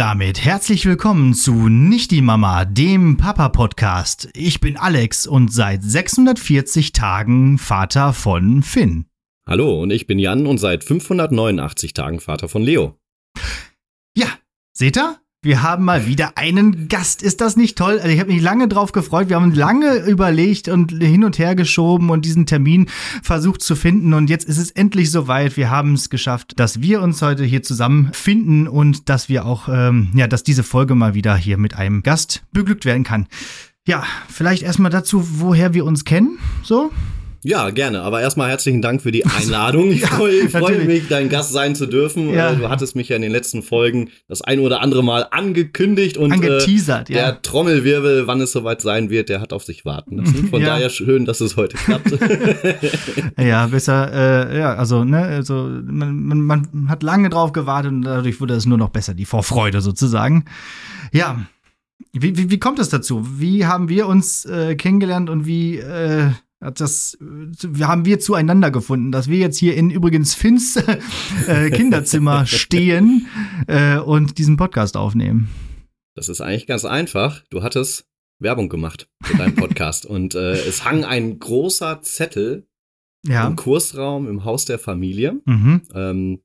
Damit herzlich willkommen zu Nicht die Mama, dem Papa-Podcast. Ich bin Alex und seit 640 Tagen Vater von Finn. Hallo, und ich bin Jan und seit 589 Tagen Vater von Leo. Ja, seht ihr? Wir haben mal wieder einen Gast. Ist das nicht toll? Also ich habe mich lange drauf gefreut. Wir haben lange überlegt und hin und her geschoben und diesen Termin versucht zu finden. Und jetzt ist es endlich soweit. Wir haben es geschafft, dass wir uns heute hier zusammen finden und dass wir auch, ähm, ja, dass diese Folge mal wieder hier mit einem Gast beglückt werden kann. Ja, vielleicht erstmal dazu, woher wir uns kennen. So. Ja, gerne. Aber erstmal herzlichen Dank für die Einladung. Ich Ja, freue freu natürlich. mich, dein Gast sein zu dürfen. Ja. Äh, Du hattest mich ja in den letzten Folgen das ein oder andere Mal angekündigt und Angeteasert, äh, ja. der Trommelwirbel, wann es soweit sein wird, der hat auf sich warten lassen. Von Ja. daher schön, dass es heute klappt. Ja, besser, äh, ja, also, ne, also man, man, man hat lange drauf gewartet und dadurch wurde es nur noch besser, die Vorfreude sozusagen. Ja, wie, wie, wie kommt es dazu? Wie haben wir uns äh, kennengelernt und wie äh, das, wie haben wir zueinander gefunden, dass wir jetzt hier in übrigens Finns äh, Kinderzimmer stehen äh, und diesen Podcast aufnehmen? das ist eigentlich ganz einfach. Du hattest Werbung gemacht für deinen Podcast und äh, es hang ein großer Zettel Ja. im Kursraum im Haus der Familie. Mhm. Ähm,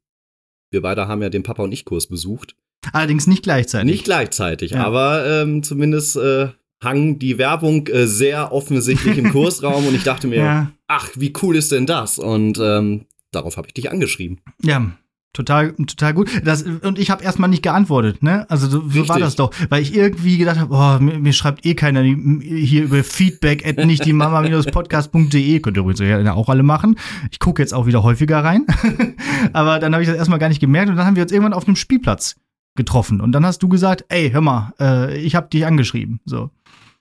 wir beide haben ja den Papa und ich Kurs besucht. Allerdings nicht gleichzeitig. Nicht gleichzeitig, Ja. aber ähm, zumindest äh, hang die Werbung äh, sehr offensichtlich im Kursraum und ich dachte mir, Ja. ach, wie cool ist denn das? Und ähm, darauf habe ich dich angeschrieben. Ja, total, total gut. Das, und ich habe erstmal nicht geantwortet, ne? Also so, so war das doch, weil ich irgendwie gedacht habe, oh, mir, mir schreibt eh keiner hier über Feedback at nicht die Mama-podcast.de. Könnt ihr übrigens ja auch alle machen. Ich gucke jetzt auch wieder häufiger rein. Aber dann habe ich das erstmal gar nicht gemerkt und dann haben wir uns irgendwann auf einem Spielplatz getroffen und dann hast du gesagt, ey, hör mal, äh, ich habe dich angeschrieben. So.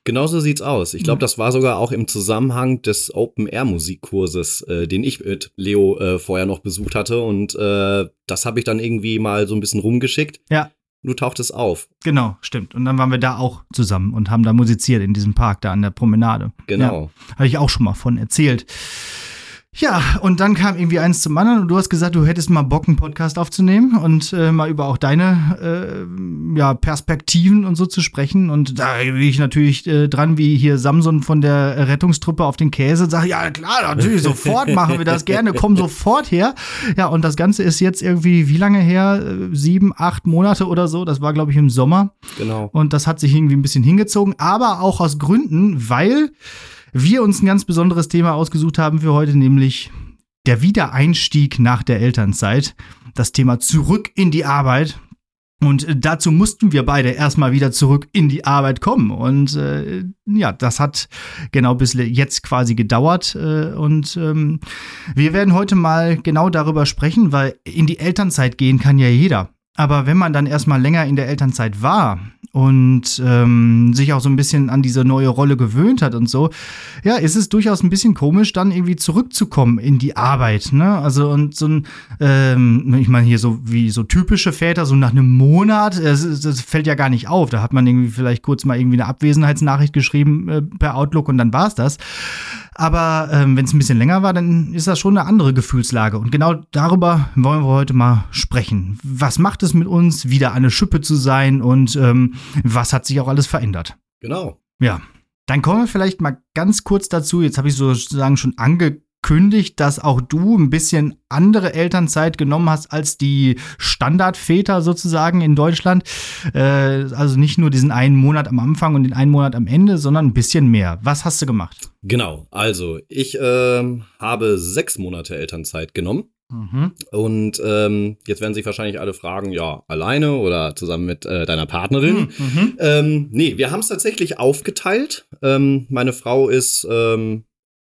Genauso sieht's aus. Ich Mhm. glaube, das war sogar auch im Zusammenhang des Open-Air-Musikkurses, äh, den ich mit Leo äh, vorher noch besucht hatte. Und äh, das habe ich dann irgendwie mal so ein bisschen rumgeschickt. Ja. Du tauchtest auf. Genau, stimmt. Und dann waren wir da auch zusammen und haben da musiziert in diesem Park da an der Promenade. Genau. Habe ich auch schon mal von erzählt. Ja, und dann kam irgendwie eins zum anderen und du hast gesagt, du hättest mal Bock, einen Podcast aufzunehmen und äh, mal über auch deine äh, ja, Perspektiven und so zu sprechen. Und da bin ich natürlich äh, dran, wie hier Samson von der Rettungstruppe auf den Käse und sage, ja klar, natürlich, sofort machen wir das gerne, komm sofort her. Ja, und das Ganze ist jetzt irgendwie, wie lange her? Äh, Sieben, acht Monate oder so. Das war, glaube ich, im Sommer. Genau. Und das hat sich irgendwie ein bisschen hingezogen, aber auch aus Gründen, weil wir uns ein ganz besonderes Thema ausgesucht haben für heute, nämlich der Wiedereinstieg nach der Elternzeit. Das Thema zurück in die Arbeit. Und äh, dazu mussten wir beide erstmal wieder zurück in die Arbeit kommen. Und äh, ja, das hat genau bis jetzt quasi gedauert. Äh, und ähm, wir werden heute mal genau darüber sprechen, weil in die Elternzeit gehen kann ja jeder. Aber wenn man dann erstmal länger in der Elternzeit war und ähm, sich auch so ein bisschen an diese neue Rolle gewöhnt hat und so, ja, ist es durchaus ein bisschen komisch, dann irgendwie zurückzukommen in die Arbeit. Ne? Also und so ein, ähm, ich meine hier so wie so typische Väter, so nach einem Monat, das, das fällt ja gar nicht auf. Da hat man irgendwie vielleicht kurz mal irgendwie eine Abwesenheitsnachricht geschrieben äh, per Outlook und dann war's das. Aber ähm, wenn es ein bisschen länger war, dann ist das schon eine andere Gefühlslage. Und genau darüber wollen wir heute mal sprechen. Was macht es mit uns, wieder eine Schippe zu sein und ähm, was hat sich auch alles verändert? Genau. Ja. Dann kommen wir vielleicht mal ganz kurz dazu. Jetzt habe ich sozusagen schon angekündigt, dass auch du ein bisschen andere Elternzeit genommen hast als die Standardväter sozusagen in Deutschland. Äh, also nicht nur diesen einen Monat am Anfang und den einen Monat am Ende, sondern ein bisschen mehr. Was hast du gemacht? Genau. Also, ich ähm, habe sechs Monate Elternzeit genommen. Mhm. Und ähm, jetzt werden sich wahrscheinlich alle fragen, ja, alleine oder zusammen mit äh, deiner Partnerin. Mhm. Ähm, nee, wir haben es tatsächlich aufgeteilt. Ähm, meine Frau ist ähm,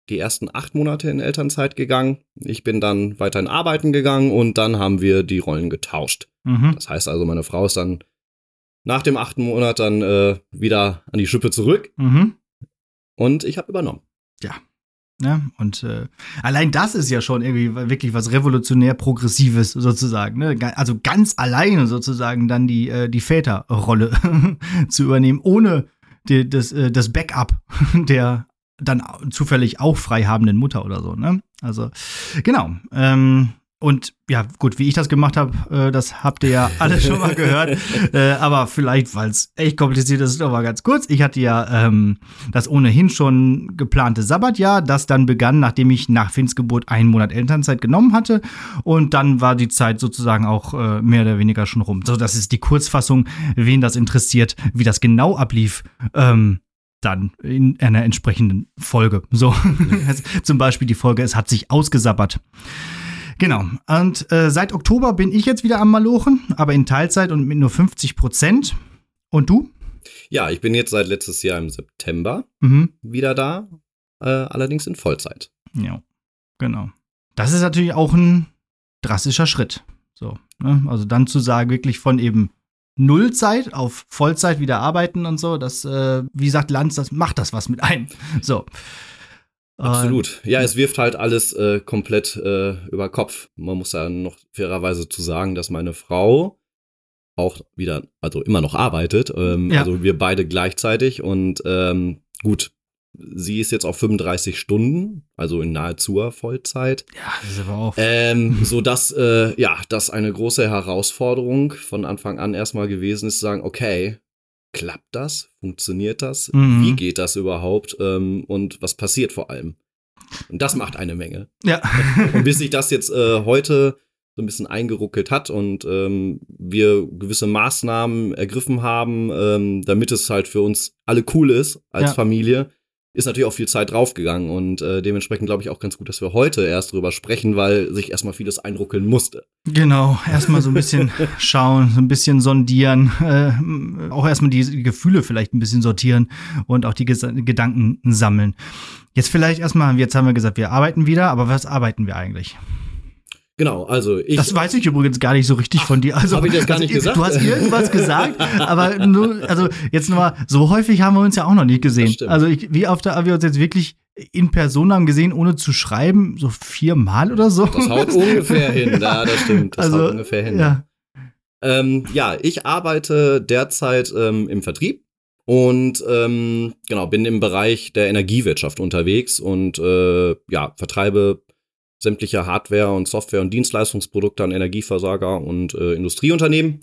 die ersten acht Monate in Elternzeit gegangen. Ich bin dann weiterhin arbeiten gegangen und dann haben wir die Rollen getauscht. Mhm. Das heißt also, meine Frau ist dann nach dem achten Monat dann äh, wieder an die Schippe zurück. Mhm. Und ich habe übernommen. Ja. Ja, und äh, allein das ist ja schon irgendwie wirklich was revolutionär Progressives sozusagen. Ne? Also ganz alleine sozusagen dann die, äh, die Väterrolle zu übernehmen, ohne die, das, äh, das Backup der dann zufällig auch frei habenden Mutter oder so. Ne? Also genau. Ähm, und ja, gut, wie ich das gemacht habe, äh, das habt ihr ja alle schon mal gehört. äh, aber vielleicht, weil es echt kompliziert ist, noch mal ganz kurz. Ich hatte ja ähm, das ohnehin schon geplante Sabbatjahr, das dann begann, nachdem ich nach Finns Geburt einen Monat Elternzeit genommen hatte. Und dann war die Zeit sozusagen auch äh, mehr oder weniger schon rum. So, das ist die Kurzfassung. Wen das interessiert, wie das genau ablief, ähm, dann in einer entsprechenden Folge. So, zum Beispiel die Folge, es hat sich ausgesabbert. Genau. Und äh, seit Oktober bin ich jetzt wieder am Malochen, aber in Teilzeit und mit nur 50 Prozent. Und du? Ja, ich bin jetzt seit letztes Jahr im September mhm. wieder da, äh, allerdings in Vollzeit. Ja, genau. Das ist natürlich auch ein drastischer Schritt. So, ne? Also dann zu sagen, wirklich von eben Nullzeit auf Vollzeit wieder arbeiten und so, das, äh, wie sagt Lanz, das macht das was mit einem. So. Absolut. Ja, es wirft halt alles äh, komplett äh, über Kopf. Man muss ja noch fairerweise zu sagen, dass meine Frau auch wieder, also immer noch arbeitet. Ähm, ja. Also wir beide gleichzeitig und ähm, gut, sie ist jetzt auf 35 Stunden, also in nahezu Vollzeit. Ja, das ist aber auch. Ähm, so dass, äh, ja, das eine große Herausforderung von Anfang an erstmal gewesen ist, zu sagen, okay, klappt das? Funktioniert das? Mhm. Wie geht das überhaupt? Ähm, und was passiert vor allem? Und das macht eine Menge. Ja. und bis sich das jetzt äh, heute so ein bisschen eingeruckelt hat und ähm, wir gewisse Maßnahmen ergriffen haben, ähm, damit es halt für uns alle cool ist als ja. Familie, ist natürlich auch viel Zeit draufgegangen und äh, dementsprechend glaube ich auch ganz gut, dass wir heute erst drüber sprechen, weil sich erstmal vieles einruckeln musste. Genau, erstmal so ein bisschen schauen, so ein bisschen sondieren, äh, auch erstmal die Gefühle vielleicht ein bisschen sortieren und auch die Ges Gedanken sammeln. Jetzt vielleicht erstmal, jetzt haben wir gesagt, wir arbeiten wieder, aber was arbeiten wir eigentlich? Genau, also ich. Das weiß ich übrigens gar nicht so richtig Ach, von dir. Also, habe ich das gar nicht also, gesagt? Du hast irgendwas gesagt, aber nur, also jetzt nochmal, so häufig haben wir uns ja auch noch nicht gesehen. Also ich, wie oft haben wir uns jetzt wirklich in Person haben gesehen, ohne zu schreiben, so viermal oder so? Das haut ungefähr hin, ja, das stimmt. Das also, haut ungefähr hin. Ja, ähm, ja ich arbeite derzeit ähm, im Vertrieb und ähm, genau bin im Bereich der Energiewirtschaft unterwegs und äh, ja vertreibe sämtliche Hardware- und Software- und Dienstleistungsprodukte an Energieversorger und äh, Industrieunternehmen.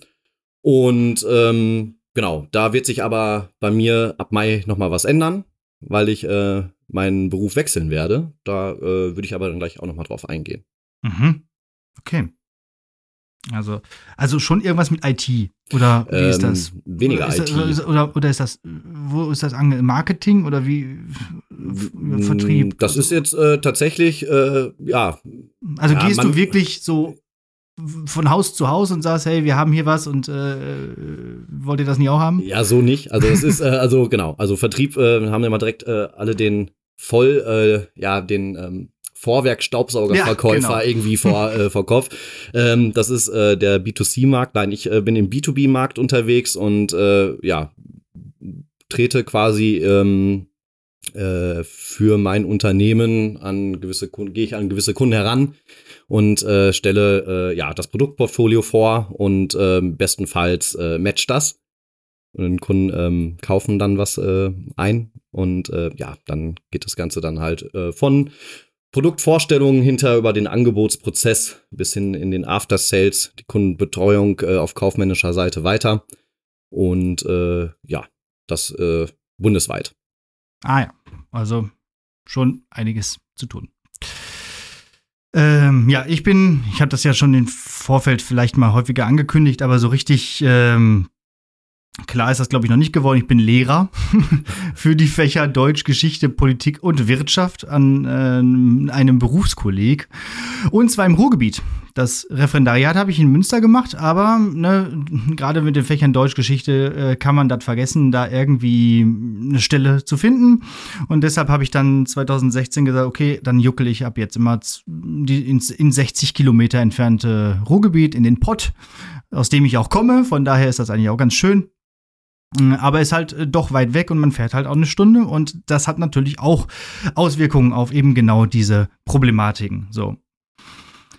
Und ähm, genau, da wird sich aber bei mir ab Mai nochmal was ändern, weil ich äh, meinen Beruf wechseln werde. Da äh, würde ich aber dann gleich auch nochmal drauf eingehen. Mhm. Okay. Also, also schon irgendwas mit IT oder wie ähm, ist das? Weniger oder ist IT. Das, oder, oder ist das, wo ist das Marketing oder wie Vertrieb? Das ist jetzt äh, tatsächlich, äh, ja. Also ja, gehst du wirklich so von Haus zu Haus und sagst, hey, wir haben hier was und äh, wollt ihr das nicht auch haben? Ja, so nicht. Also es ist, äh, also genau, also Vertrieb äh, haben immer direkt äh, alle den voll, äh, ja, den ähm, Vorwerk-Staubsaugerverkäufer ja, genau. irgendwie vor, äh, vor Kopf. Ähm, das ist äh, der B2C-Markt. Nein, ich äh, bin im B2B-Markt unterwegs und äh, ja, trete quasi ähm, äh, für mein Unternehmen an gewisse Kunden, gehe ich an gewisse Kunden heran und äh, stelle äh, ja das Produktportfolio vor und äh, bestenfalls äh, matcht das. Und den Kunden ähm, kaufen dann was äh, ein und äh, ja, dann geht das Ganze dann halt äh, von Produktvorstellungen hinter über den Angebotsprozess bis hin in den After Sales, die Kundenbetreuung äh, auf kaufmännischer Seite weiter. Und äh, ja, das äh, bundesweit. Ah ja, also schon einiges zu tun. Ähm, ja, ich bin, ich habe das ja schon im Vorfeld vielleicht mal häufiger angekündigt, aber so richtig ähm, Klar ist das, glaube ich, noch nicht geworden. Ich bin Lehrer für die Fächer Deutsch, Geschichte, Politik und Wirtschaft an äh, einem Berufskolleg. Und zwar im Ruhrgebiet. Das Referendariat habe ich in Münster gemacht, aber ne, gerade mit den Fächern Deutsch, Geschichte äh, kann man das vergessen, da irgendwie eine Stelle zu finden. Und deshalb habe ich dann 2016 gesagt, okay, dann juckel ich ab jetzt immer ins in 60 Kilometer entfernte Ruhrgebiet in den Pott, aus dem ich auch komme. Von daher ist das eigentlich auch ganz schön. Äh, aber ist halt äh, doch weit weg und man fährt halt auch eine Stunde und das hat natürlich auch Auswirkungen auf eben genau diese Problematiken. So.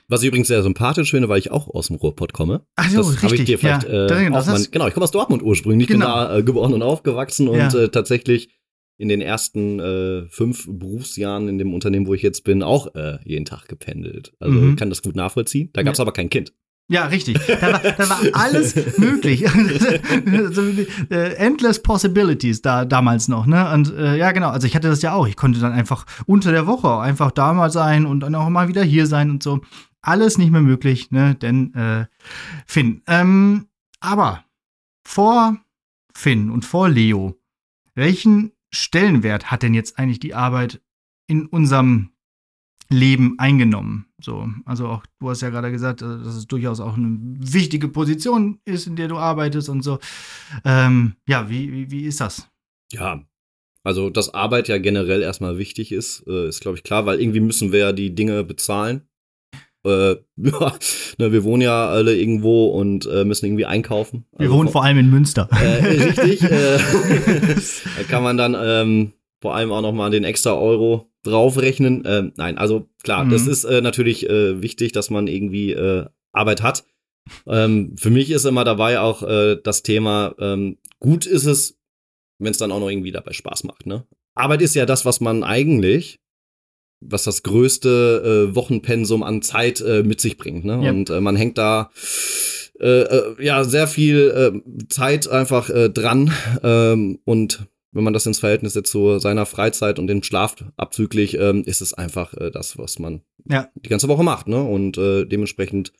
Was ich übrigens sehr sympathisch finde, weil ich auch aus dem Ruhrpott komme. Ach so, das richtig. Ich dir vielleicht, ja, äh, auch mal, genau, ich komme aus Dortmund ursprünglich. Ich genau. bin da äh, geboren und aufgewachsen und ja. äh, tatsächlich in den ersten äh, fünf Berufsjahren in dem Unternehmen, wo ich jetzt bin, auch äh, jeden Tag gependelt. Also mhm. kann das gut nachvollziehen. Da gab es ja. aber kein Kind. Ja, richtig. Da war, da war alles möglich. Äh, endless possibilities da damals noch, ne? Und äh, ja, genau. Also ich hatte das ja auch. Ich konnte dann einfach unter der Woche einfach da mal sein und dann auch mal wieder hier sein und so. Alles nicht mehr möglich, ne? Denn äh, Finn. Ähm, aber vor Finn und vor Leo, welchen Stellenwert hat denn jetzt eigentlich die Arbeit in unserem Leben eingenommen? So, also auch du hast ja gerade gesagt, äh, dass es durchaus auch eine wichtige Position ist, in der du arbeitest und so. Ähm, ja, wie, wie, wie ist das? Ja, also dass Arbeit ja generell erstmal wichtig ist, äh, ist glaube ich klar, weil irgendwie müssen wir ja die Dinge bezahlen. Äh, ja, ne, wir wohnen ja alle irgendwo und äh, müssen irgendwie einkaufen. Wir also, wohnen vor allem in Münster. Äh, richtig. Äh, da kann man dann ähm, vor allem auch noch mal den extra Euro draufrechnen. Ähm, nein, also klar, mhm. das ist äh, natürlich äh, wichtig, dass man irgendwie äh, Arbeit hat. Ähm, für mich ist immer dabei auch äh, das Thema, ähm, gut ist es, wenn es dann auch noch irgendwie dabei Spaß macht. Ne? Arbeit ist ja das, was man eigentlich was das größte äh, Wochenpensum an Zeit äh, mit sich bringt. Ne? Ja. Und äh, man hängt da äh, äh, ja sehr viel äh, Zeit einfach äh, dran. Ähm, und wenn man das ins Verhältnis setzt zu seiner Freizeit und dem Schlaf abzüglich, ähm, ist es einfach äh, das, was man ja. die ganze Woche macht. Ne? Und äh, dementsprechend,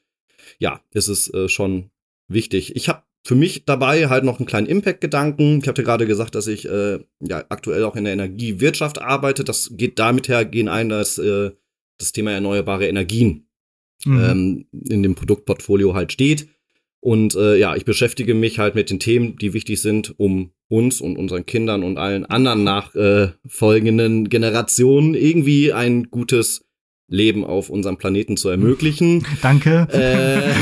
ja, ist es äh, schon wichtig. Ich habe für mich dabei halt noch einen kleinen Impact-Gedanken. Ich hatte gerade gesagt, dass ich äh, ja aktuell auch in der Energiewirtschaft arbeite. Das geht damit her, gehen ein, dass äh, das Thema erneuerbare Energien mhm. ähm, in dem Produktportfolio halt steht. Und äh, ja, ich beschäftige mich halt mit den Themen, die wichtig sind, um uns und unseren Kindern und allen anderen nachfolgenden äh, Generationen irgendwie ein gutes Leben auf unserem Planeten zu ermöglichen. Danke. Äh,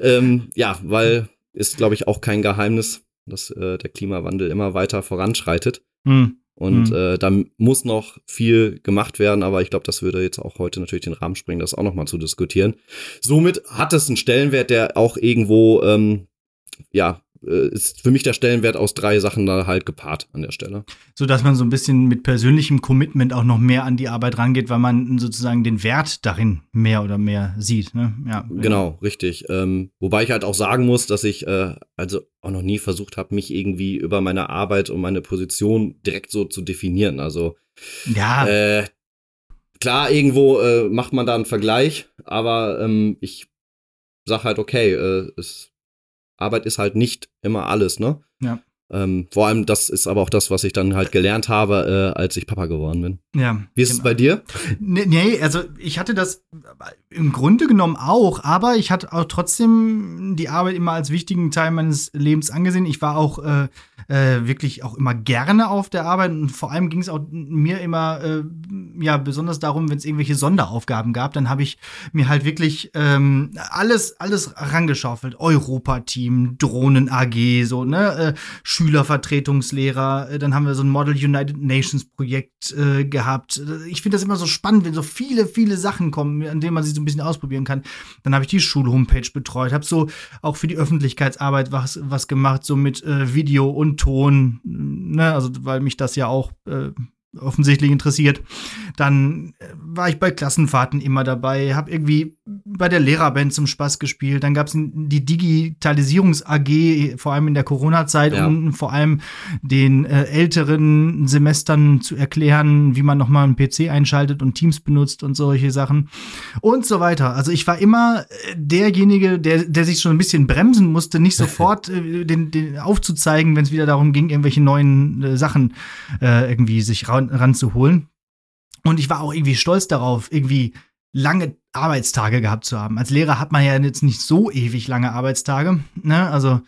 ähm, ja, weil ist, glaube ich, auch kein Geheimnis, dass äh, der Klimawandel immer weiter voranschreitet. Hm. Und hm. Äh, da muss noch viel gemacht werden, aber ich glaube, das würde jetzt auch heute natürlich den Rahmen sprengen, das auch noch mal zu diskutieren. Somit hat es einen Stellenwert, der auch irgendwo ähm, ja äh, ist für mich der Stellenwert aus drei Sachen da halt gepaart an der Stelle. So dass man so ein bisschen mit persönlichem Commitment auch noch mehr an die Arbeit rangeht, weil man sozusagen den Wert darin mehr oder mehr sieht. Ne? Ja, genau, richtig. Ähm, wobei ich halt auch sagen muss, dass ich äh, also auch noch nie versucht habe, mich irgendwie über meine Arbeit und meine Position direkt so zu definieren. Also ja. Äh, klar, irgendwo äh, macht man da einen Vergleich, aber ähm, ich sag halt, okay, äh, es Arbeit ist halt nicht immer alles, ne? Ja. Ähm, vor allem, das ist aber auch das, was ich dann halt gelernt habe, äh, als ich Papa geworden bin. Ja. Wie ist genau. es bei dir? Nee, also ich hatte das im Grunde genommen auch, aber ich hatte auch trotzdem die Arbeit immer als wichtigen Teil meines Lebens angesehen. Ich war auch äh, äh, wirklich auch immer gerne auf der Arbeit und vor allem ging es auch mir immer äh, ja besonders darum, wenn es irgendwelche Sonderaufgaben gab, dann habe ich mir halt wirklich ähm, alles alles rangeschaufelt. Europa-Team, Drohnen AG, so ne, äh, Schülervertretungslehrer. Äh, dann haben wir so ein Model United Nations Projekt äh, gehabt. Ich finde das immer so spannend, wenn so viele viele Sachen kommen, an denen man sich so ein bisschen ausprobieren kann. Dann habe ich die Schulhomepage betreut, habe so auch für die Öffentlichkeitsarbeit was was gemacht, so mit äh, Video und Ton, ne, also weil mich das ja auch äh, offensichtlich interessiert. Dann äh, war ich bei Klassenfahrten immer dabei, habe irgendwie bei der Lehrerband zum Spaß gespielt. Dann gab es die Digitalisierungs-AG, vor allem in der Corona-Zeit, ja. um vor allem den äh, älteren Semestern zu erklären, wie man nochmal einen PC einschaltet und Teams benutzt und solche Sachen und so weiter. Also ich war immer äh, derjenige, der, der sich schon ein bisschen bremsen musste, nicht sofort äh, den, den aufzuzeigen, wenn es wieder darum ging, irgendwelche neuen äh, Sachen äh, irgendwie sich ran, ranzuholen. Und ich war auch irgendwie stolz darauf, irgendwie lange Arbeitstage gehabt zu haben. Als Lehrer hat man ja jetzt nicht so ewig lange Arbeitstage, ne? Also,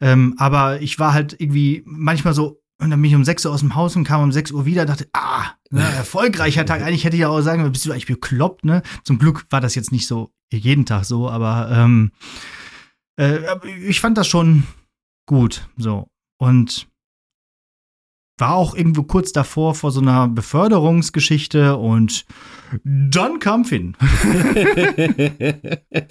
ähm, aber ich war halt irgendwie manchmal so, und dann bin ich um 6 Uhr aus dem Haus und kam um 6 Uhr wieder, dachte, ah, ne, erfolgreicher Tag. Eigentlich hätte ich ja auch sagen, bist du eigentlich bekloppt, ne? Zum Glück war das jetzt nicht so jeden Tag so, aber ähm, äh, ich fand das schon gut, so. Und war auch irgendwo kurz davor vor so einer Beförderungsgeschichte und dann kam Finn. äh,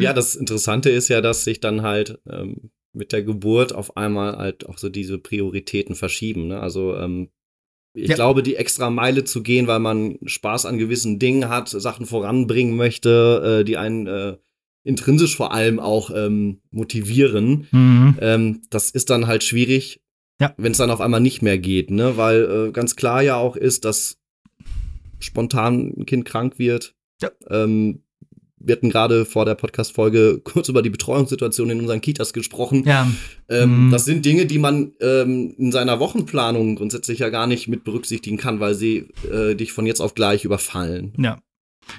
ja, das Interessante ist ja, dass sich dann halt ähm, mit der Geburt auf einmal halt auch so diese Prioritäten verschieben. Ne? Also ähm, ich ja. glaube, die extra Meile zu gehen, weil man Spaß an gewissen Dingen hat, Sachen voranbringen möchte, äh, die einen äh, intrinsisch vor allem auch ähm, motivieren, mhm. ähm, das ist dann halt schwierig, ja. wenn es dann auf einmal nicht mehr geht, ne? Weil äh, ganz klar ja auch ist, dass spontan ein Kind krank wird. Ja. Ähm, wir hatten gerade vor der Podcast-Folge kurz über die Betreuungssituation in unseren Kitas gesprochen. Ja. Ähm, mhm. Das sind Dinge, die man ähm, in seiner Wochenplanung grundsätzlich ja gar nicht mit berücksichtigen kann, weil sie äh, dich von jetzt auf gleich überfallen. Ja.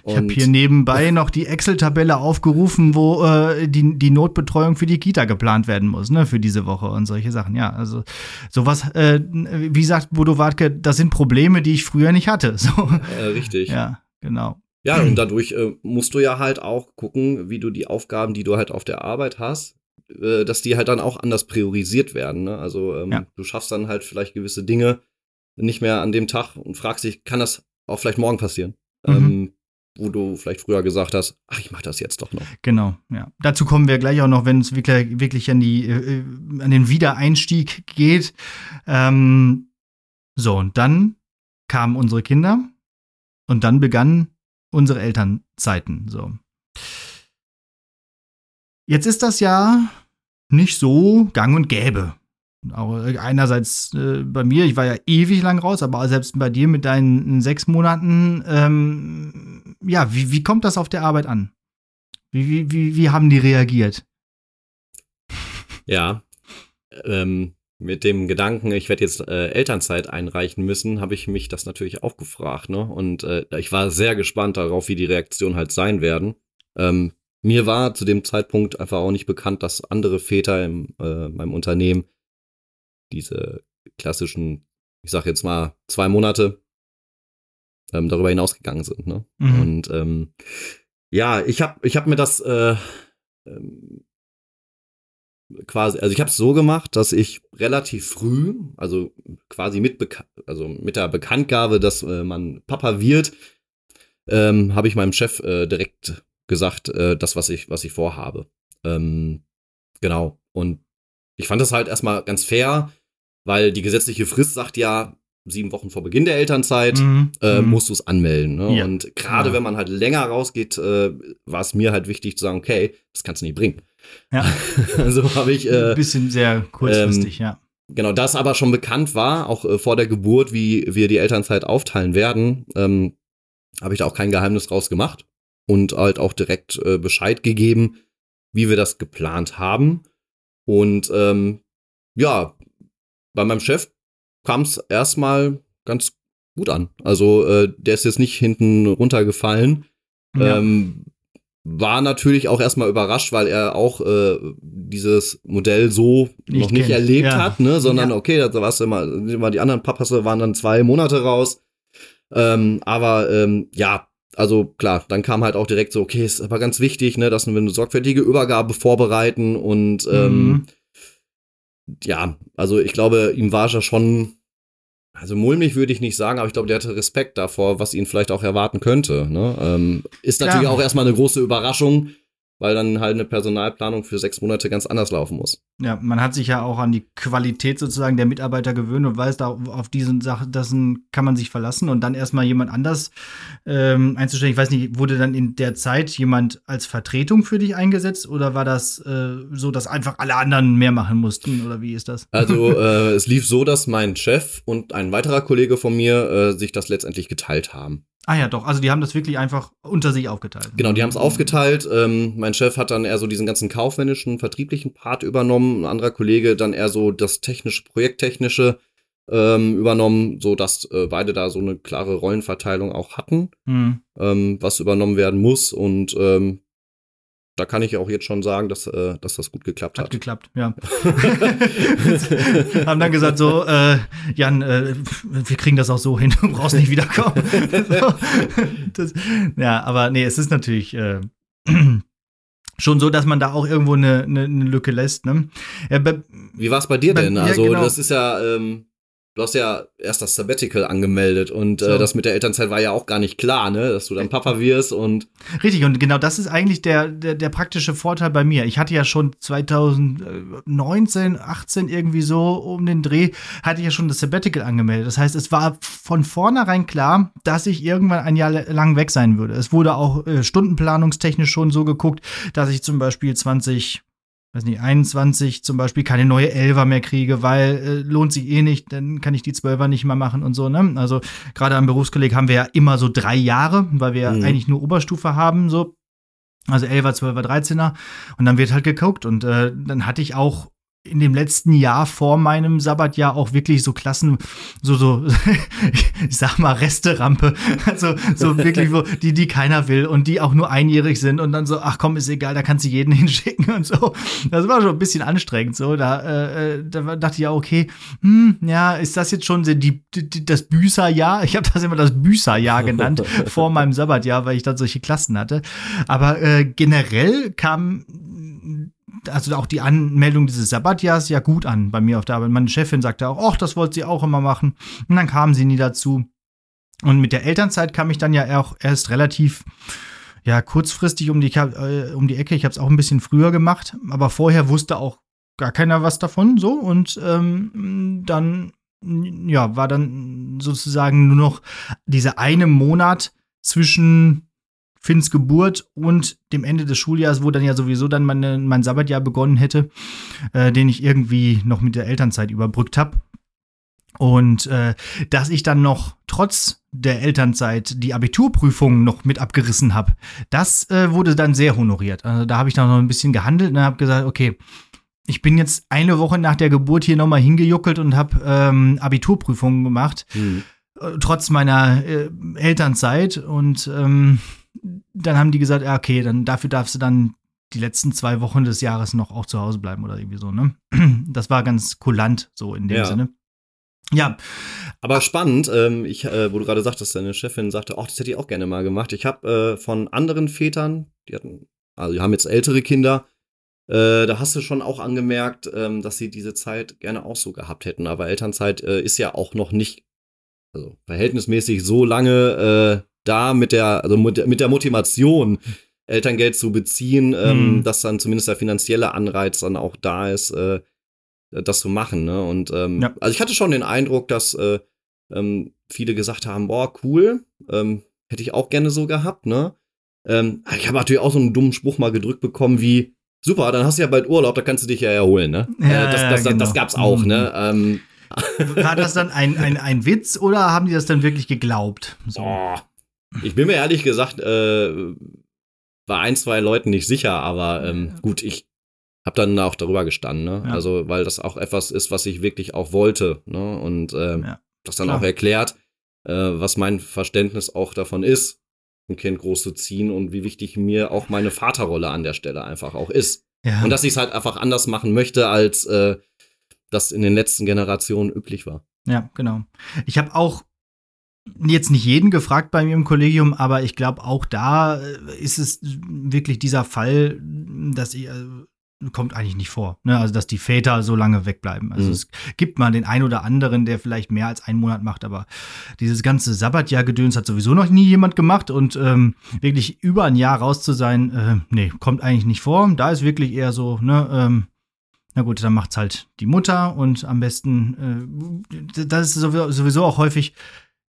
Ich habe hier nebenbei noch die Excel-Tabelle aufgerufen, wo äh, die, die Notbetreuung für die Kita geplant werden muss, ne, für diese Woche und solche Sachen. Ja, also sowas, äh, wie sagt Bodo Wartke, das sind Probleme, die ich früher nicht hatte. So. Äh, richtig. Ja, genau. Ja, und dadurch äh, musst du ja halt auch gucken, wie du die Aufgaben, die du halt auf der Arbeit hast, äh, dass die halt dann auch anders priorisiert werden. Ne? Also ähm, ja. du schaffst dann halt vielleicht gewisse Dinge nicht mehr an dem Tag und fragst dich, kann das auch vielleicht morgen passieren? Mhm. Ähm, wo du vielleicht früher gesagt hast, ach, ich mach das jetzt doch noch. Genau, ja. Dazu kommen wir gleich auch noch, wenn es wirklich, wirklich an, die, äh, an den Wiedereinstieg geht. Ähm, so, und dann kamen unsere Kinder und dann begannen unsere Elternzeiten. So. Jetzt ist das ja nicht so gang und gäbe. Auch einerseits äh, bei mir, ich war ja ewig lang raus, aber selbst bei dir mit deinen sechs Monaten, ähm, ja, wie, wie kommt das auf der Arbeit an? Wie, wie, wie haben die reagiert? Ja, ähm, mit dem Gedanken, ich werde jetzt äh, Elternzeit einreichen müssen, habe ich mich das natürlich auch gefragt. Ne? Und äh, ich war sehr gespannt darauf, wie die Reaktionen halt sein werden. Ähm, mir war zu dem Zeitpunkt einfach auch nicht bekannt, dass andere Väter in äh, meinem Unternehmen diese klassischen, ich sag jetzt mal, zwei Monate ähm, darüber hinausgegangen sind. Ne? Mhm. Und ähm, ja, ich habe ich hab mir das äh, ähm, quasi, also ich habe es so gemacht, dass ich relativ früh, also quasi mit, Beka also mit der Bekanntgabe, dass äh, man Papa wird, ähm, habe ich meinem Chef äh, direkt gesagt, äh, das, was ich, was ich vorhabe. Ähm, genau. Und ich fand das halt erstmal ganz fair, weil die gesetzliche Frist sagt ja, sieben Wochen vor Beginn der Elternzeit mhm. äh, mhm. musst du es anmelden. Ne? Ja. Und gerade ja. wenn man halt länger rausgeht, äh, war es mir halt wichtig zu sagen, okay, das kannst du nicht bringen. Ja. also habe ich. Äh, Ein bisschen sehr kurzfristig, ähm, ja. Genau, das aber schon bekannt war, auch äh, vor der Geburt, wie wir die Elternzeit aufteilen werden, ähm, habe ich da auch kein Geheimnis draus gemacht und halt auch direkt äh, Bescheid gegeben, wie wir das geplant haben. Und ähm, ja, bei meinem Chef kam es erstmal ganz gut an. Also äh, der ist jetzt nicht hinten runtergefallen. Ja. Ähm, war natürlich auch erstmal überrascht, weil er auch äh, dieses Modell so nicht noch nicht erlebt ja. hat, ne? sondern ja. okay, da warst du immer, immer, die anderen Papas waren dann zwei Monate raus. Ähm, aber ähm, ja, also klar, dann kam halt auch direkt so, okay, ist aber ganz wichtig, ne, dass wir eine sorgfältige Übergabe vorbereiten und ähm, mhm. ja, also ich glaube, ihm war ja schon also mulmig würde ich nicht sagen, aber ich glaube, der hatte Respekt davor, was ihn vielleicht auch erwarten könnte. Ne? Ähm, ist natürlich ja. auch erstmal eine große Überraschung, weil dann halt eine Personalplanung für sechs Monate ganz anders laufen muss. Ja, man hat sich ja auch an die Qualität sozusagen der Mitarbeiter gewöhnt und weiß, da auf diesen Sachen das kann man sich verlassen und dann erstmal jemand anders ähm, einzustellen. Ich weiß nicht, wurde dann in der Zeit jemand als Vertretung für dich eingesetzt oder war das äh, so, dass einfach alle anderen mehr machen mussten oder wie ist das? Also äh, es lief so, dass mein Chef und ein weiterer Kollege von mir äh, sich das letztendlich geteilt haben. Ah ja, doch. Also die haben das wirklich einfach unter sich aufgeteilt. Genau, die haben es aufgeteilt. Ähm, mein Chef hat dann eher so diesen ganzen kaufmännischen, vertrieblichen Part übernommen. Ein anderer Kollege dann eher so das technische, projekttechnische ähm, übernommen, so dass äh, beide da so eine klare Rollenverteilung auch hatten, mhm. ähm, was übernommen werden muss. Und ähm, da kann ich auch jetzt schon sagen, dass, äh, dass das gut geklappt hat. Hat geklappt, ja. Haben dann gesagt so, äh, Jan, äh, wir kriegen das auch so hin, du brauchst nicht wiederkommen. das, ja, aber nee, es ist natürlich, äh, schon so, dass man da auch irgendwo eine, eine, eine Lücke lässt. Ne? Ja, bei, Wie war es bei dir bei, denn? Also, ja, genau. das ist ja, ähm, du hast ja erst das Sabbatical angemeldet und äh, so. äh, das mit der Elternzeit war ja auch gar nicht klar, ne, dass du dann Papa wirst und richtig und genau das ist eigentlich der, der der praktische Vorteil bei mir. Ich hatte ja schon 2019, 18 irgendwie so um den Dreh hatte ich ja schon das Sabbatical angemeldet. Das heißt, es war von vornherein klar, dass ich irgendwann ein Jahr lang weg sein würde. Es wurde auch äh, stundenplanungstechnisch schon so geguckt, dass ich zum Beispiel 20 weiß nicht, 21 zum Beispiel keine neue Elfer mehr kriege, weil äh, lohnt sich eh nicht, dann kann ich die Zwölfer nicht mehr machen und so, ne? Also gerade am Berufskolleg haben wir ja immer so drei Jahre, weil wir mhm. eigentlich nur Oberstufe haben, so. Also 11er, 12er, 13er. Und dann wird halt geguckt. Und äh, dann hatte ich auch in dem letzten Jahr vor meinem Sabbatjahr auch wirklich so Klassen, so, so, ich sag mal, Resterampe. Also, so wirklich, wo, die, die keiner will und die auch nur einjährig sind und dann so, ach komm, ist egal, da kannst du jeden hinschicken und so. Das war schon ein bisschen anstrengend, so. Da, äh, äh da dachte ich ja, okay, hm, ja, ist das jetzt schon die, die das Büßerjahr? Ich habe das immer das Büßerjahr genannt vor meinem Sabbatjahr, weil ich dann solche Klassen hatte. Aber äh, generell kam also auch die Anmeldung dieses Sabbatjahrs ja gut an bei mir auf der Arbeit. Meine Chefin sagte auch, ach, das wollte sie auch immer machen. Und dann kamen sie nie dazu. Und mit der Elternzeit kam ich dann ja auch erst relativ ja kurzfristig um die äh, um die Ecke. Ich habe es auch ein bisschen früher gemacht, aber vorher wusste auch gar keiner was davon so und ähm, dann ja war dann sozusagen nur noch dieser eine Monat zwischen Finns Geburt und dem Ende des Schuljahres, wo dann ja sowieso dann meine, mein Sabbatjahr begonnen hätte, äh, den ich irgendwie noch mit der Elternzeit überbrückt habe. Und äh, dass ich dann noch trotz der Elternzeit die Abiturprüfungen noch mit abgerissen habe, das äh, wurde dann sehr honoriert. Also da habe ich dann noch ein bisschen gehandelt und habe gesagt, okay, ich bin jetzt eine Woche nach der Geburt hier nochmal hingejuckelt und habe ähm, Abiturprüfungen gemacht, mhm. äh, trotz meiner äh, Elternzeit. Und ähm, dann haben die gesagt, ja, okay, dann dafür darfst du dann die letzten zwei Wochen des Jahres noch auch zu Hause bleiben oder irgendwie so, ne? Das war ganz kulant, so in dem ja. Sinne. Ja. Aber spannend, ähm, ich, äh, wo du gerade sagtest, deine Chefin sagte, ach, das hätte ich auch gerne mal gemacht. Ich habe äh, von anderen Vätern, die hatten, also die haben jetzt ältere Kinder, äh, da hast du schon auch angemerkt, ähm, dass sie diese Zeit gerne auch so gehabt hätten. Aber Elternzeit äh, ist ja auch noch nicht, also verhältnismäßig so lange äh, da mit der, also mit der Motivation, Elterngeld zu beziehen, ähm, mhm. dass dann zumindest der finanzielle Anreiz dann auch da ist, äh, das zu machen. Ne? Und ähm, ja. also ich hatte schon den Eindruck, dass äh, ähm, viele gesagt haben, boah, cool, ähm, hätte ich auch gerne so gehabt, ne? Ähm, ich habe natürlich auch so einen dummen Spruch mal gedrückt bekommen wie, super, dann hast du ja bald Urlaub, da kannst du dich ja erholen, ne? Ja, äh, das, das, genau. das, gab's auch, ne? mhm. ne? War das dann ein, ein, ein Witz oder haben die das dann wirklich geglaubt? So. Oh, ich bin mir ehrlich gesagt äh, bei ein, zwei Leuten nicht sicher, aber ähm, gut, ich habe dann auch darüber gestanden, ne? Ja. Also, weil das auch etwas ist, was ich wirklich auch wollte, ne? Und ähm, ja, das dann klar. auch erklärt, äh, was mein Verständnis auch davon ist, ein Kind groß zu ziehen und wie wichtig mir auch meine Vaterrolle an der Stelle einfach auch ist. Ja. Und dass ich es halt einfach anders machen möchte, als äh, das in den letzten Generationen üblich war. Ja, genau. Ich habe auch jetzt nicht jeden gefragt bei mir im Kollegium, aber ich glaube, auch da äh, ist es wirklich dieser Fall, dass ich, äh, kommt eigentlich nicht vor. Ne? Also, dass die Väter so lange wegbleiben. Also, mhm. es gibt mal den einen oder anderen, der vielleicht mehr als einen Monat macht, aber dieses ganze Sabbatjahr-Gedöns hat sowieso noch nie jemand gemacht und ähm, wirklich über ein Jahr raus zu sein, äh, nee, kommt eigentlich nicht vor. Da ist wirklich eher so, ne, ähm, na gut, dann macht's halt die Mutter und am besten, äh, das ist sowieso auch häufig,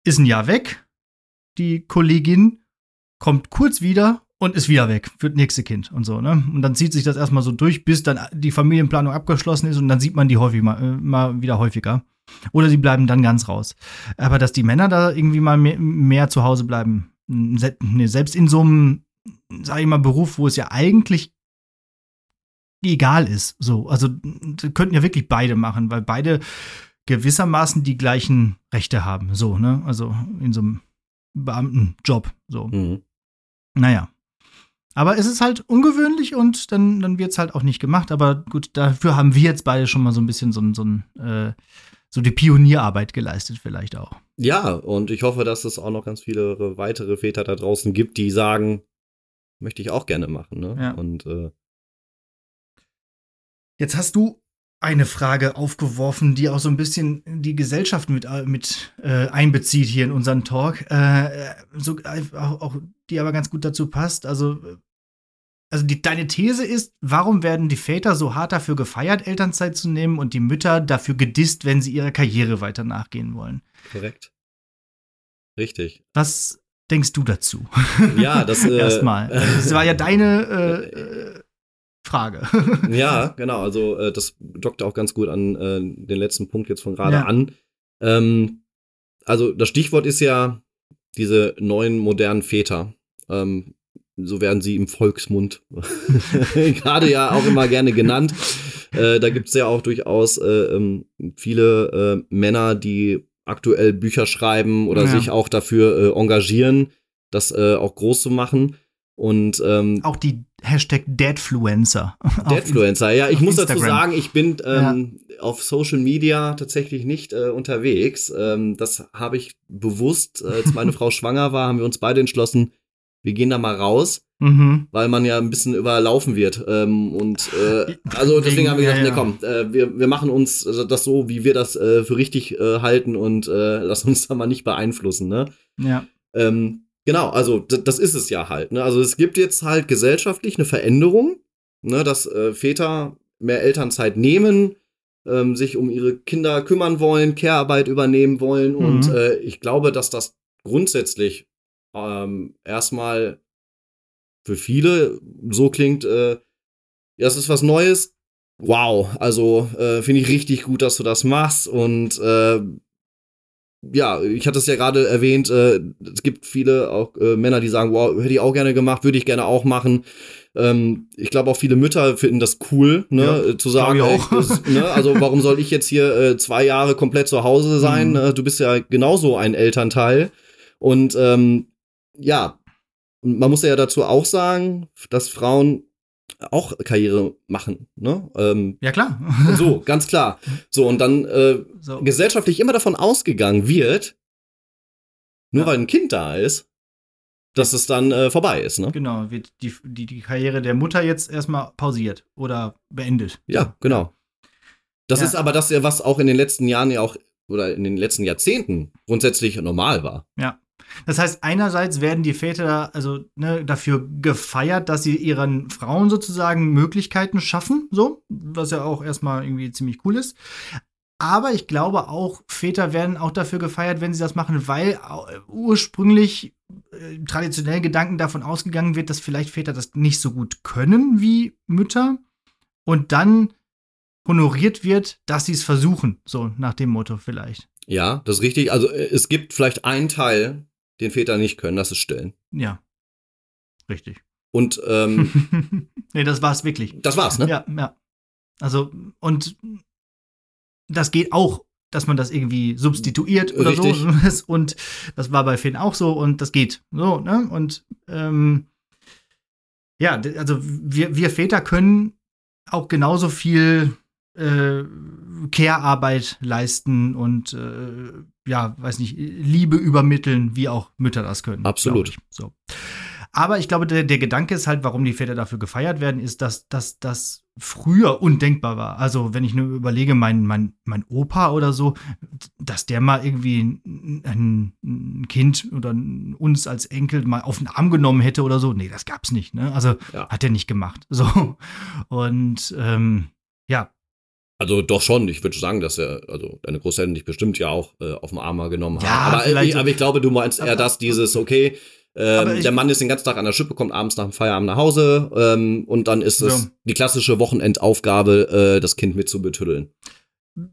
ist ein Jahr weg. Die Kollegin kommt kurz wieder und ist wieder weg für das nächste Kind und so, ne? Und dann zieht sich das erstmal so durch, bis dann die Familienplanung abgeschlossen ist und dann sieht man die häufig mal, äh, mal wieder häufiger. Oder sie bleiben dann ganz raus. Aber dass die Männer da irgendwie mal mehr, mehr zu Hause bleiben, ne, selbst in so einem, sag ich mal, Beruf, wo es ja eigentlich egal ist, so. Also, könnten ja wirklich beide machen, weil beide gewissermaßen die gleichen Rechte haben. So, ne? Also in so einem Beamtenjob. So. Mhm. Naja. Aber es ist halt ungewöhnlich und dann, dann wird es halt auch nicht gemacht. Aber gut, dafür haben wir jetzt beide schon mal so ein bisschen so, so, äh, so die Pionierarbeit geleistet, vielleicht auch. Ja, und ich hoffe, dass es auch noch ganz viele weitere Väter da draußen gibt, die sagen, möchte ich auch gerne machen. Ne? Ja. Und äh, Jetzt hast du eine Frage aufgeworfen, die auch so ein bisschen die Gesellschaft mit, äh, mit äh, einbezieht hier in unseren Talk. Äh, so, äh, auch, auch, die aber ganz gut dazu passt. Also, also die, deine These ist, warum werden die Väter so hart dafür gefeiert, Elternzeit zu nehmen und die Mütter dafür gedisst, wenn sie ihrer Karriere weiter nachgehen wollen? Korrekt. Richtig. Was denkst du dazu? Ja, das äh, erstmal. Das war ja deine äh, Frage. ja, genau. Also äh, das dockt auch ganz gut an äh, den letzten Punkt jetzt von gerade Ja. an. Ähm, also das Stichwort ist ja diese neuen modernen Väter. Ähm, so werden sie im Volksmund gerade ja auch immer gerne genannt. Äh, da gibt es ja auch durchaus äh, ähm, viele äh, Männer, die aktuell Bücher schreiben oder Ja. sich auch dafür äh, engagieren, das auch groß zu machen. Und ähm, auch die Hashtag Deadfluencer. Deadfluencer, ja, ich muss dazu Instagram. sagen, ich bin ähm, auf Social Media tatsächlich nicht äh, unterwegs. Ähm, das habe ich bewusst, äh, als meine Frau schwanger war, haben wir uns beide entschlossen, wir gehen da mal raus, Mhm. weil man ja ein bisschen überlaufen wird. Ähm, und äh, also deswegen Wegen- haben wir ja, gesagt, nee, ja. komm, äh, wir, wir machen uns äh, das so, wie wir das äh, für richtig äh, halten und äh, lass uns da mal nicht beeinflussen, ne? Ja. Ähm, genau, also das ist es ja halt. Ne? Also es gibt jetzt halt gesellschaftlich eine Veränderung, ne, dass äh, Väter mehr Elternzeit nehmen, ähm, sich um ihre Kinder kümmern wollen, Care-Arbeit übernehmen wollen. Und Mhm. äh, ich glaube, dass das grundsätzlich ähm, erstmal für viele so klingt, äh, ja, es ist was Neues. Wow, also äh, finde ich richtig gut, dass du das machst. Und äh, ja, ich hatte es ja gerade erwähnt, äh, es gibt viele auch äh, Männer, die sagen, wow, hätte ich auch gerne gemacht, würde ich gerne auch machen. Ähm, ich glaube auch viele Mütter finden das cool, ne, Ja, äh, zu sagen, ey, das, ne, also warum soll ich jetzt hier äh, zwei Jahre komplett zu Hause sein? Mhm. Äh, du bist ja genauso ein Elternteil. Und ähm, ja, man muss ja dazu auch sagen, dass Frauen auch Karriere machen, ne? Ähm, Ja, klar. so, ganz klar. So, und dann äh, So. gesellschaftlich immer davon ausgegangen wird, nur Ja. weil ein Kind da ist, dass es dann äh, vorbei ist, ne? Genau, wird die, die, die Karriere der Mutter jetzt erstmal pausiert oder beendet. Ja, genau. Das Ja. ist aber das, ja, was auch in den letzten Jahren ja auch oder in den letzten Jahrzehnten grundsätzlich normal war. Das heißt, einerseits werden die Väter also ne, dafür gefeiert, dass sie ihren Frauen sozusagen Möglichkeiten schaffen, so, was ja auch erstmal irgendwie ziemlich cool ist. Aber ich glaube auch, Väter werden auch dafür gefeiert, wenn sie das machen, weil ursprünglich äh, traditionell Gedanken davon ausgegangen wird, dass vielleicht Väter das nicht so gut können wie Mütter und dann honoriert wird, dass sie es versuchen, so nach dem Motto vielleicht. Ja, das ist richtig. Also äh, es gibt vielleicht einen Teil, den Väter nicht können, das ist stillen. Ja. Richtig. Und ähm, nee, das war es wirklich. das war's, ne? Ja, ja. Also, und das geht auch, dass man das irgendwie substituiert oder Richtig. so. Und das war bei Finn auch so und das geht. So, ne? Und ähm, ja, also wir, wir Väter können auch genauso viel äh, Care-Arbeit leisten und äh, ja, weiß nicht, Liebe übermitteln, wie auch Mütter das können. Absolut. So. Aber ich glaube, der, der Gedanke ist halt, warum die Väter dafür gefeiert werden, ist, dass das früher undenkbar war. Also, wenn ich nur überlege, mein, mein, mein Opa oder so, dass der mal irgendwie ein, ein, ein Kind oder uns als Enkel mal auf den Arm genommen hätte oder so. Nee, das gab's nicht. Ne? Also, Ja. hat er nicht gemacht. So. Und ähm, ja, Also doch schon, ich würde sagen, dass er, also deine Großeltern dich bestimmt ja auch äh, auf den Arm mal genommen haben. Ja, aber, vielleicht ich, aber ich glaube, du meinst eher das, dieses, okay, ähm, ich- der Mann ist den ganzen Tag an der Schippe, kommt abends nach dem Feierabend nach Hause ähm, und dann ist es So. die klassische Wochenendaufgabe, äh, das Kind mitzubetüddeln.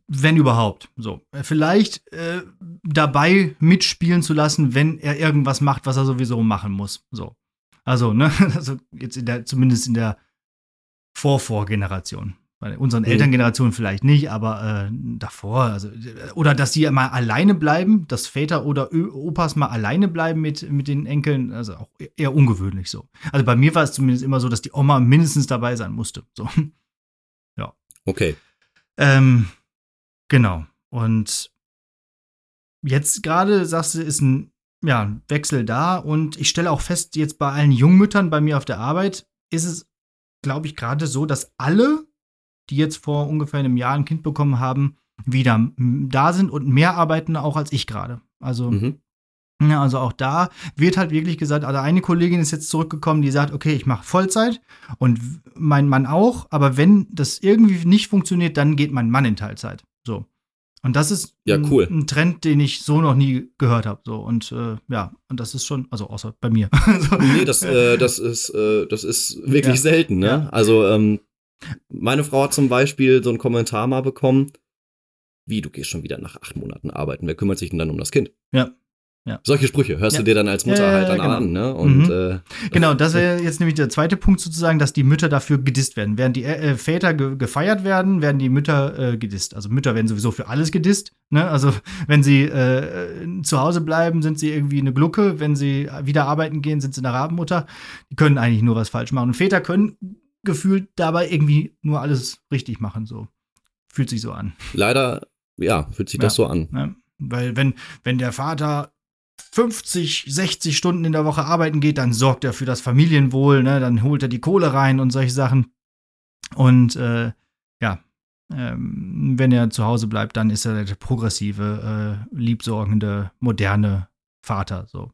wenn überhaupt. So. Äh, Vielleicht äh, dabei mitspielen zu lassen, wenn er irgendwas macht, was er sowieso machen muss. So. Also, ne, also jetzt in der, zumindest in der Vorvorgeneration. Bei unseren Mhm. Elterngenerationen vielleicht nicht, aber äh, davor, also, oder dass die mal alleine bleiben, dass Väter oder Ö Opas mal alleine bleiben mit, mit den Enkeln, also auch eher ungewöhnlich so. Also bei mir war es zumindest immer so, dass die Oma mindestens dabei sein musste. So. Okay. Ähm, genau. Und jetzt gerade sagst du, ist ein ja, Wechsel da und ich stelle auch fest, jetzt bei allen Jungmüttern bei mir auf der Arbeit ist es, glaube ich, gerade so, dass alle, die jetzt vor ungefähr einem Jahr ein Kind bekommen haben, wieder da sind und mehr arbeiten auch als ich gerade. Also mhm. Ja, also auch da wird halt wirklich gesagt, also eine Kollegin ist jetzt zurückgekommen, die sagt, okay, ich mache Vollzeit und mein Mann auch, aber wenn das irgendwie nicht funktioniert, dann geht mein Mann in Teilzeit. So. Und das ist ja, cool. ein, ein, Trend, den ich so noch nie gehört habe. So. Und äh, ja, und das ist schon, also außer bei mir. so. Nee, das, äh, das, ist, äh, das ist wirklich ja. selten, ne? Ja. Also, ähm, meine Frau hat zum Beispiel so einen Kommentar mal bekommen, wie, du gehst schon wieder nach acht Monaten arbeiten, wer kümmert sich denn dann um das Kind? Ja. Ja. Solche Sprüche hörst ja. du dir dann als Mutter ja, halt dann genau. an, ne? Und, mhm. äh, genau, das wäre jetzt nämlich der zweite Punkt sozusagen, dass die Mütter dafür gedisst werden. Während die äh, Väter ge gefeiert werden, werden die Mütter äh, gedisst. Also Mütter werden sowieso für alles gedisst. Ne? Also wenn sie äh, zu Hause bleiben, sind sie irgendwie eine Glucke. Wenn sie wieder arbeiten gehen, sind sie eine Rabenmutter. Die können eigentlich nur was falsch machen. Und Väter können gefühlt dabei irgendwie nur alles richtig machen. So fühlt sich so an. Leider, ja, fühlt sich das so an. Ne? Weil wenn, wenn der Vater 50, 60 Stunden in der Woche arbeiten geht, dann sorgt er für das Familienwohl, ne? dann holt er die Kohle rein und solche Sachen. Und äh, ja, ähm, wenn er zu Hause bleibt, dann ist er der progressive, äh, liebsorgende, moderne Vater. So.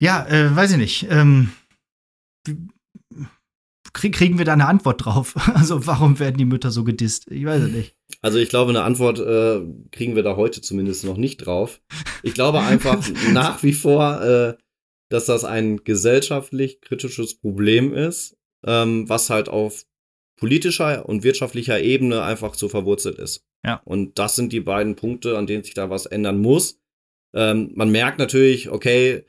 Ja, äh, weiß ich nicht. Ähm, kriegen wir da eine Antwort drauf? Also warum werden die Mütter so gedisst? Ich weiß es nicht. Also ich glaube, eine Antwort äh, kriegen wir da heute zumindest noch nicht drauf. Ich glaube einfach nach wie vor, äh, dass das ein gesellschaftlich kritisches Problem ist, ähm, was halt auf politischer und wirtschaftlicher Ebene einfach so verwurzelt ist. Ja. Und das sind die beiden Punkte, an denen sich da was ändern muss. Ähm, man merkt natürlich, okay,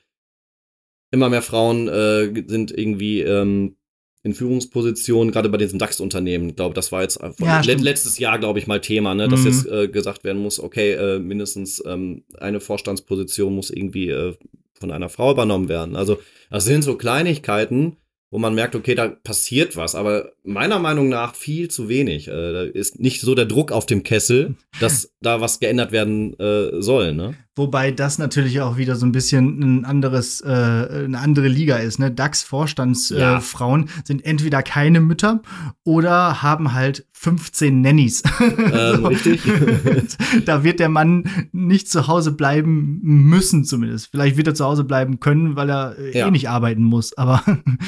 immer mehr Frauen äh, sind irgendwie ähm, in Führungspositionen, gerade bei diesen DAX-Unternehmen. Ich glaube, das war jetzt ja, let letztes Jahr, glaube ich, mal Thema, ne, dass mhm. jetzt äh, gesagt werden muss, okay, äh, mindestens ähm, eine Vorstandsposition muss irgendwie äh, von einer Frau übernommen werden. Also das sind so Kleinigkeiten, wo man merkt, okay, da passiert was, aber meiner Meinung nach viel zu wenig. Äh, da ist nicht so der Druck auf dem Kessel, dass da was geändert werden äh, soll. Ne? Wobei das natürlich auch wieder so ein bisschen ein anderes, äh, eine andere Liga ist. Ne? DAX-Vorstandsfrauen ja. sind entweder keine Mütter oder haben halt 15 Nannies. Ähm. Richtig. da wird der Mann nicht zu Hause bleiben müssen, zumindest. Vielleicht wird er zu Hause bleiben können, weil er äh, ja. eh nicht arbeiten muss. Aber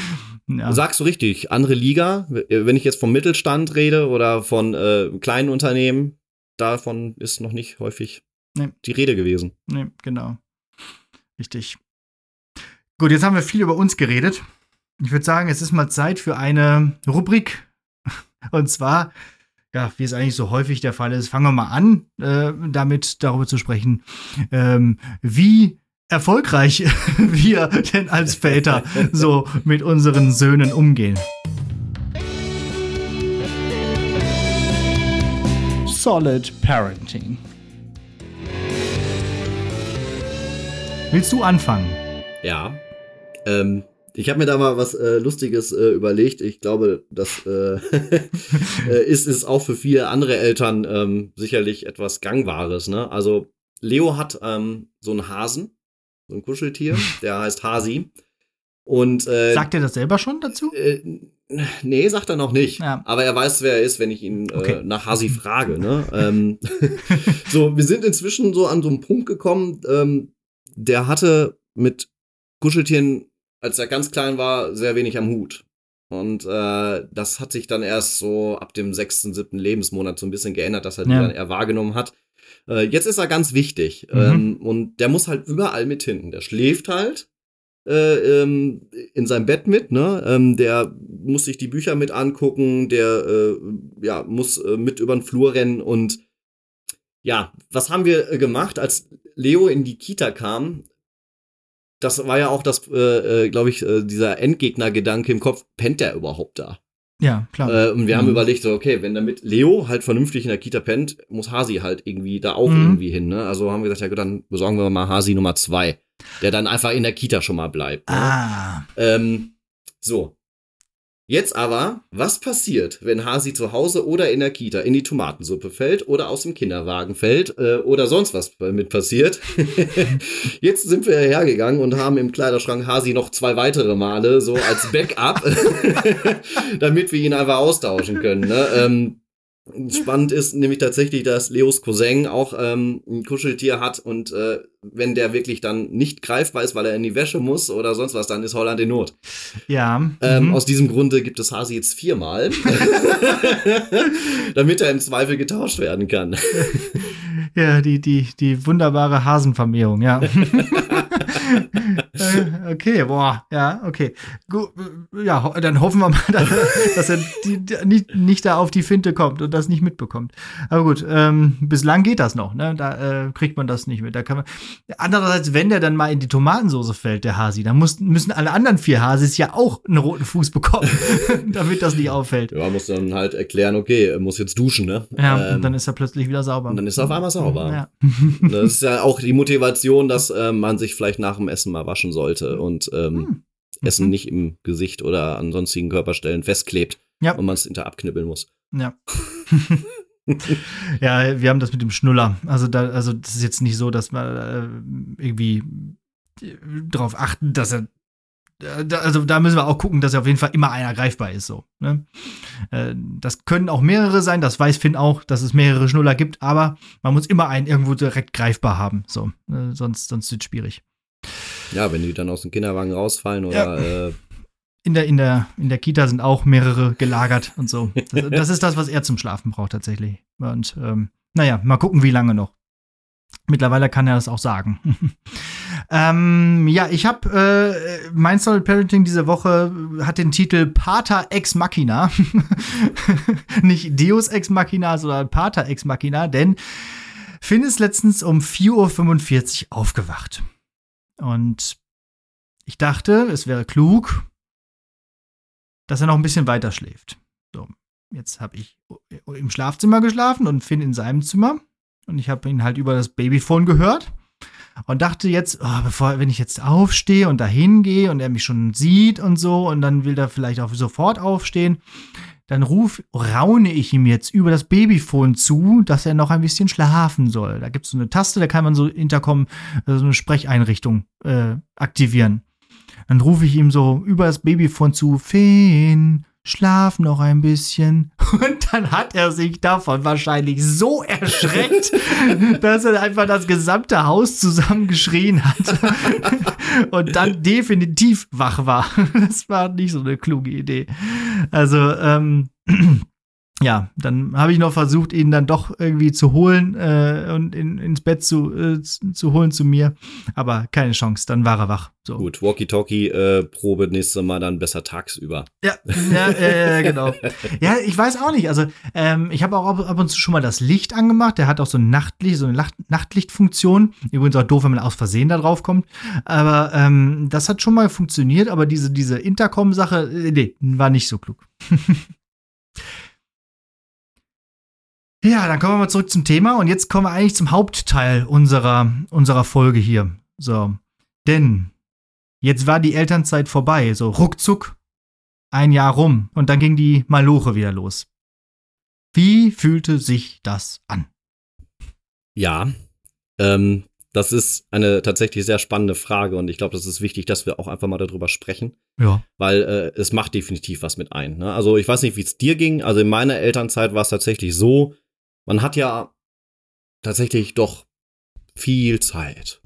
ja. Sagst du richtig, andere Liga. Wenn ich jetzt vom Mittelstand rede oder von äh, kleinen Unternehmen, davon ist noch nicht häufig nee. die Rede gewesen. Nee, genau. Richtig. Gut, jetzt haben wir viel über uns geredet. Ich würde sagen, es ist mal Zeit für eine Rubrik. Und zwar, ja, wie es eigentlich so häufig der Fall ist, fangen wir mal an, äh, damit darüber zu sprechen, ähm, wie erfolgreich wir denn als Väter so mit unseren Söhnen umgehen. Solid Parenting. Willst du anfangen? Ja. Ähm, ich habe mir da mal was äh, Lustiges äh, überlegt. Ich glaube, das äh, äh, ist, ist auch für viele andere Eltern ähm, sicherlich etwas Gangbares. Ne? Also Leo hat ähm, so einen Hasen, so ein Kuscheltier, der heißt Hasi. Und, äh, sagt er das selber schon dazu? Äh, nee, sagt er noch nicht. Ja. Aber er weiß, wer er ist, wenn ich ihn okay. nach Hasi frage. Ne? ähm, so, wir sind inzwischen so an so einen Punkt gekommen, ähm, der hatte mit Kuscheltieren, als er ganz klein war, sehr wenig am Hut. Und äh, das hat sich dann erst so ab dem sechsten, siebten Lebensmonat so ein bisschen geändert, dass er ja. die dann eher wahrgenommen hat. Äh, jetzt ist er ganz wichtig. Mhm. Ähm, und der muss halt überall mit hinten. Der schläft halt äh, ähm, in seinem Bett mit, ne? Ähm, der muss sich die Bücher mit angucken, der äh, ja, muss äh, mit über den Flur rennen und ja, was haben wir äh, gemacht, als Leo in die Kita kam? Das war ja auch das, äh, äh, glaube ich, äh, dieser Endgegner-Gedanke im Kopf, pennt der überhaupt da? Ja, klar. Äh, und wir mhm. haben überlegt, so, okay, wenn damit Leo halt vernünftig in der Kita pennt, muss Hasi halt irgendwie da auch mhm. irgendwie hin, ne? Also haben wir gesagt, ja gut, dann besorgen wir mal Hasi Nummer zwei, der dann einfach in der Kita schon mal bleibt. Ne? Ah. Ähm, so. Jetzt aber, was passiert, wenn Hasi zu Hause oder in der Kita in die Tomatensuppe fällt oder aus dem Kinderwagen fällt äh, oder sonst was mit passiert? Jetzt sind wir hergegangen und haben im Kleiderschrank Hasi noch zwei weitere Male so als Backup, damit wir ihn einfach austauschen können. Ne? Ähm, Spannend ist nämlich tatsächlich, dass Leos Cousin auch ähm, ein Kuscheltier hat und äh, wenn der wirklich dann nicht greifbar ist, weil er in die Wäsche muss oder sonst was, dann ist Holland in Not. Ja. Ähm, mhm. Aus diesem Grunde gibt es Hasi jetzt viermal, damit er im Zweifel getauscht werden kann. Ja, die, die, die wunderbare Hasenvermehrung, ja. Äh, okay, boah, ja, okay. Gut, ja, dann hoffen wir mal, dass er die, die, nicht, nicht da auf die Finte kommt und das nicht mitbekommt. Aber gut, ähm, bislang geht das noch, ne? Da äh, kriegt man das nicht mit. Da kann man. Andererseits, wenn der dann mal in die Tomatensauce fällt, der Hasi, dann muss, müssen alle anderen vier Hasis ja auch einen roten Fuß bekommen, damit das nicht auffällt. Ja, muss dann halt erklären, okay, er muss jetzt duschen, ne? Ja, ähm, und dann ist er plötzlich wieder sauber. Und dann ist er auf einmal sauber. Ja. das ist ja auch die Motivation, dass äh, man sich vielleicht nach dem Essen mal waschen sollte und ähm, hm. Essen mhm. nicht im Gesicht oder an sonstigen Körperstellen festklebt ja. und man es hinter abknibbeln muss. Ja. ja, wir haben das mit dem Schnuller. Also, da, also das ist jetzt nicht so, dass wir äh, irgendwie darauf achten, dass er äh, also da müssen wir auch gucken, dass auf jeden Fall immer einer greifbar ist. So, ne? Äh, das können auch mehrere sein, das weiß Finn auch, dass es mehrere Schnuller gibt, aber man muss immer einen irgendwo direkt greifbar haben. So, ne? sonst, sonst wird es schwierig. Ja, wenn die dann aus dem Kinderwagen rausfallen oder ja. äh in der, in, der, in der Kita sind auch mehrere gelagert und so. Das, das ist das, was er zum Schlafen braucht tatsächlich. Und ähm, naja, mal gucken, wie lange noch. Mittlerweile kann er das auch sagen. ähm, ja, ich habe äh, mein Solid Parenting diese Woche hat den Titel Pater Ex Machina. Nicht Deus Ex Machina, sondern Pater Ex Machina, denn Finn ist letztens um 4.45 Uhr aufgewacht. Und ich dachte, es wäre klug, dass er noch ein bisschen weiter schläft. So, jetzt habe ich im Schlafzimmer geschlafen und Finn in seinem Zimmer. Und ich habe ihn halt über das Babyphone gehört und dachte jetzt, oh, bevor, wenn ich jetzt aufstehe und dahin gehe und er mich schon sieht und so und dann will er vielleicht auch sofort aufstehen, dann ruf, raune ich ihm jetzt über das Babyphone zu, dass er noch ein bisschen schlafen soll. Da gibt es so eine Taste, da kann man so Intercom, äh, so eine Sprecheinrichtung äh, aktivieren. Dann rufe ich ihm so über das Babyphone zu, Feen, schlaf noch ein bisschen. Und dann hat er sich davon wahrscheinlich so erschreckt, dass er einfach das gesamte Haus zusammengeschrien hat. Und dann definitiv wach war. Das war nicht so eine kluge Idee. Also, ähm, ja, dann habe ich noch versucht, ihn dann doch irgendwie zu holen äh, und in, ins Bett zu, äh, zu holen zu mir. Aber keine Chance, dann war er wach. So. Gut, Walkie-Talkie-Probe äh, nächstes Mal dann besser tagsüber. Ja, ja, äh, genau. ja, ich weiß auch nicht. Also, ähm, ich habe auch ab, ab, und zu schon mal das Licht angemacht. Der hat auch so ein Nachtlicht, so eine Nacht Nachtlichtfunktion. Übrigens auch doof, wenn man aus Versehen da drauf kommt. Aber ähm, das hat schon mal funktioniert. Aber diese, diese Intercom-Sache, äh, nee, war nicht so klug. Ja, dann kommen wir mal zurück zum Thema und jetzt kommen wir eigentlich zum Hauptteil unserer, unserer Folge hier. So. Denn jetzt war die Elternzeit vorbei, so ruckzuck ein Jahr rum und dann ging die Maloche wieder los. Wie fühlte sich das an? Ja, ähm, das ist eine tatsächlich sehr spannende Frage und ich glaube, das ist wichtig, dass wir auch einfach mal darüber sprechen. Ja. Weil äh, es macht definitiv was mit ein. Ne? Also ich weiß nicht, wie es dir ging. Also in meiner Elternzeit war es tatsächlich so, man hat ja tatsächlich doch viel Zeit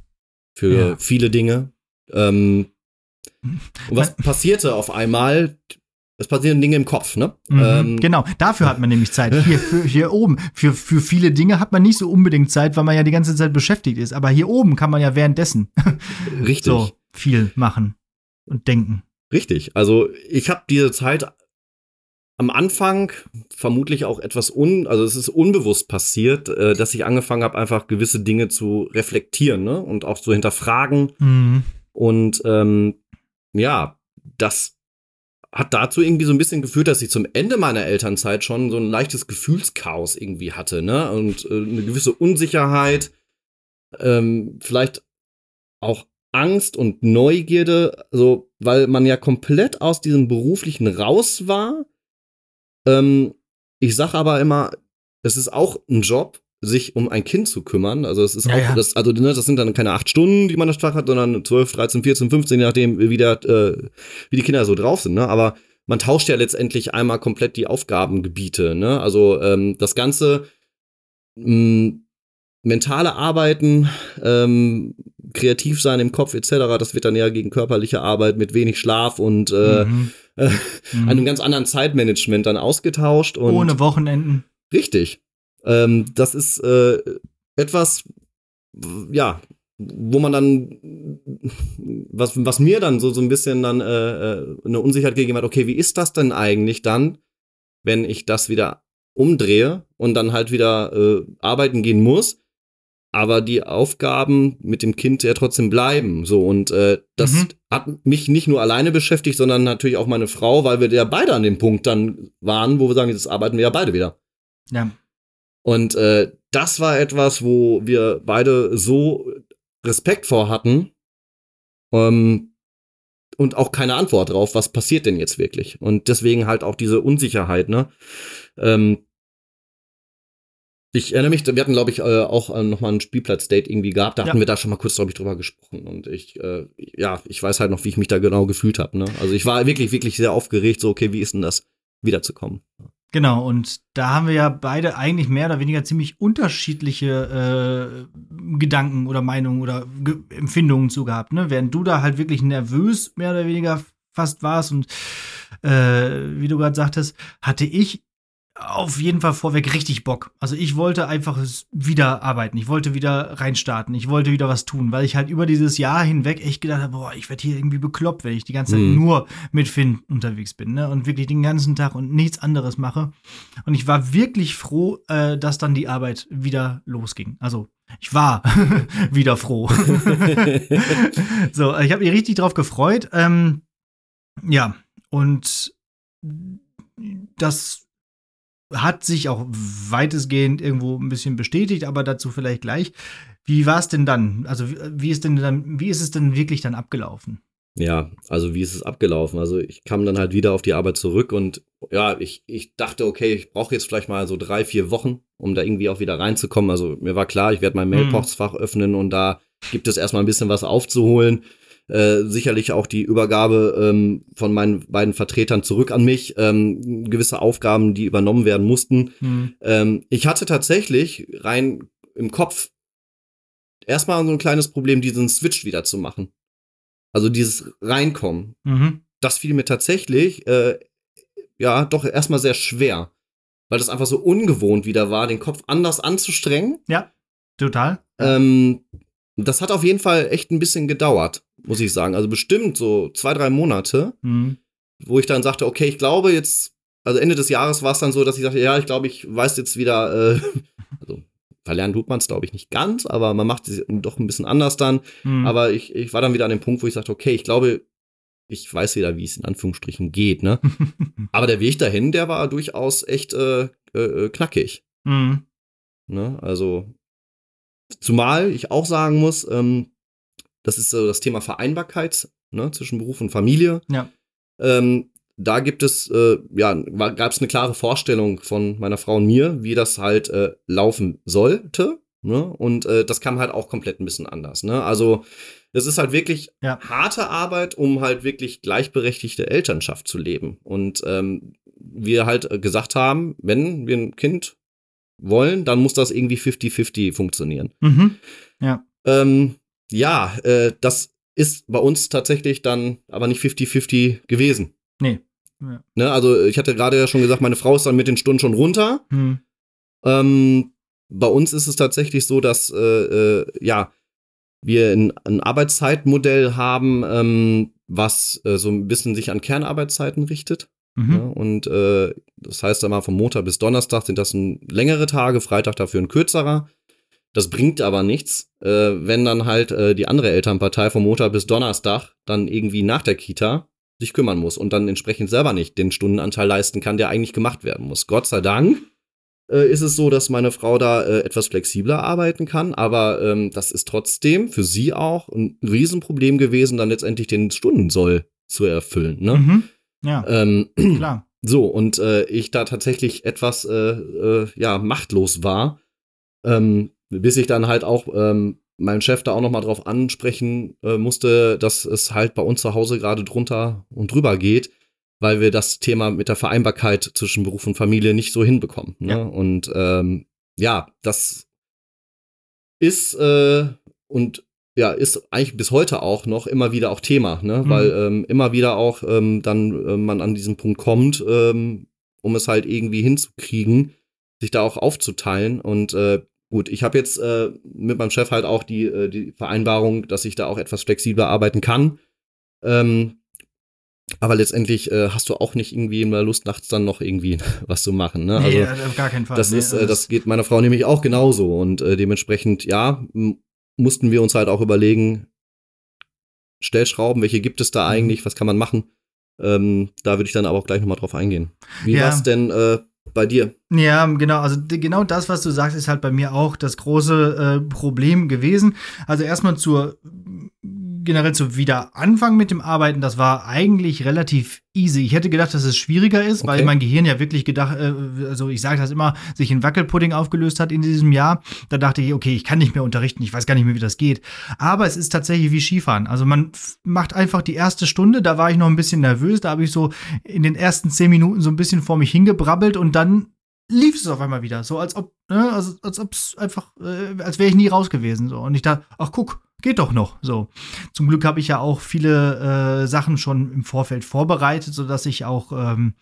für ja. viele Dinge. Ähm, und was passierte auf einmal? Es passieren Dinge im Kopf, ne? Mhm, ähm, genau, dafür hat man nämlich Zeit. Hier, für, hier oben. Für, für viele Dinge hat man nicht so unbedingt Zeit, weil man ja die ganze Zeit beschäftigt ist. Aber hier oben kann man ja währenddessen Richtig. so viel machen und denken. Richtig. Also ich habe diese Zeit am Anfang vermutlich auch etwas un, also es ist unbewusst passiert, äh, dass ich angefangen habe, einfach gewisse Dinge zu reflektieren ne? und auch zu hinterfragen. Mhm. Und ähm, ja, das hat dazu irgendwie so ein bisschen geführt, dass ich zum Ende meiner Elternzeit schon so ein leichtes Gefühlschaos irgendwie hatte, ne? Und äh, eine gewisse Unsicherheit, ähm, vielleicht auch Angst und Neugierde, so, weil man ja komplett aus diesem beruflichen raus war. Ähm, ich sag aber immer, es ist auch ein Job, sich um ein Kind zu kümmern. Also es ist ja, auch, ja. Das, also ne, das sind dann keine acht Stunden, die man das Tag hat, sondern 12, 13, 14, 15, je nachdem, wie, der, äh, wie die Kinder so drauf sind. Ne? Aber man tauscht ja letztendlich einmal komplett die Aufgabengebiete. Ne? Also ähm, das Ganze mh, mentale Arbeiten, ähm, kreativ sein im Kopf etc., das wird dann eher gegen körperliche Arbeit mit wenig Schlaf und äh, mhm. äh, mhm. einem ganz anderen Zeitmanagement dann ausgetauscht. Und Ohne Wochenenden. Richtig. Ähm, das ist äh, etwas, ja, wo man dann, was, was mir dann so, so ein bisschen dann äh, äh, eine Unsicherheit gegeben hat, okay, wie ist das denn eigentlich dann, wenn ich das wieder umdrehe und dann halt wieder äh, arbeiten gehen muss, aber die Aufgaben mit dem Kind ja trotzdem bleiben. So, und äh, das mhm. hat mich nicht nur alleine beschäftigt, sondern natürlich auch meine Frau, weil wir ja beide an dem Punkt dann waren, wo wir sagen, jetzt arbeiten wir ja beide wieder. Ja. Und äh, das war etwas, wo wir beide so Respekt vor hatten ähm, und auch keine Antwort drauf, was passiert denn jetzt wirklich? Und deswegen halt auch diese Unsicherheit, ne? Ähm, ich erinnere mich, wir hatten, glaube ich, äh, auch äh, noch mal ein Spielplatz-Date irgendwie gehabt. Da hatten wir da schon mal kurz, glaube ich, drüber gesprochen. Und ich, äh, ja, ich weiß halt noch, wie ich mich da genau gefühlt habe. Ne? Also ich war wirklich, wirklich sehr aufgeregt, so, okay, wie ist denn das, wiederzukommen? Genau, und da haben wir ja beide eigentlich mehr oder weniger ziemlich unterschiedliche äh, Gedanken oder Meinungen oder Ge Empfindungen zu gehabt. Ne? Während du da halt wirklich nervös mehr oder weniger fast warst und äh, wie du gerade sagtest, hatte ich auf jeden Fall vorweg richtig Bock. Also ich wollte einfach wieder arbeiten. Ich wollte wieder reinstarten. Ich wollte wieder was tun, weil ich halt über dieses Jahr hinweg echt gedacht habe, boah, ich werde hier irgendwie bekloppt, wenn ich die ganze Zeit mhm. nur mit Finn unterwegs bin, ne? Und wirklich den ganzen Tag und nichts anderes mache. Und ich war wirklich froh, äh, dass dann die Arbeit wieder losging. Also ich war wieder froh. so, ich habe mich richtig drauf gefreut. Ähm, ja, und das hat sich auch weitestgehend irgendwo ein bisschen bestätigt, aber dazu vielleicht gleich. Wie war es denn dann? Also wie ist denn dann, wie ist es denn wirklich dann abgelaufen? Ja, also wie ist es abgelaufen? Also ich kam dann halt wieder auf die Arbeit zurück und ja, ich, ich dachte, okay, ich brauche jetzt vielleicht mal so drei, vier Wochen, um da irgendwie auch wieder reinzukommen. Also mir war klar, ich werde mein hm. Mailboxfach öffnen und da gibt es erstmal ein bisschen was aufzuholen. Äh, sicherlich auch die Übergabe ähm, von meinen beiden Vertretern zurück an mich, ähm, gewisse Aufgaben, die übernommen werden mussten. Mhm. Ähm, ich hatte tatsächlich rein im Kopf erstmal so ein kleines Problem, diesen Switch wieder zu machen. Also dieses Reinkommen. Mhm. Das fiel mir tatsächlich, äh, ja, doch erstmal sehr schwer. Weil das einfach so ungewohnt wieder war, den Kopf anders anzustrengen. Ja, total. Ähm, das hat auf jeden Fall echt ein bisschen gedauert, muss ich sagen. Also bestimmt so zwei, drei Monate, mhm. wo ich dann sagte, okay, ich glaube jetzt, also Ende des Jahres war es dann so, dass ich sagte, ja, ich glaube, ich weiß jetzt wieder, äh, also verlernen tut man es, glaube ich, nicht ganz, aber man macht es doch ein bisschen anders dann. Mhm. Aber ich, ich war dann wieder an dem Punkt, wo ich sagte, okay, ich glaube, ich weiß wieder, wie es in Anführungsstrichen geht, ne? aber der Weg dahin, der war durchaus echt äh, äh, knackig. Mhm. Ne? Also Zumal ich auch sagen muss, ähm, das ist so das Thema Vereinbarkeit ne, zwischen Beruf und Familie. Ja. Ähm, da gibt es, äh, ja, gab es eine klare Vorstellung von meiner Frau und mir, wie das halt äh, laufen sollte. Ne? Und äh, das kam halt auch komplett ein bisschen anders. Ne? Also es ist halt wirklich ja. harte Arbeit, um halt wirklich gleichberechtigte Elternschaft zu leben. Und ähm, wir halt gesagt haben, wenn wir ein Kind wollen, dann muss das irgendwie 50-50 funktionieren. Mhm. Ja. Ähm, ja, äh, das ist bei uns tatsächlich dann aber nicht 50-50 gewesen. Nee. Ja. Ne, also ich hatte gerade ja schon gesagt, meine Frau ist dann mit den Stunden schon runter. Mhm. Ähm, bei uns ist es tatsächlich so, dass äh, äh, ja wir ein, ein Arbeitszeitmodell haben, ähm, was äh, so ein bisschen sich an Kernarbeitszeiten richtet. Mhm. Ja, und äh, das heißt einmal von Montag bis Donnerstag sind das ein längere Tage, Freitag dafür ein kürzerer. Das bringt aber nichts, äh, wenn dann halt äh, die andere Elternpartei von Montag bis Donnerstag dann irgendwie nach der Kita sich kümmern muss und dann entsprechend selber nicht den Stundenanteil leisten kann, der eigentlich gemacht werden muss. Gott sei Dank äh, ist es so, dass meine Frau da äh, etwas flexibler arbeiten kann, aber ähm, das ist trotzdem für sie auch ein Riesenproblem gewesen, dann letztendlich den Stundensoll zu erfüllen. Ne? Mhm. Ja, ähm, klar. So, und äh, ich da tatsächlich etwas äh, äh, ja, machtlos war, ähm, bis ich dann halt auch ähm, meinen Chef da auch noch mal drauf ansprechen äh, musste, dass es halt bei uns zu Hause gerade drunter und drüber geht, weil wir das Thema mit der Vereinbarkeit zwischen Beruf und Familie nicht so hinbekommen. Ne? Ja. Und ähm, ja, das ist äh, und ja, ist eigentlich bis heute auch noch immer wieder auch Thema, ne? Mhm. Weil ähm, immer wieder auch ähm, dann äh, man an diesen Punkt kommt, ähm, um es halt irgendwie hinzukriegen, sich da auch aufzuteilen. Und äh, gut, ich habe jetzt äh, mit meinem Chef halt auch die, äh, die Vereinbarung, dass ich da auch etwas flexibler arbeiten kann. Ähm, aber letztendlich äh, hast du auch nicht irgendwie immer Lust, nachts dann noch irgendwie was zu machen. Ne? Also, nee, auf gar keinen Fall. Das, nee, ist, äh, das geht meiner Frau nämlich auch genauso. Und äh, dementsprechend, ja, mussten wir uns halt auch überlegen, Stellschrauben, welche gibt es da mhm. eigentlich, was kann man machen? Ähm, da würde ich dann aber auch gleich nochmal drauf eingehen. Wie ja. war es denn äh, bei dir? Ja, genau. Also genau das, was du sagst, ist halt bei mir auch das große äh, Problem gewesen. Also erstmal zur generell zu wieder anfangen mit dem Arbeiten, das war eigentlich relativ easy. Ich hätte gedacht, dass es schwieriger ist, okay. weil mein Gehirn ja wirklich gedacht, äh, also ich sage das immer, sich in Wackelpudding aufgelöst hat in diesem Jahr. Da dachte ich, okay, ich kann nicht mehr unterrichten, ich weiß gar nicht mehr, wie das geht. Aber es ist tatsächlich wie Skifahren. Also man macht einfach die erste Stunde, da war ich noch ein bisschen nervös, da habe ich so in den ersten zehn Minuten so ein bisschen vor mich hingebrabbelt und dann lief es auf einmal wieder. So als ob, ne, als ob es einfach, äh, als wäre ich nie raus gewesen. So. Und ich dachte, ach guck, geht doch noch. So. Zum Glück habe ich ja auch viele äh, Sachen schon im Vorfeld vorbereitet, sodass ich auch ähm,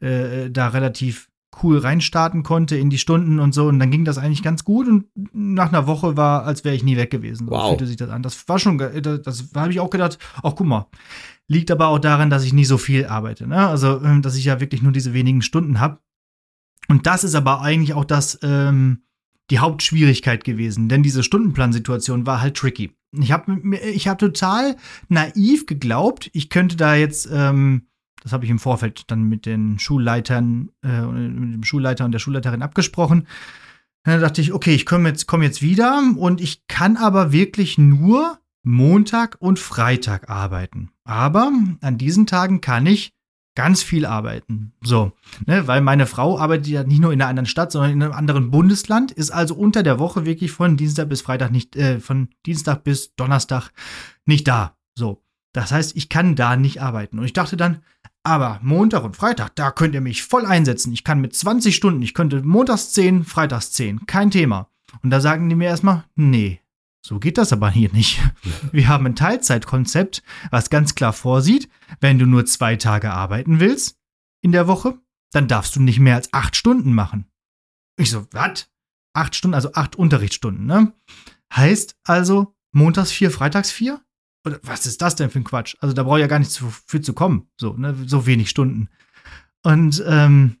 äh, da relativ cool reinstarten konnte in die Stunden und so. Und dann ging das eigentlich ganz gut. Und nach einer Woche war, als wäre ich nie weg gewesen. So wow. fühlte sich das an. Das war schon, das, das habe ich auch gedacht, ach guck mal. Liegt aber auch daran, dass ich nie so viel arbeite. Ne? Also, ähm, dass ich ja wirklich nur diese wenigen Stunden habe. Und das ist aber eigentlich auch das, ähm, die Hauptschwierigkeit gewesen, denn diese Stundenplansituation war halt tricky. Ich habe ich hab total naiv geglaubt, ich könnte da jetzt, ähm, das habe ich im Vorfeld dann mit den Schulleitern, äh, mit dem Schulleiter und der Schulleiterin abgesprochen. Dann dachte ich, okay, ich komme jetzt, komm jetzt wieder und ich kann aber wirklich nur Montag und Freitag arbeiten. Aber an diesen Tagen kann ich ganz viel arbeiten. So, ne, weil meine Frau arbeitet ja nicht nur in einer anderen Stadt, sondern in einem anderen Bundesland, ist also unter der Woche wirklich von Dienstag bis Freitag nicht, äh, von Dienstag bis Donnerstag nicht da. So. Das heißt, ich kann da nicht arbeiten. Und ich dachte dann, aber Montag und Freitag, da könnt ihr mich voll einsetzen. Ich kann mit 20 Stunden, ich könnte montags 10, freitags 10, kein Thema. Und da sagen die mir erstmal, nee, so geht das aber hier nicht. Wir haben ein Teilzeitkonzept, was ganz klar vorsieht, wenn du nur zwei Tage arbeiten willst in der Woche, dann darfst du nicht mehr als acht Stunden machen. Ich so, was? Acht Stunden, also acht Unterrichtsstunden, ne? Heißt also montags vier, freitags vier? Oder was ist das denn für ein Quatsch? Also da brauche ich ja gar nicht für zu kommen, so, ne? So wenig Stunden. Und ähm,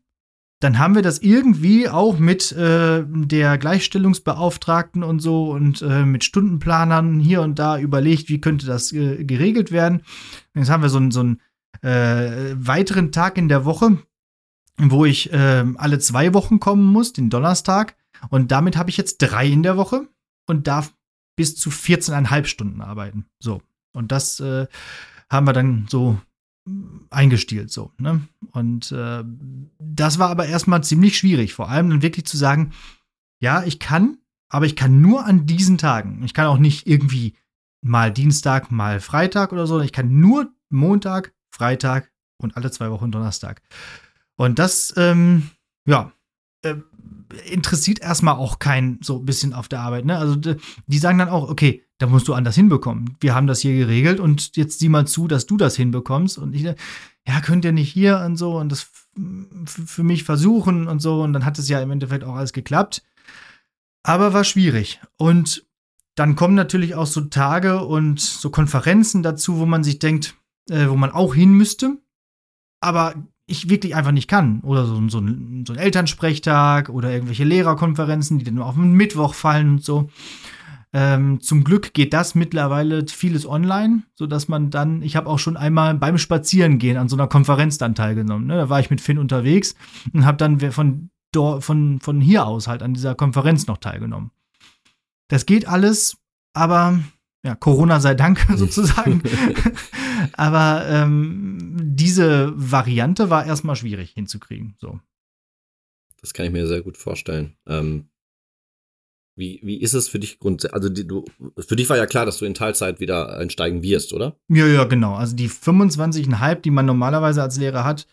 dann haben wir das irgendwie auch mit äh, der Gleichstellungsbeauftragten und so und äh, mit Stundenplanern hier und da überlegt, wie könnte das äh, geregelt werden. Jetzt haben wir so, so einen äh, weiteren Tag in der Woche, wo ich äh, alle zwei Wochen kommen muss, den Donnerstag. Und damit habe ich jetzt drei in der Woche und darf bis zu 14,5 Stunden arbeiten. So. Und das äh, haben wir dann so eingestielt so. Ne? Und äh, das war aber erstmal ziemlich schwierig, vor allem dann wirklich zu sagen, ja, ich kann, aber ich kann nur an diesen Tagen. Ich kann auch nicht irgendwie mal Dienstag, mal Freitag oder so. Ich kann nur Montag, Freitag und alle zwei Wochen Donnerstag. Und das, ähm, ja, äh, interessiert erstmal auch keinen so ein bisschen auf der Arbeit. Ne? Also die sagen dann auch, okay, da musst du anders hinbekommen. Wir haben das hier geregelt und jetzt sieh mal zu, dass du das hinbekommst. Und ich, ja, könnt ihr nicht hier und so und das für mich versuchen und so. Und dann hat es ja im Endeffekt auch alles geklappt. Aber war schwierig. Und dann kommen natürlich auch so Tage und so Konferenzen dazu, wo man sich denkt, äh, wo man auch hin müsste. Aber ich wirklich einfach nicht kann. Oder so, so, ein, so ein Elternsprechtag oder irgendwelche Lehrerkonferenzen, die dann nur auf den Mittwoch fallen und so. Ähm, zum Glück geht das mittlerweile vieles online, sodass man dann, ich habe auch schon einmal beim Spazierengehen an so einer Konferenz dann teilgenommen. Ne? Da war ich mit Finn unterwegs und habe dann von von, von hier aus halt an dieser Konferenz noch teilgenommen. Das geht alles, aber ja, Corona sei Dank sozusagen. aber ähm, diese Variante war erstmal schwierig hinzukriegen. So. Das kann ich mir sehr gut vorstellen. Ähm, wie, wie ist es für dich grundsätzlich? Also die, du, für dich war ja klar, dass du in Teilzeit wieder einsteigen wirst, oder? Ja, ja, genau. Also die 25,5, die man normalerweise als Lehrer hat,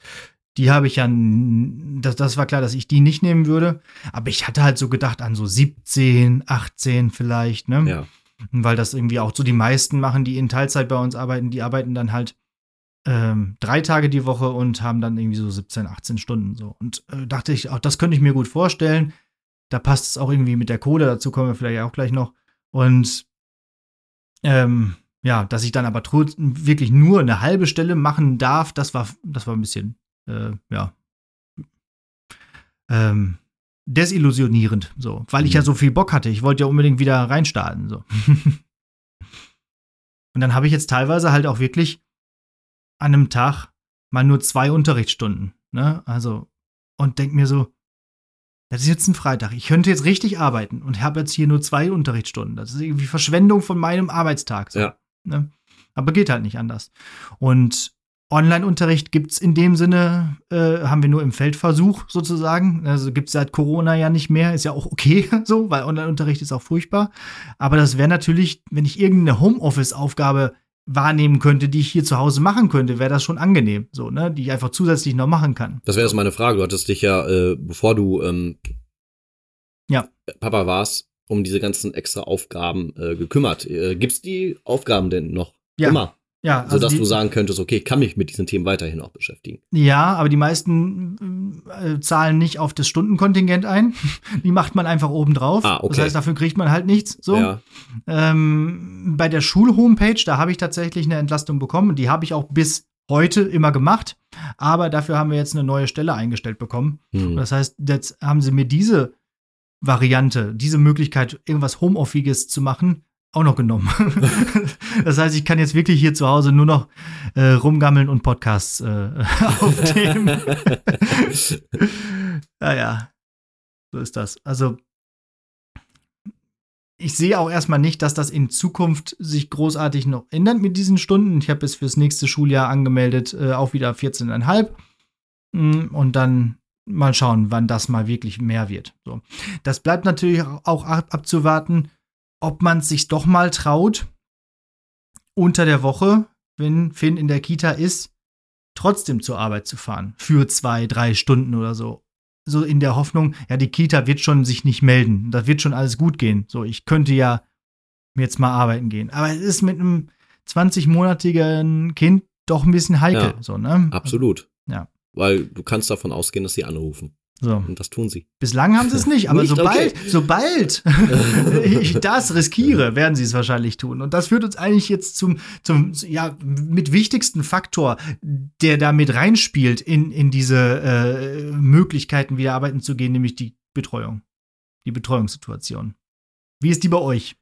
die habe ich ja, das, das war klar, dass ich die nicht nehmen würde. Aber ich hatte halt so gedacht an so 17, 18 vielleicht, ne? Ja. Weil das irgendwie auch so die meisten machen, die in Teilzeit bei uns arbeiten, die arbeiten dann halt ähm, drei Tage die Woche und haben dann irgendwie so 17, 18 Stunden so. Und äh, dachte ich, auch das könnte ich mir gut vorstellen. Da passt es auch irgendwie mit der Kohle, dazu kommen wir vielleicht auch gleich noch. Und ähm, ja, dass ich dann aber wirklich nur eine halbe Stelle machen darf, das war, das war ein bisschen, äh, ja, ähm, desillusionierend, so, weil ich ja mhm. so viel Bock hatte. Ich wollte ja unbedingt wieder reinstarten, so. Und dann habe ich jetzt teilweise halt auch wirklich an einem Tag mal nur zwei Unterrichtsstunden, ne? Also, und denk mir so, das ist jetzt ein Freitag. Ich könnte jetzt richtig arbeiten und habe jetzt hier nur zwei Unterrichtsstunden. Das ist irgendwie Verschwendung von meinem Arbeitstag. So, ja. Ne? Aber geht halt nicht anders. Und Online-Unterricht gibt es in dem Sinne, äh, haben wir nur im Feldversuch sozusagen. Also gibt es seit Corona ja nicht mehr. Ist ja auch okay so, weil Online-Unterricht ist auch furchtbar. Aber das wäre natürlich, wenn ich irgendeine Homeoffice-Aufgabe wahrnehmen könnte, die ich hier zu Hause machen könnte, wäre das schon angenehm, so, ne, die ich einfach zusätzlich noch machen kann. Das wäre jetzt meine Frage. Du hattest dich ja, äh, bevor du ähm, ja. Papa warst, um diese ganzen extra Aufgaben äh, gekümmert. Äh, gibt's die Aufgaben denn noch ja. immer? Ja, also sodass die, du sagen könntest, okay, kann mich mit diesen Themen weiterhin auch beschäftigen. Ja, aber die meisten äh, zahlen nicht auf das Stundenkontingent ein. die macht man einfach oben drauf. Ah, okay. Das heißt, dafür kriegt man halt nichts. So. Ja. Ähm, bei der Schulhomepage, da habe ich tatsächlich eine Entlastung bekommen. Die habe ich auch bis heute immer gemacht. Aber dafür haben wir jetzt eine neue Stelle eingestellt bekommen. Hm. Das heißt, jetzt haben sie mir diese Variante, diese Möglichkeit, irgendwas Homeoffiges zu machen, auch noch genommen. das heißt, ich kann jetzt wirklich hier zu Hause nur noch äh, rumgammeln und Podcasts äh, aufnehmen. naja, so ist das. Also, ich sehe auch erstmal nicht, dass das in Zukunft sich großartig noch ändert mit diesen Stunden. Ich habe es fürs nächste Schuljahr angemeldet, äh, auch wieder 14,5. Mm, und dann mal schauen, wann das mal wirklich mehr wird. So. Das bleibt natürlich auch abzuwarten ob man es sich doch mal traut, unter der Woche, wenn Finn in der Kita ist, trotzdem zur Arbeit zu fahren. Für zwei, drei Stunden oder so. So in der Hoffnung, ja, die Kita wird schon sich nicht melden. Da wird schon alles gut gehen. So, ich könnte ja jetzt mal arbeiten gehen. Aber es ist mit einem 20-monatigen Kind doch ein bisschen heikel. Ja, so, ne? Absolut. Ja. Weil du kannst davon ausgehen, dass sie anrufen. So. Und das tun sie. Bislang haben sie es nicht, aber nicht? sobald, okay. sobald ich das riskiere, werden sie es wahrscheinlich tun. Und das führt uns eigentlich jetzt zum, zum ja, mit wichtigsten Faktor, der da mit reinspielt in, in diese äh, Möglichkeiten, wieder arbeiten zu gehen, nämlich die Betreuung. Die Betreuungssituation. Wie ist die bei euch?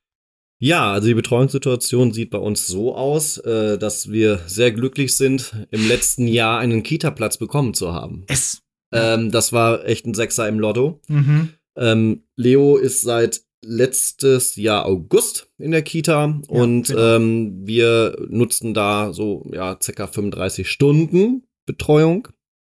Ja, also die Betreuungssituation sieht bei uns so aus, äh, dass wir sehr glücklich sind, im letzten Jahr einen Kita-Platz bekommen zu haben. Es ähm, das war echt ein Sechser im Lotto. Mhm. Ähm, Leo ist seit letztes Jahr August in der Kita ja, und genau. ähm, wir nutzten da so ja circa 35 Stunden Betreuung.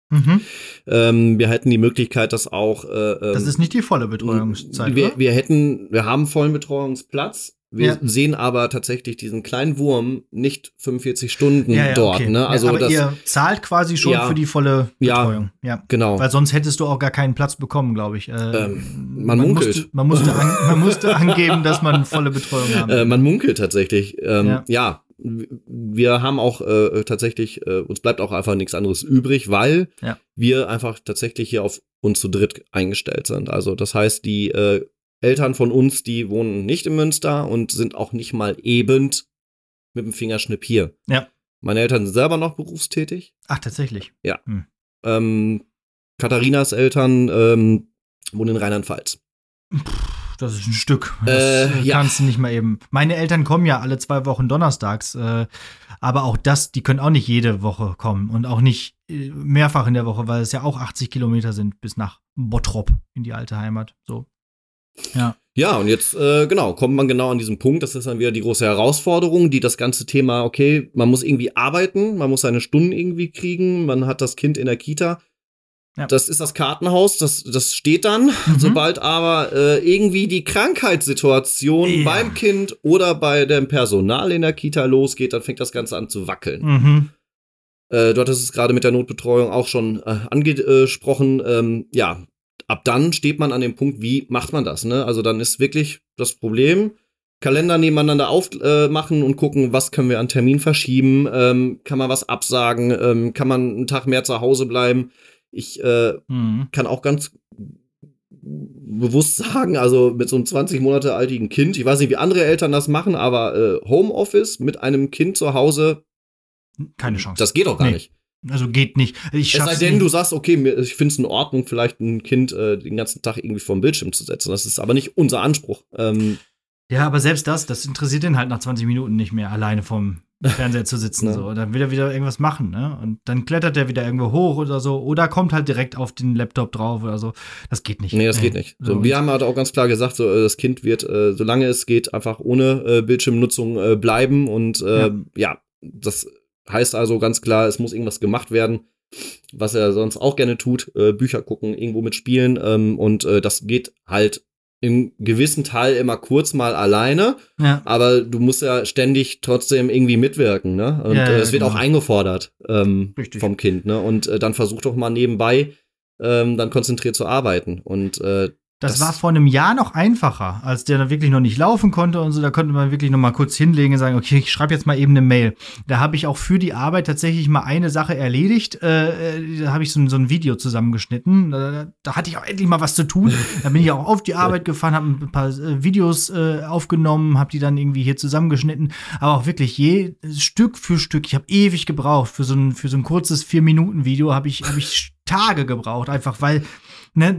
Mhm. Ähm, wir hätten die Möglichkeit, dass auch. Äh, das ist nicht die volle Betreuungszeit. Wir, wir hätten, wir haben vollen Betreuungsplatz. Wir ja. sehen aber tatsächlich diesen kleinen Wurm nicht 45 Stunden ja, ja, dort. Okay. Ne? Also aber das, ihr zahlt quasi schon für die volle Betreuung. Ja, genau. Weil sonst hättest du auch gar keinen Platz bekommen, glaube ich. Äh, ähm, man, man, munkelt. Musste, man, musste an, man musste angeben, dass man volle Betreuung hat. Äh, man munkelt tatsächlich. Ähm, ja. Wir haben auch äh, tatsächlich, äh, uns bleibt auch einfach nichts anderes übrig, weil wir einfach tatsächlich hier auf uns zu dritt eingestellt sind. Also das heißt, die äh, Eltern von uns, die wohnen nicht in Münster und sind auch nicht mal eben mit dem Fingerschnipp hier. Ja. Meine Eltern sind selber noch berufstätig. Ach, tatsächlich. Ja. Hm. Ähm, Katharinas Eltern ähm, wohnen in Rheinland-Pfalz. Das ist ein Stück. Das äh, ja. kannst du nicht mal eben. Meine Eltern kommen ja alle zwei Wochen donnerstags. Äh, Aber auch das, die können auch nicht jede Woche kommen und auch nicht äh, mehrfach in der Woche, weil es ja auch 80 Kilometer sind bis nach Bottrop in die alte Heimat. So. Ja. Ja, und jetzt, äh, genau, kommt man genau an diesen Punkt. Das ist dann wieder die große Herausforderung, die das ganze Thema, okay, man muss irgendwie arbeiten, man muss seine Stunden irgendwie kriegen, man hat das Kind in der Kita. Ja. Das ist das Kartenhaus, das, das steht dann. Mhm. Sobald aber äh, irgendwie die Krankheitssituation ja. beim Kind oder bei dem Personal in der Kita losgeht, dann fängt das Ganze an zu wackeln. Mhm. Äh, du hattest es gerade mit der Notbetreuung auch schon äh, angesprochen. Ähm, ja, ab dann steht man an dem Punkt, wie macht man das? Ne? Also dann ist wirklich das Problem, Kalender nebeneinander aufmachen äh, und gucken, was können wir an Termin verschieben, ähm, kann man was absagen, ähm, kann man einen Tag mehr zu Hause bleiben. Ich äh, mhm. kann auch ganz bewusst sagen, also mit so einem 20 Monate altigen Kind, ich weiß nicht, wie andere Eltern das machen, aber äh, Homeoffice mit einem Kind zu Hause, keine Chance. Das geht doch gar nee. nicht. Also geht nicht. Ich es sei denn, nicht. du sagst, okay, ich finde es in Ordnung, vielleicht ein Kind äh, den ganzen Tag irgendwie vor dem Bildschirm zu setzen. Das ist aber nicht unser Anspruch. Ähm, ja, aber selbst das, das interessiert den halt nach 20 Minuten nicht mehr, alleine vom Fernseher zu sitzen. ja. so. Dann will er wieder irgendwas machen, ne? Und dann klettert er wieder irgendwo hoch oder so. Oder kommt halt direkt auf den Laptop drauf oder so. Das geht nicht. Nee, das nee. geht nicht. So, wir haben halt auch ganz klar gesagt, so, äh, das Kind wird, äh, solange es geht, einfach ohne äh, Bildschirmnutzung äh, bleiben. Und äh, ja. ja, das Heißt also ganz klar, es muss irgendwas gemacht werden, was er sonst auch gerne tut, äh, Bücher gucken, irgendwo mitspielen. Ähm, und äh, das geht halt im gewissen Teil immer kurz mal alleine, ja. aber du musst ja ständig trotzdem irgendwie mitwirken, ne? Und ja, ja, äh, es wird genau. auch eingefordert ähm, vom Kind, ne? Und äh, dann versuch doch mal nebenbei ähm, dann konzentriert zu arbeiten. Und äh, das, das, war vor einem Jahr noch einfacher, als der dann wirklich noch nicht laufen konnte und so. Da konnte man wirklich noch mal kurz hinlegen und sagen, okay, ich schreibe jetzt mal eben eine Mail. Da habe ich auch für die Arbeit tatsächlich mal eine Sache erledigt. Äh, äh da habe ich so, so, ein Video zusammengeschnitten. Da, da, hatte ich auch endlich mal was zu tun. Da bin ich auch auf die Arbeit gefahren, habe ein paar äh, Videos äh, aufgenommen, habe die dann irgendwie hier zusammengeschnitten. Aber auch wirklich je Stück für Stück. Ich habe ewig gebraucht für so ein für so ein kurzes vier Minuten Video. Habe ich habe ich Tage gebraucht, einfach weil ne,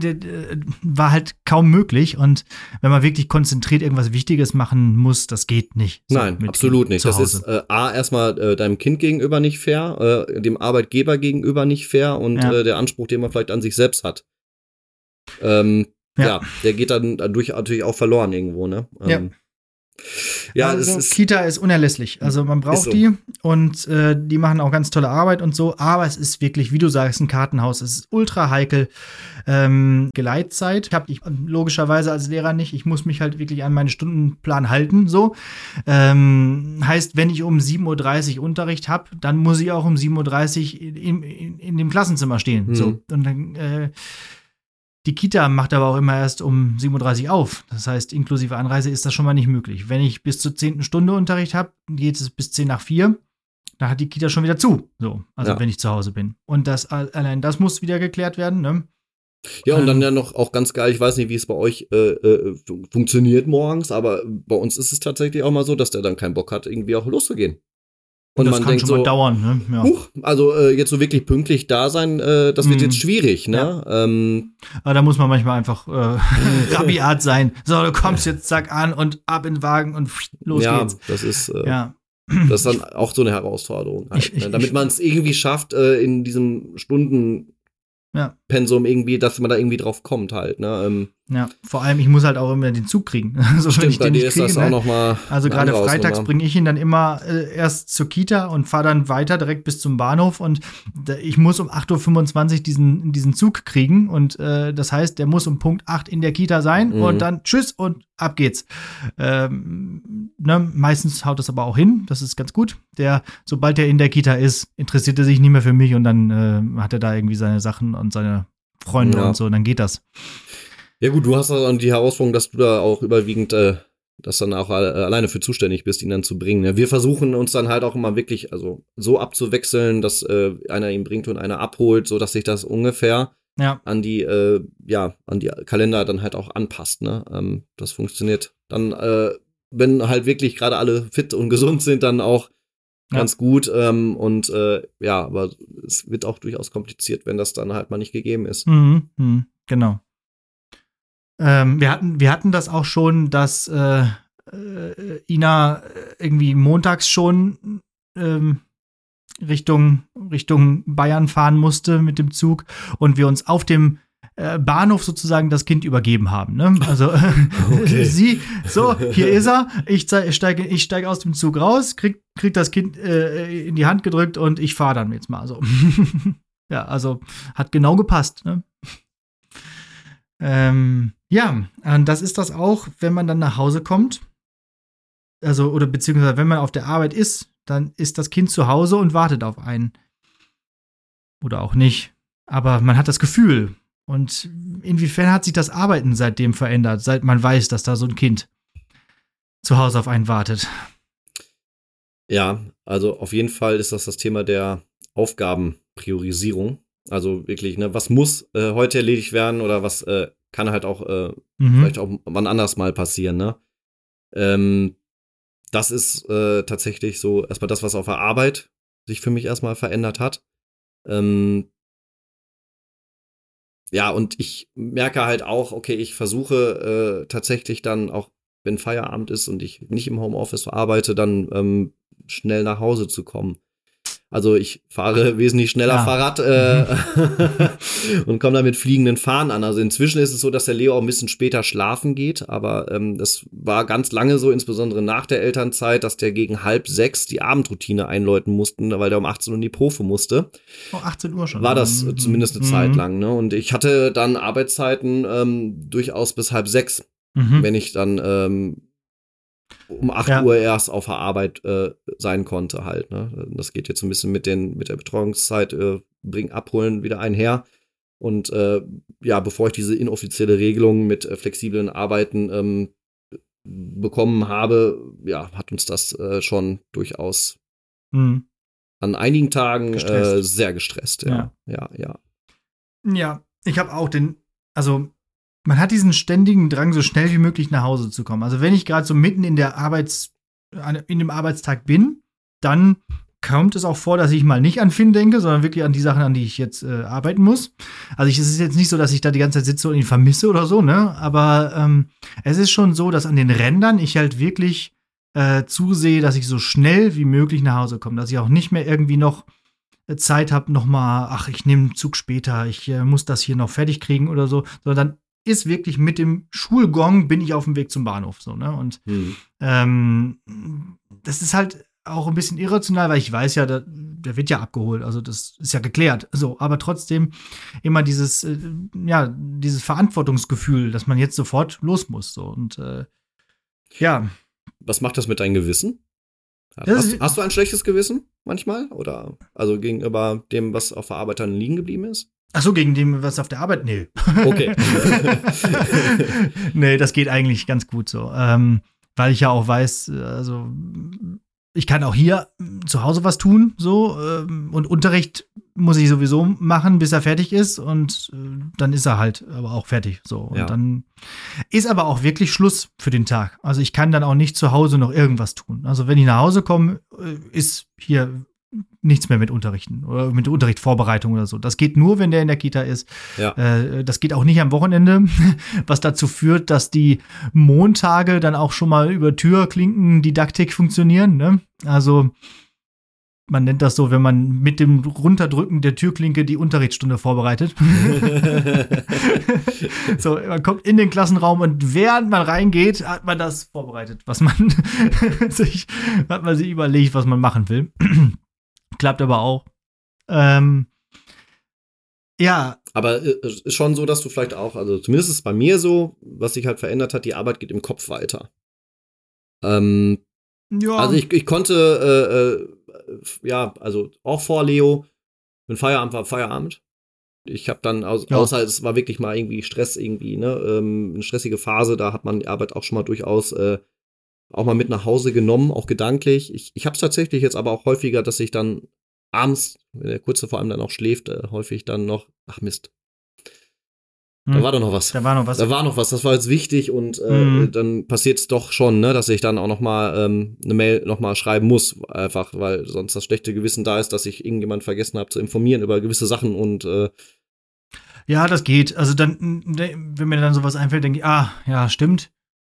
war halt kaum möglich. Und wenn man wirklich konzentriert irgendwas Wichtiges machen muss, das geht nicht. So Nein, absolut nicht. Das ist äh, A, erstmal äh, deinem Kind gegenüber nicht fair, äh, dem Arbeitgeber gegenüber nicht fair und ja. äh, der Anspruch, den man vielleicht an sich selbst hat. Ähm, ja. ja. der geht dann dadurch natürlich auch verloren irgendwo, ne? Ähm, ja. Ja, also ist, Kita ist unerlässlich. Also man braucht so. die und äh, die machen auch ganz tolle Arbeit und so. Aber es ist wirklich, wie du sagst, ein Kartenhaus. Es ist ultra heikel. Ähm, Geleitzeit. Ich habe ich logischerweise als Lehrer nicht. Ich muss mich halt wirklich an meinen Stundenplan halten. So ähm, heißt, wenn ich um 7:30 Uhr Unterricht habe, dann muss ich auch um 7:30 Uhr in, in, in, dem Klassenzimmer stehen. Mhm. So und dann äh, die Kita macht aber auch immer erst um 7.30 Uhr auf. Das heißt, inklusive Anreise ist das schon mal nicht möglich. Wenn ich bis zur 10. Stunde Unterricht habe, geht es bis 10 nach 4. Da hat die Kita schon wieder zu. So, also ja. wenn ich zu Hause bin. Und das allein das muss wieder geklärt werden, ne? Ja, und dann ähm. ja noch auch ganz geil, ich weiß nicht, wie es bei euch äh, äh, funktioniert morgens, aber bei uns ist es tatsächlich auch mal so, dass der dann keinen Bock hat, irgendwie auch loszugehen. Und das man kann denkt schon so, mal dauern, ne? Ja. Huch, also äh, jetzt so wirklich pünktlich da sein, äh, das wird mm. jetzt schwierig, ne? Ja. Ähm, Aber da muss man manchmal einfach äh, rabiat sein. So, du kommst jetzt zack an und ab in den Wagen und los ja, geht's. Das ist, äh, ja, das ist dann auch so eine Herausforderung. Halt, ich, ich, ne? Damit man es irgendwie schafft, äh, in diesem Stunden ja. Pensum irgendwie, dass man da irgendwie drauf kommt halt. Ne? Ähm, ja, vor allem, ich muss halt auch immer den Zug kriegen. also, Stimmt, bei dir ist kriege, das ne? Also gerade freitags bringe ich ihn dann immer äh, erst zur Kita und fahre dann weiter direkt bis zum Bahnhof und ich muss um 8.25 Uhr diesen, diesen Zug kriegen und äh, das heißt, der muss um Punkt 8 in der Kita sein mhm. und dann tschüss und ab geht's. Ähm, ne? Meistens haut das aber auch hin, das ist ganz gut. Der, sobald er in der Kita ist, interessiert er sich nicht mehr für mich und dann äh, hat er da irgendwie seine Sachen und seine Freunde ja. und so, und dann geht das. Ja gut, du hast dann die Herausforderung, dass du da auch überwiegend äh, das dann auch alleine für zuständig bist, ihn dann zu bringen. Ne? Wir versuchen uns dann halt auch immer wirklich also so abzuwechseln, dass äh, einer ihn bringt und einer abholt, so dass sich das ungefähr ja. an die äh, ja an die Kalender dann halt auch anpasst. Ne? Ähm, das funktioniert dann, äh, wenn halt wirklich gerade alle fit und gesund sind, dann auch ja. ganz gut. Ähm, und äh, ja, aber es wird auch durchaus kompliziert, wenn das dann halt mal nicht gegeben ist. Mhm, mh, genau. Ähm, wir, hatten, wir hatten das auch schon, dass äh, äh, Ina irgendwie montags schon ähm, Richtung, Richtung Bayern fahren musste mit dem Zug und wir uns auf dem äh, Bahnhof sozusagen das Kind übergeben haben. Ne? Also okay. sie, so, hier ist er, ich steige ich steig aus dem Zug raus, krieg, krieg das Kind äh, in die Hand gedrückt und ich fahre dann jetzt mal so. ja, also hat genau gepasst. Ne? Ähm, ja, und das ist das auch, wenn man dann nach Hause kommt. Also, oder beziehungsweise wenn man auf der Arbeit ist, dann ist das Kind zu Hause und wartet auf einen. Oder auch nicht. Aber man hat das Gefühl. Und inwiefern hat sich das Arbeiten seitdem verändert, seit man weiß, dass da so ein Kind zu Hause auf einen wartet? Ja, also auf jeden Fall ist das das Thema der Aufgabenpriorisierung. Also wirklich, ne, was muss äh, heute erledigt werden oder was äh, kann halt auch äh, mhm. vielleicht auch wann anders mal passieren, ne? Ähm, das ist äh, tatsächlich so erstmal das, was auf der Arbeit sich für mich erstmal verändert hat. Ähm, ja, und ich merke halt auch, okay, ich versuche äh, tatsächlich dann auch, wenn Feierabend ist und ich nicht im Homeoffice arbeite, dann ähm, schnell nach Hause zu kommen. Also ich fahre wesentlich schneller ja. Fahrrad äh, und komme da mit fliegenden Fahnen an. Also inzwischen ist es so, dass der Leo auch ein bisschen später schlafen geht, aber ähm, das war ganz lange so, insbesondere nach der Elternzeit, dass der gegen halb sechs die Abendroutine einläuten mussten, weil der um 18 Uhr in die Profe musste. Oh, 18 Uhr schon. War das mhm. zumindest eine mhm. Zeit lang. Ne? Und ich hatte dann Arbeitszeiten ähm, durchaus bis halb sechs, mhm. wenn ich dann ähm, um 8 ja. Uhr erst auf der Arbeit äh, sein konnte halt. Ne? Das geht jetzt ein bisschen mit, den, mit der Betreuungszeit, äh, bring abholen wieder einher. Und äh, ja, bevor ich diese inoffizielle Regelung mit äh, flexiblen Arbeiten ähm, bekommen habe, ja, hat uns das äh, schon durchaus mhm. an einigen Tagen äh, sehr gestresst. Ja, ja, ja. Ja, ja ich habe auch den, also man hat diesen ständigen Drang, so schnell wie möglich nach Hause zu kommen. Also wenn ich gerade so mitten in der Arbeits, in dem Arbeitstag bin, dann kommt es auch vor, dass ich mal nicht an Finn denke, sondern wirklich an die Sachen, an die ich jetzt äh, arbeiten muss. Also ich, es ist jetzt nicht so, dass ich da die ganze Zeit sitze und ihn vermisse oder so, ne? Aber ähm, es ist schon so, dass an den Rändern ich halt wirklich äh, zusehe, dass ich so schnell wie möglich nach Hause komme, dass ich auch nicht mehr irgendwie noch äh, Zeit habe, noch mal, ach, ich nehme einen Zug später, ich äh, muss das hier noch fertig kriegen oder so, sondern ist wirklich mit dem Schulgong bin ich auf dem Weg zum Bahnhof. So, ne? Und mhm. ähm, das ist halt auch ein bisschen irrational, weil ich weiß ja, der, der, wird ja abgeholt, also das ist ja geklärt. So, aber trotzdem immer dieses, äh, ja, dieses Verantwortungsgefühl, dass man jetzt sofort los muss. So und äh, ja. Was macht das mit deinem Gewissen? Hast, hast, du ein schlechtes Gewissen manchmal? Oder also gegenüber dem, was auf der Arbeit dann liegen geblieben ist? Ach so, gegen dem, was auf der Arbeit? Nee. Okay. nee, das geht eigentlich ganz gut so. Ähm, weil ich ja auch weiß, also ich kann auch hier zu Hause was tun, so. Ähm, und Unterricht muss ich sowieso machen, bis er fertig ist. Und äh, dann ist er halt aber auch fertig. So. Und ja. dann ist aber auch wirklich Schluss für den Tag. Also ich kann dann auch nicht zu Hause noch irgendwas tun. Also wenn ich nach Hause komme, äh, ist hier nichts mehr mit Unterrichten oder mit Unterrichtsvorbereitung oder so. Das geht nur, wenn der in der Kita ist. Ja. Äh, das geht auch nicht am Wochenende, was dazu führt, dass die Montage dann auch schon mal über Türklinken-Didaktik funktionieren. Ne? Also man nennt das so, wenn man mit dem Runterdrücken der Türklinke die Unterrichtsstunde vorbereitet. so, man kommt in den Klassenraum und während man reingeht, hat man das vorbereitet, was man sich, hat man sich überlegt, was man machen will. Klappt aber auch. Ähm, ja. Aber äh, ist schon so, dass du vielleicht auch, also zumindest ist es bei mir so, was sich halt verändert hat, die Arbeit geht im Kopf weiter. Ähm, ja. Also ich, ich konnte, äh, äh, ja, also auch vor Leo, wenn Feierabend war, Feierabend. Ich habe dann, aus, ja. außer es war wirklich mal irgendwie Stress irgendwie, ne, ähm, eine stressige Phase, da hat man die Arbeit auch schon mal durchaus äh, auch mal mit nach Hause genommen, auch gedanklich. Ich, ich habe es tatsächlich jetzt aber auch häufiger, dass ich dann abends, wenn der Kurze vor allem dann auch schläft, äh, häufig dann noch, ach Mist. Hm. Da war doch noch was. Da war noch was. Da war noch was. Das war jetzt wichtig und äh, hm. dann passiert es doch schon, ne, dass ich dann auch noch mal ähm, eine Mail noch mal schreiben muss, einfach, weil sonst das schlechte Gewissen da ist, dass ich irgendjemand vergessen habe zu informieren über gewisse Sachen und äh, ja, das geht. Also dann, wenn mir dann sowas einfällt, denke ich, ah, ja, stimmt.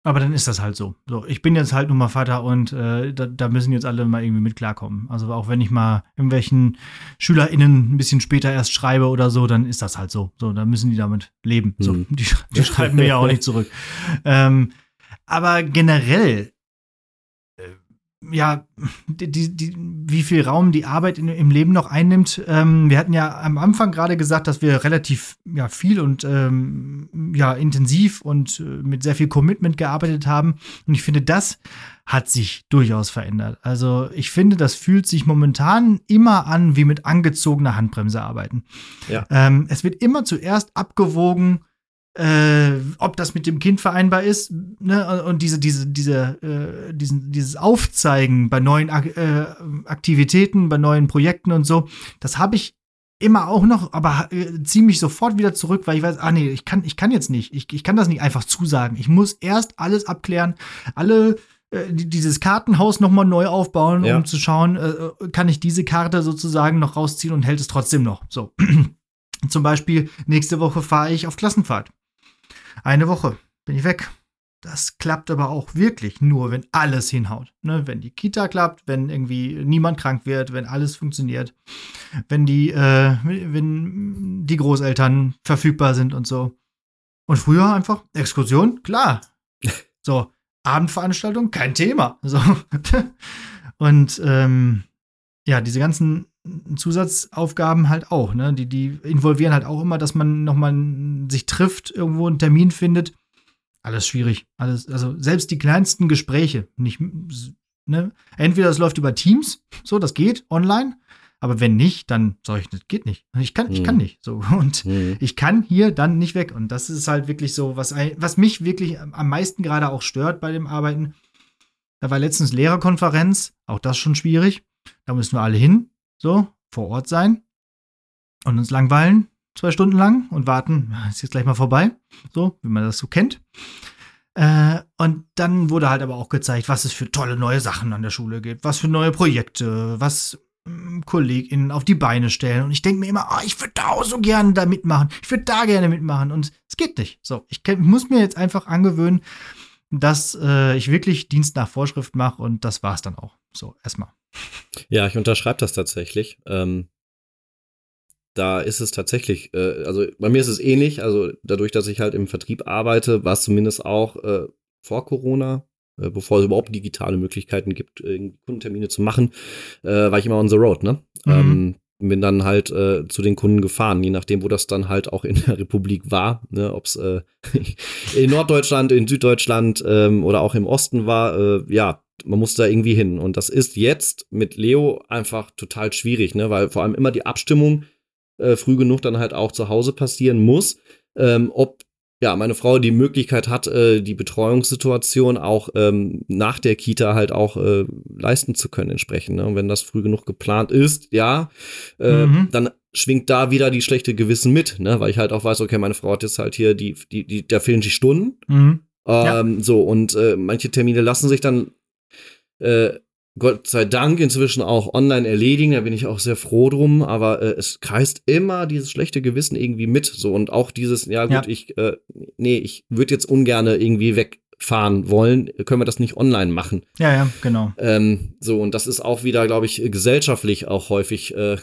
Aber dann ist das halt so. so ich bin jetzt halt nun mal Vater und äh, da, da, müssen jetzt alle mal irgendwie mit klarkommen. Also auch wenn ich mal irgendwelchen SchülerInnen ein bisschen später erst schreibe oder so, dann ist das halt so. So, dann müssen die damit leben. So, hm. die, die schreiben mir ja auch nicht zurück. Ähm, aber generell ja, die, die, wie viel Raum die Arbeit in, im Leben noch einnimmt. Ähm, wir hatten ja am Anfang gerade gesagt, dass wir relativ ja, viel und ähm, ja, intensiv und äh, mit sehr viel Commitment gearbeitet haben. Und ich finde, das hat sich durchaus verändert. Also ich finde, das fühlt sich momentan immer an, wie mit angezogener Handbremse arbeiten. Ja. Ähm, es wird immer zuerst abgewogen, äh, ob das mit dem Kind vereinbar ist, ne? Und diese, diese, diese, äh, diesen, dieses Aufzeigen bei neuen äh, Aktivitäten, bei neuen Projekten und so, das habe ich immer auch noch, aber äh, ziehe mich sofort wieder zurück, weil ich weiß, ah nee, ich kann, ich kann jetzt nicht, ich, ich kann das nicht einfach zusagen. Ich muss erst alles abklären, alle äh, dieses Kartenhaus nochmal neu aufbauen, ja. um zu schauen, äh, äh, kann ich diese Karte sozusagen noch rausziehen und hält es trotzdem noch. So. Zum Beispiel, nächste Woche fahre ich auf Klassenfahrt. Eine Woche bin ich weg. Das klappt aber auch wirklich nur, wenn alles hinhaut. Ne? Wenn die Kita klappt, wenn irgendwie niemand krank wird, wenn alles funktioniert, wenn die, äh, wenn die Großeltern verfügbar sind und so. Und früher einfach Exkursion, klar. So, Abendveranstaltung, kein Thema. So. Und ähm, ja, diese ganzen Zusatzaufgaben halt auch, ne? Die, die involvieren halt auch immer, dass man nochmal sich trifft, irgendwo einen Termin findet. Alles schwierig. Alles, also selbst die kleinsten Gespräche, nicht, ne? Entweder es läuft über Teams, so, das geht, online. Aber wenn nicht, dann sage ich, das geht nicht. Ich kann, ich kann mhm. nicht. So. Und mhm. ich kann hier dann nicht weg. Und das ist halt wirklich so, was, was mich wirklich am meisten gerade auch stört bei dem Arbeiten. Da war letztens Lehrerkonferenz, auch das schon schwierig. Da müssen wir alle hin so, vor Ort sein und uns langweilen, zwei Stunden lang und warten, ist jetzt gleich mal vorbei, so, wie man das so kennt. Äh, und dann wurde halt aber auch gezeigt, was es für tolle neue Sachen an der Schule gibt, was für neue Projekte, was ähm, KollegInnen auf die Beine stellen. Und ich denke mir immer, oh, ich würde da auch so gerne da mitmachen. Ich würde da gerne mitmachen. Und es geht nicht. So, ich muss mir jetzt einfach angewöhnen, dass äh, ich wirklich Dienst nach Vorschrift mache und das war's dann auch. So, erstmal. Ja, ich unterschreibe das tatsächlich. Ähm, da ist es tatsächlich, äh, also bei mir ist es ähnlich, also dadurch, dass ich halt im Vertrieb arbeite, war es zumindest auch äh, vor Corona, äh, bevor es überhaupt digitale Möglichkeiten gibt, Kundentermine zu machen, äh, war ich immer on the road, ne? Mhm. Ähm, bin dann halt äh, zu den Kunden gefahren, je nachdem, wo das dann halt auch in der Republik war, ne, ob es äh, in Norddeutschland, in Süddeutschland ähm, oder auch im Osten war, äh, ja, man muss da irgendwie hin. Und das ist jetzt mit Leo einfach total schwierig, ne? weil vor allem immer die Abstimmung äh, früh genug dann halt auch zu Hause passieren muss, ähm, ob ja, meine Frau die Möglichkeit hat, äh, die Betreuungssituation auch ähm, nach der Kita halt auch äh, leisten zu können entsprechend. Ne? Und wenn das früh genug geplant ist, ja, äh, mhm. dann schwingt da wieder die schlechte Gewissen mit, ne? Weil ich halt auch weiß, okay, meine Frau hat jetzt halt hier die, die, die, da fehlen die Stunden. Mhm. Ähm, ja. So, und äh, manche Termine lassen sich dann äh, Gott sei Dank inzwischen auch online erledigen, da bin ich auch sehr froh drum, aber äh, es kreist immer dieses schlechte Gewissen irgendwie mit, so und auch dieses, ja gut, ja. ich, äh, nee, ich würde jetzt ungerne irgendwie wegfahren wollen, können wir das nicht online machen. Ja, ja, genau. Ähm, so, und das ist auch wieder, glaube ich, gesellschaftlich auch häufig, äh,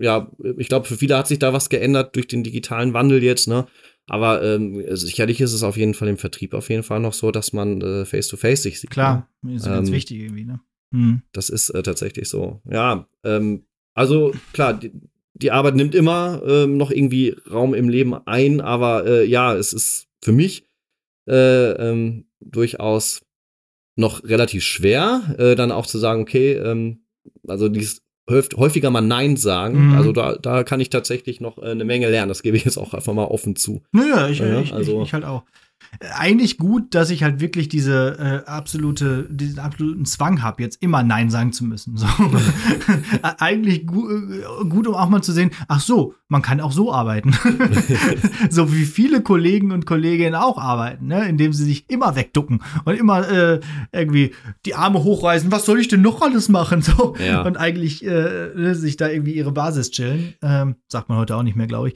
ja, ich glaube, für viele hat sich da was geändert durch den digitalen Wandel jetzt, ne? Aber ähm, sicherlich ist es auf jeden Fall im Vertrieb auf jeden Fall noch so, dass man äh, face-to-face -face sich sieht. Klar, ne? ist ähm, ganz wichtig irgendwie, ne? Hm. Das ist äh, tatsächlich so. Ja, ähm, also klar, die, die Arbeit nimmt immer ähm, noch irgendwie Raum im Leben ein, aber äh, ja, es ist für mich äh, ähm, durchaus noch relativ schwer, äh, dann auch zu sagen, okay, ähm, also dieses häufiger mal Nein sagen. Mhm. Also da, da kann ich tatsächlich noch äh, eine Menge lernen. Das gebe ich jetzt auch einfach mal offen zu. Naja, ich, ja, ich, also, ich, ich halt auch eigentlich gut, dass ich halt wirklich diese äh, absolute, diesen absoluten Zwang habe, jetzt immer Nein sagen zu müssen. So. eigentlich gu äh, gut, um auch mal zu sehen, ach so, man kann auch so arbeiten. so wie viele Kollegen und Kolleginnen auch arbeiten, ne? indem sie sich immer wegducken und immer äh, irgendwie die Arme hochreißen, was soll ich denn noch alles machen? So. Ja. Und eigentlich äh, sich da irgendwie ihre Basis chillen. Ähm, sagt man heute auch nicht mehr, glaube ich.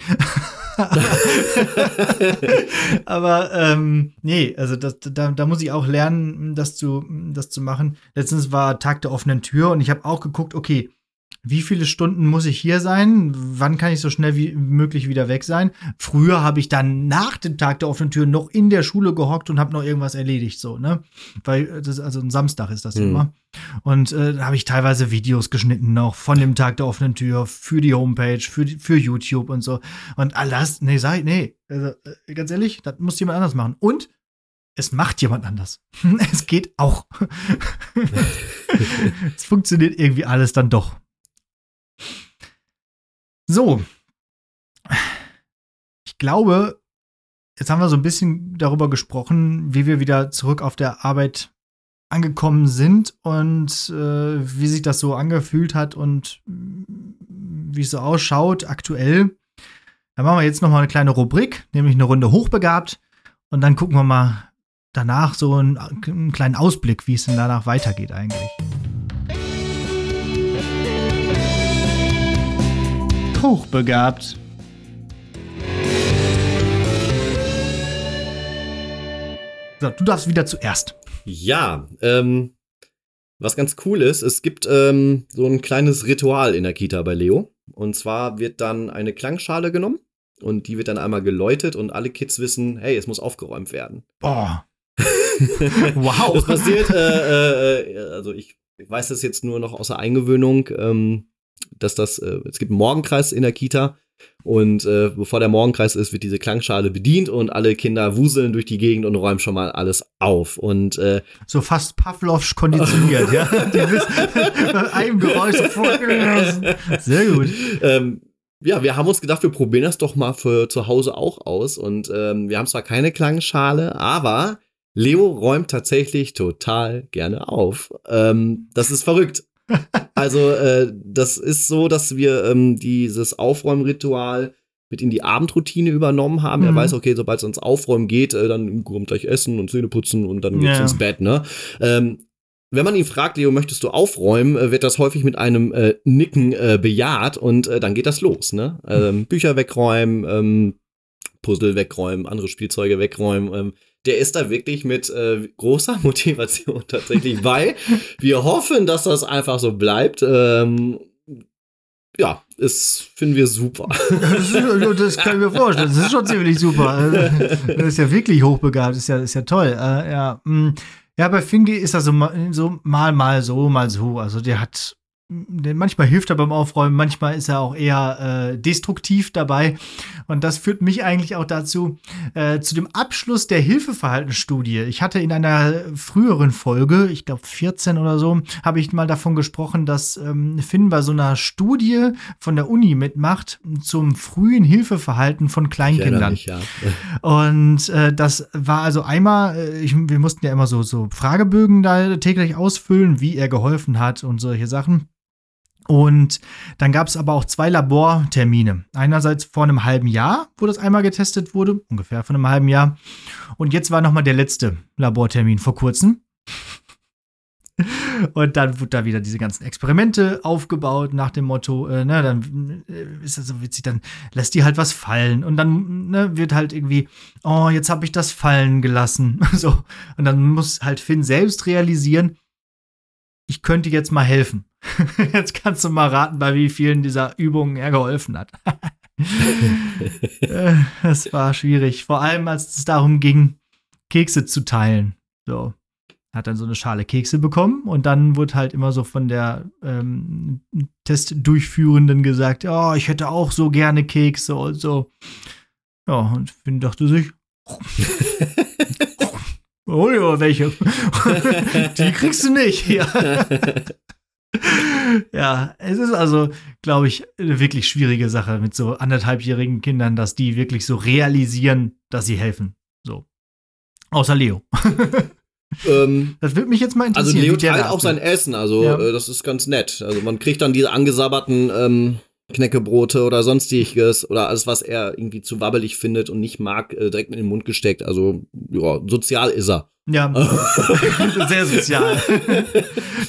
Aber ähm, nee, also das, da, da muss ich auch lernen, das zu, das zu machen. Letztens war Tag der offenen Tür und ich habe auch geguckt, okay, wie viele Stunden muss ich hier sein? Wann kann ich so schnell wie möglich wieder weg sein? Früher habe ich dann nach dem Tag der offenen Tür noch in der Schule gehockt und habe noch irgendwas erledigt, so, ne? Weil äh, das also ein Samstag ist das mhm. immer. Und äh, da habe ich teilweise Videos geschnitten noch von dem Tag der offenen Tür für die Homepage, für, für YouTube und so. Und alles, nee, sei, nee, also, äh, ganz ehrlich, das muss jemand anders machen. Und es macht jemand anders. es geht auch. es funktioniert irgendwie alles dann doch. So. Ich glaube, jetzt haben wir so ein bisschen darüber gesprochen, wie wir wieder zurück auf der Arbeit angekommen sind und äh, wie sich das so angefühlt hat und wie es so ausschaut aktuell. Dann machen wir jetzt noch mal eine kleine Rubrik, nämlich eine Runde hochbegabt und dann gucken wir mal danach so einen, einen kleinen Ausblick, wie es denn danach weitergeht eigentlich. Hochbegabt. So, du darfst wieder zuerst. Ja, ähm, was ganz cool ist, es gibt ähm, so ein kleines Ritual in der Kita bei Leo. Und zwar wird dann eine Klangschale genommen und die wird dann einmal geläutet und alle Kids wissen, hey, es muss aufgeräumt werden. Boah. wow. Das passiert, äh, äh, also ich, ich weiß das jetzt nur noch außer Eingewöhnung. Ähm, dass das, äh, es gibt einen Morgenkreis in der Kita und äh, bevor der Morgenkreis ist, wird diese Klangschale bedient und alle Kinder wuseln durch die Gegend und räumen schon mal alles auf. Und äh, so fast Pavlovsch konditioniert, ja. Die einem Geräusch sofort. Sehr gut. Ähm, ja, wir haben uns gedacht, wir probieren das doch mal für zu Hause auch aus. Und ähm, wir haben zwar keine Klangschale, aber Leo räumt tatsächlich total gerne auf. Ähm, das ist verrückt also äh, das ist so, dass wir ähm, dieses Aufräumritual mit in die Abendroutine übernommen haben. Mhm. Er weiß, okay, sobald es ans Aufräumen geht, äh, dann kommt gleich Essen und Zähne putzen und dann geht's ja. ins Bett, ne? Ähm, wenn man ihn fragt, Leo, möchtest du aufräumen, äh, wird das häufig mit einem äh, Nicken äh, bejaht und äh, dann geht das los, ne? Ähm, Bücher wegräumen, ähm, Puzzle wegräumen, andere Spielzeuge wegräumen. Ähm, der ist da wirklich mit äh, großer Motivation tatsächlich bei. Wir hoffen, dass das einfach so bleibt. Ähm, ja, das finden wir super. Das, ist, das kann ich mir vorstellen. Das ist schon ziemlich super. Das ist ja wirklich hochbegabt. Das ist ja, ist ja toll. Äh, ja, mm. ja, bei Fingi ist das so, so mal, mal so, mal so. Also der hat manchmal hilft er beim Aufräumen, manchmal ist er auch eher äh, destruktiv dabei. Und das führt mich eigentlich auch dazu, äh, zu dem Abschluss der Hilfeverhaltensstudie. Ich hatte in einer früheren Folge, ich glaube 14 oder so, habe ich mal davon gesprochen, dass ähm, Finn bei so einer Studie von der Uni mitmacht zum frühen Hilfeverhalten von Kleinkindern. Mich, ja. Und äh, das war also einmal, äh, ich, wir mussten ja immer so, so Fragebögen da täglich ausfüllen, wie er geholfen hat und solche Sachen. Und dann gab es aber auch zwei Labortermine. Einerseits vor einem halben Jahr, wo das einmal getestet wurde, ungefähr vor einem halben Jahr. Und jetzt war nochmal der letzte Labortermin vor kurzem. Und dann wurde da wieder diese ganzen Experimente aufgebaut nach dem Motto, äh, ne, dann äh, ist das so witzig, dann lässt die halt was fallen und dann ne, wird halt irgendwie, oh, jetzt habe ich das fallen gelassen. so. Und dann muss halt Finn selbst realisieren, ich könnte jetzt mal helfen. Jetzt kannst du mal raten, bei wie vielen dieser Übungen er geholfen hat. Es war schwierig. Vor allem, als es darum ging, Kekse zu teilen. So. Hat dann so eine Schale Kekse bekommen und dann wurde halt immer so von der ähm, Testdurchführenden gesagt, ja, oh, ich hätte auch so gerne Kekse und so. Ja, und Finn dachte sich, hol dir welche. Die kriegst du nicht. Ja. ja, es ist also, glaube ich, eine wirklich schwierige Sache mit so anderthalbjährigen Kindern, dass die wirklich so realisieren, dass sie helfen. So. Außer Leo. Ähm, das würde mich jetzt mal also interessieren. Also Leo teilt auch sein Essen, also ja. äh, das ist ganz nett. Also man kriegt dann diese angesabberten ähm, Knäckebrote oder sonstiges oder alles, was er irgendwie zu wabbelig findet und nicht mag, äh, direkt in den Mund gesteckt. Also, ja, sozial ist er. Ja, sehr sozial.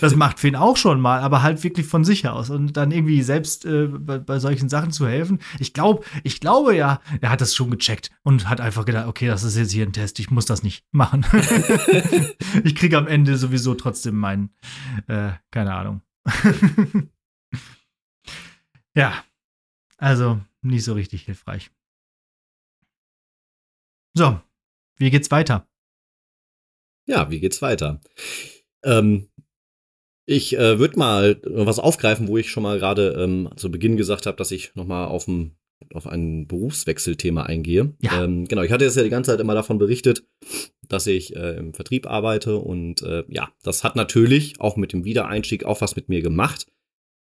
Das macht Finn auch schon mal, aber halt wirklich von sich aus und dann irgendwie selbst äh, bei, bei, solchen Sachen zu helfen. Ich glaube, ich glaube ja, er hat das schon gecheckt und hat einfach gedacht, okay, das ist jetzt hier ein Test, ich muss das nicht machen. ich kriege am Ende sowieso trotzdem meinen, äh, keine Ahnung. ja, also nicht so richtig hilfreich. So, wie geht's weiter? Ja, wie geht's weiter? Ähm, ich äh, würde mal was aufgreifen, wo ich schon mal gerade ähm, zu Beginn gesagt habe, dass ich noch mal auf ein, auf ein Berufswechselthema eingehe. Ja. Ähm, genau, ich hatte jetzt ja die ganze Zeit immer davon berichtet, dass ich äh, im Vertrieb arbeite und äh, ja, das hat natürlich auch mit dem Wiedereinstieg auch was mit mir gemacht.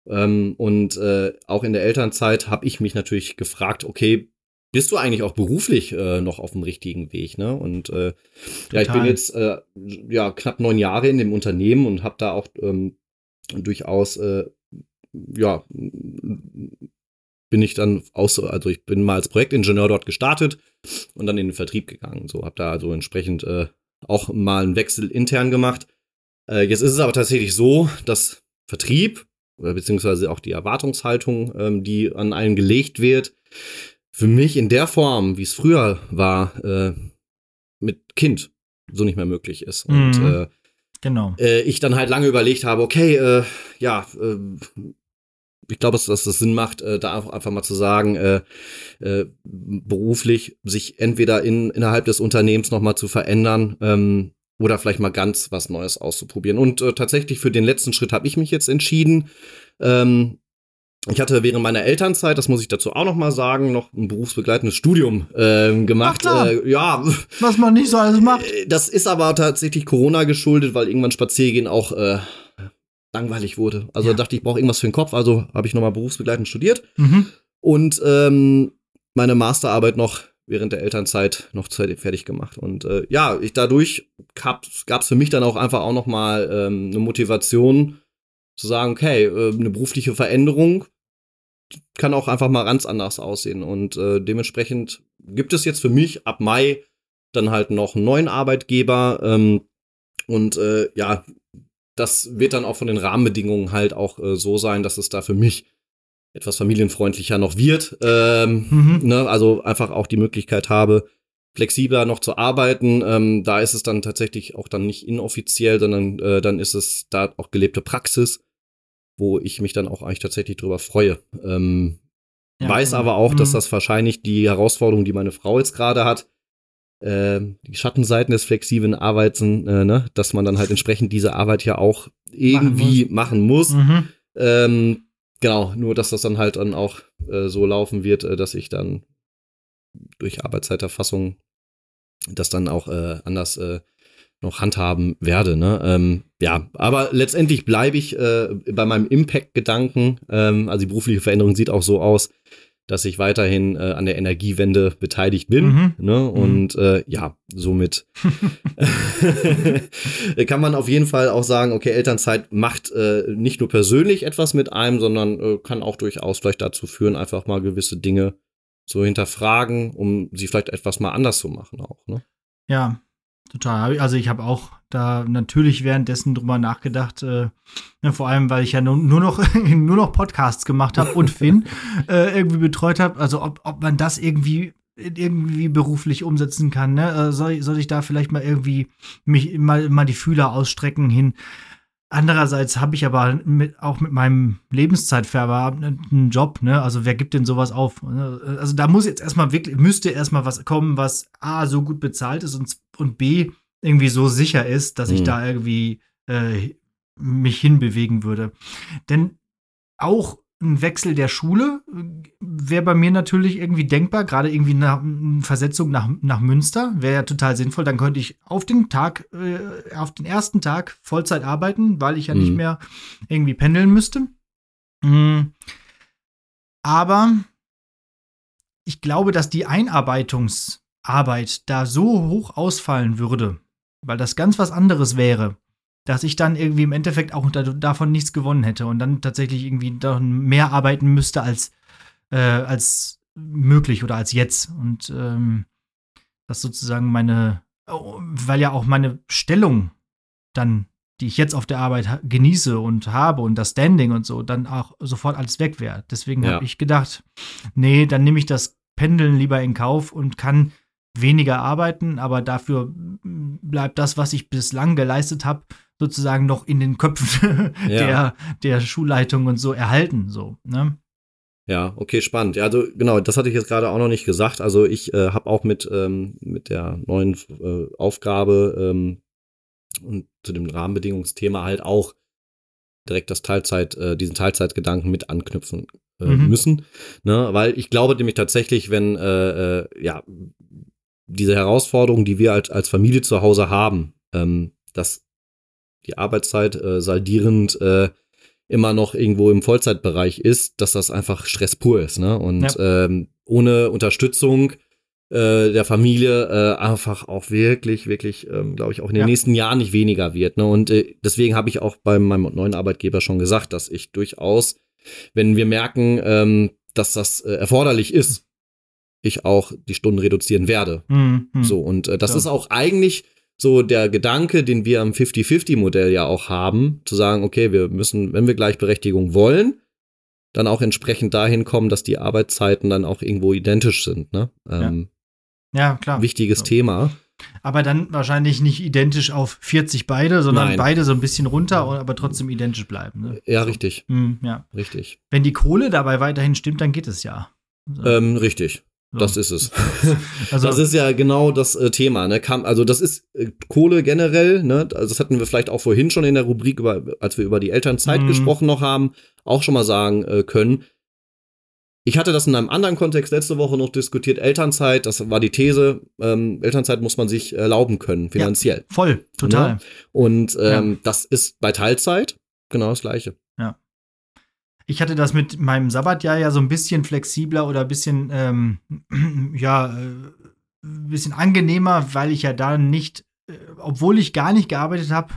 Ähm, und äh, auch in der Elternzeit habe ich mich natürlich gefragt, okay, bist du eigentlich auch beruflich äh, noch auf dem richtigen Weg, ne? Und äh, ja, ich bin jetzt äh, ja knapp neun Jahre in dem Unternehmen und habe da auch ähm, durchaus äh, ja bin ich dann aus, also ich bin mal als Projektingenieur dort gestartet und dann in den Vertrieb gegangen. So habe da also entsprechend äh, auch mal einen Wechsel intern gemacht. Äh, jetzt ist es aber tatsächlich so, dass Vertrieb oder beziehungsweise auch die Erwartungshaltung, ähm, die an einen gelegt wird, für mich in der Form, wie es früher war, äh, mit Kind so nicht mehr möglich ist. Und mhm. äh, genau. Äh, ich dann halt lange überlegt habe, okay, äh, ja, äh, ich glaube, dass, dass das Sinn macht, äh, da einfach mal zu sagen, äh, äh, beruflich sich entweder in, innerhalb des Unternehmens noch mal zu verändern ähm, oder vielleicht mal ganz was Neues auszuprobieren. Und äh, tatsächlich für den letzten Schritt habe ich mich jetzt entschieden. Ähm, ich hatte während meiner Elternzeit, das muss ich dazu auch noch mal sagen, noch ein berufsbegleitendes Studium äh, gemacht. Ach, äh, ja, was man nicht so alles macht. Äh, das ist aber tatsächlich Corona geschuldet, weil irgendwann Spaziergehen auch äh, langweilig wurde. Also ja. dachte ich, brauche irgendwas für den Kopf. Also habe ich noch mal berufsbegleitend studiert mhm. und ähm, meine Masterarbeit noch während der Elternzeit noch fertig gemacht. Und äh, ja, ich dadurch gab es für mich dann auch einfach auch noch mal ähm, eine Motivation zu sagen, okay, äh, eine berufliche Veränderung kann auch einfach mal ganz anders aussehen. Und äh, dementsprechend gibt es jetzt für mich ab Mai dann halt noch einen neuen Arbeitgeber. Ähm, und äh, ja, das wird dann auch von den Rahmenbedingungen halt auch äh, so sein, dass es da für mich etwas familienfreundlicher noch wird. Ähm, mhm. ne, also einfach auch die Möglichkeit habe, flexibler noch zu arbeiten. Ähm, da ist es dann tatsächlich auch dann nicht inoffiziell, sondern äh, dann ist es da auch gelebte Praxis wo ich mich dann auch eigentlich tatsächlich drüber freue. Ähm, ja, weiß aber auch, dass mhm. das wahrscheinlich die Herausforderung, die meine Frau jetzt gerade hat, äh, die Schattenseiten des flexiblen Arbeiten, äh, ne, dass man dann halt entsprechend diese Arbeit ja auch irgendwie machen muss. Machen muss. Mhm. Ähm, genau, nur dass das dann halt dann auch äh, so laufen wird, äh, dass ich dann durch Arbeitszeiterfassung das dann auch äh, anders äh, noch handhaben werde. Ne? Ähm, ja, aber letztendlich bleibe ich äh, bei meinem Impact-Gedanken. Ähm, also die berufliche Veränderung sieht auch so aus, dass ich weiterhin äh, an der Energiewende beteiligt bin. Mhm. Ne? Mhm. Und mhm. äh, ja, somit kann man auf jeden Fall auch sagen, okay, Elternzeit macht äh, nicht nur persönlich etwas mit einem, sondern äh, kann auch durchaus vielleicht dazu führen, einfach mal gewisse Dinge zu hinterfragen, um sie vielleicht etwas mal anders zu machen auch. Ne? Ja, Total. Also ich habe auch da natürlich währenddessen drüber nachgedacht, äh, ne, vor allem, weil ich ja nur, nur noch nur noch Podcasts gemacht habe und Finn äh, irgendwie betreut habe. Also ob, ob man das irgendwie irgendwie beruflich umsetzen kann. Ne? Äh, soll, soll ich da vielleicht mal irgendwie mich mal, mal die Fühler ausstrecken hin? Andererseits habe ich aber mit, auch mit meinem Lebenszeitfärber einen Job, ne? Also wer gibt denn sowas auf? Ne? Also da muss jetzt erstmal wirklich, müsste erstmal was kommen, was A, so gut bezahlt ist und, und B, irgendwie so sicher ist, dass mhm. ich da irgendwie äh, mich hinbewegen würde. Denn auch ein Wechsel der Schule wäre bei mir natürlich irgendwie denkbar, gerade irgendwie eine Versetzung nach, nach Münster wäre ja total sinnvoll. Dann könnte ich auf den Tag, äh, auf den ersten Tag Vollzeit arbeiten, weil ich ja mhm. nicht mehr irgendwie pendeln müsste. Mhm. Aber ich glaube, dass die Einarbeitungsarbeit da so hoch ausfallen würde, weil das ganz was anderes wäre dass ich dann irgendwie im Endeffekt auch davon nichts gewonnen hätte und dann tatsächlich irgendwie mehr arbeiten müsste als, äh, als möglich oder als jetzt. Und ähm, das sozusagen meine, oh, weil ja auch meine Stellung dann, die ich jetzt auf der Arbeit genieße und habe und das Standing und so, dann auch sofort alles weg wäre. Deswegen ja. habe ich gedacht, nee, dann nehme ich das Pendeln lieber in Kauf und kann weniger arbeiten, aber dafür bleibt das, was ich bislang geleistet habe, sozusagen noch in den Köpfen ja. der, der Schulleitung und so erhalten. So, ne? Ja, okay, spannend. Ja, also genau, das hatte ich jetzt gerade auch noch nicht gesagt. Also ich äh, habe auch mit, ähm, mit der neuen äh, Aufgabe ähm, und zu dem Rahmenbedingungsthema halt auch direkt das Teilzeit, äh, diesen Teilzeitgedanken mit anknüpfen äh, mhm. müssen. Ne? Weil ich glaube nämlich tatsächlich, wenn äh, äh, ja diese Herausforderungen, die wir als, als Familie zu Hause haben, ähm, dass die Arbeitszeit äh, saldierend äh, immer noch irgendwo im Vollzeitbereich ist, dass das einfach Stress pur ist. Ne? Und ja. ähm, ohne Unterstützung äh, der Familie äh, einfach auch wirklich, wirklich, ähm, glaube ich, auch in den ja. nächsten Jahren nicht weniger wird. Ne? Und äh, deswegen habe ich auch bei meinem neuen Arbeitgeber schon gesagt, dass ich durchaus, wenn wir merken, ähm, dass das äh, erforderlich ist, ich auch die Stunden reduzieren werde. Mhm. So, und äh, das ja. ist auch eigentlich so der Gedanke, den wir am 50-50-Modell ja auch haben, zu sagen, okay, wir müssen, wenn wir Gleichberechtigung wollen, dann auch entsprechend dahin kommen, dass die Arbeitszeiten dann auch irgendwo identisch sind. Ne? Ähm, ja. ja. klar. Wichtiges so. Thema. Aber dann wahrscheinlich nicht identisch auf 40 beide, sondern Nein. beide so ein bisschen runter, aber trotzdem identisch bleiben. Ne? Ja, richtig. Mhm, ja. Richtig. Wenn die Kohle dabei weiterhin stimmt, dann geht es ja. So. Ähm, richtig. So. Das ist es. Also, das ist ja genau das äh, Thema. Ne? Kam, also das ist äh, Kohle generell. Ne? Also das hatten wir vielleicht auch vorhin schon in der Rubrik, über, als wir über die Elternzeit mhm. gesprochen noch haben, auch schon mal sagen äh, können. Ich hatte das in einem anderen Kontext letzte Woche noch diskutiert. Elternzeit, das war die These. Ähm, Elternzeit muss man sich erlauben können, finanziell. Ja, voll, total. Ne? Und ähm, ja. das ist bei Teilzeit genau das Gleiche. Ich hatte das mit meinem Sabbatjahr ja so ein bisschen flexibler oder ein bisschen, ähm, ja, ein äh, bisschen angenehmer, weil ich ja da nicht, äh, obwohl ich gar nicht gearbeitet habe,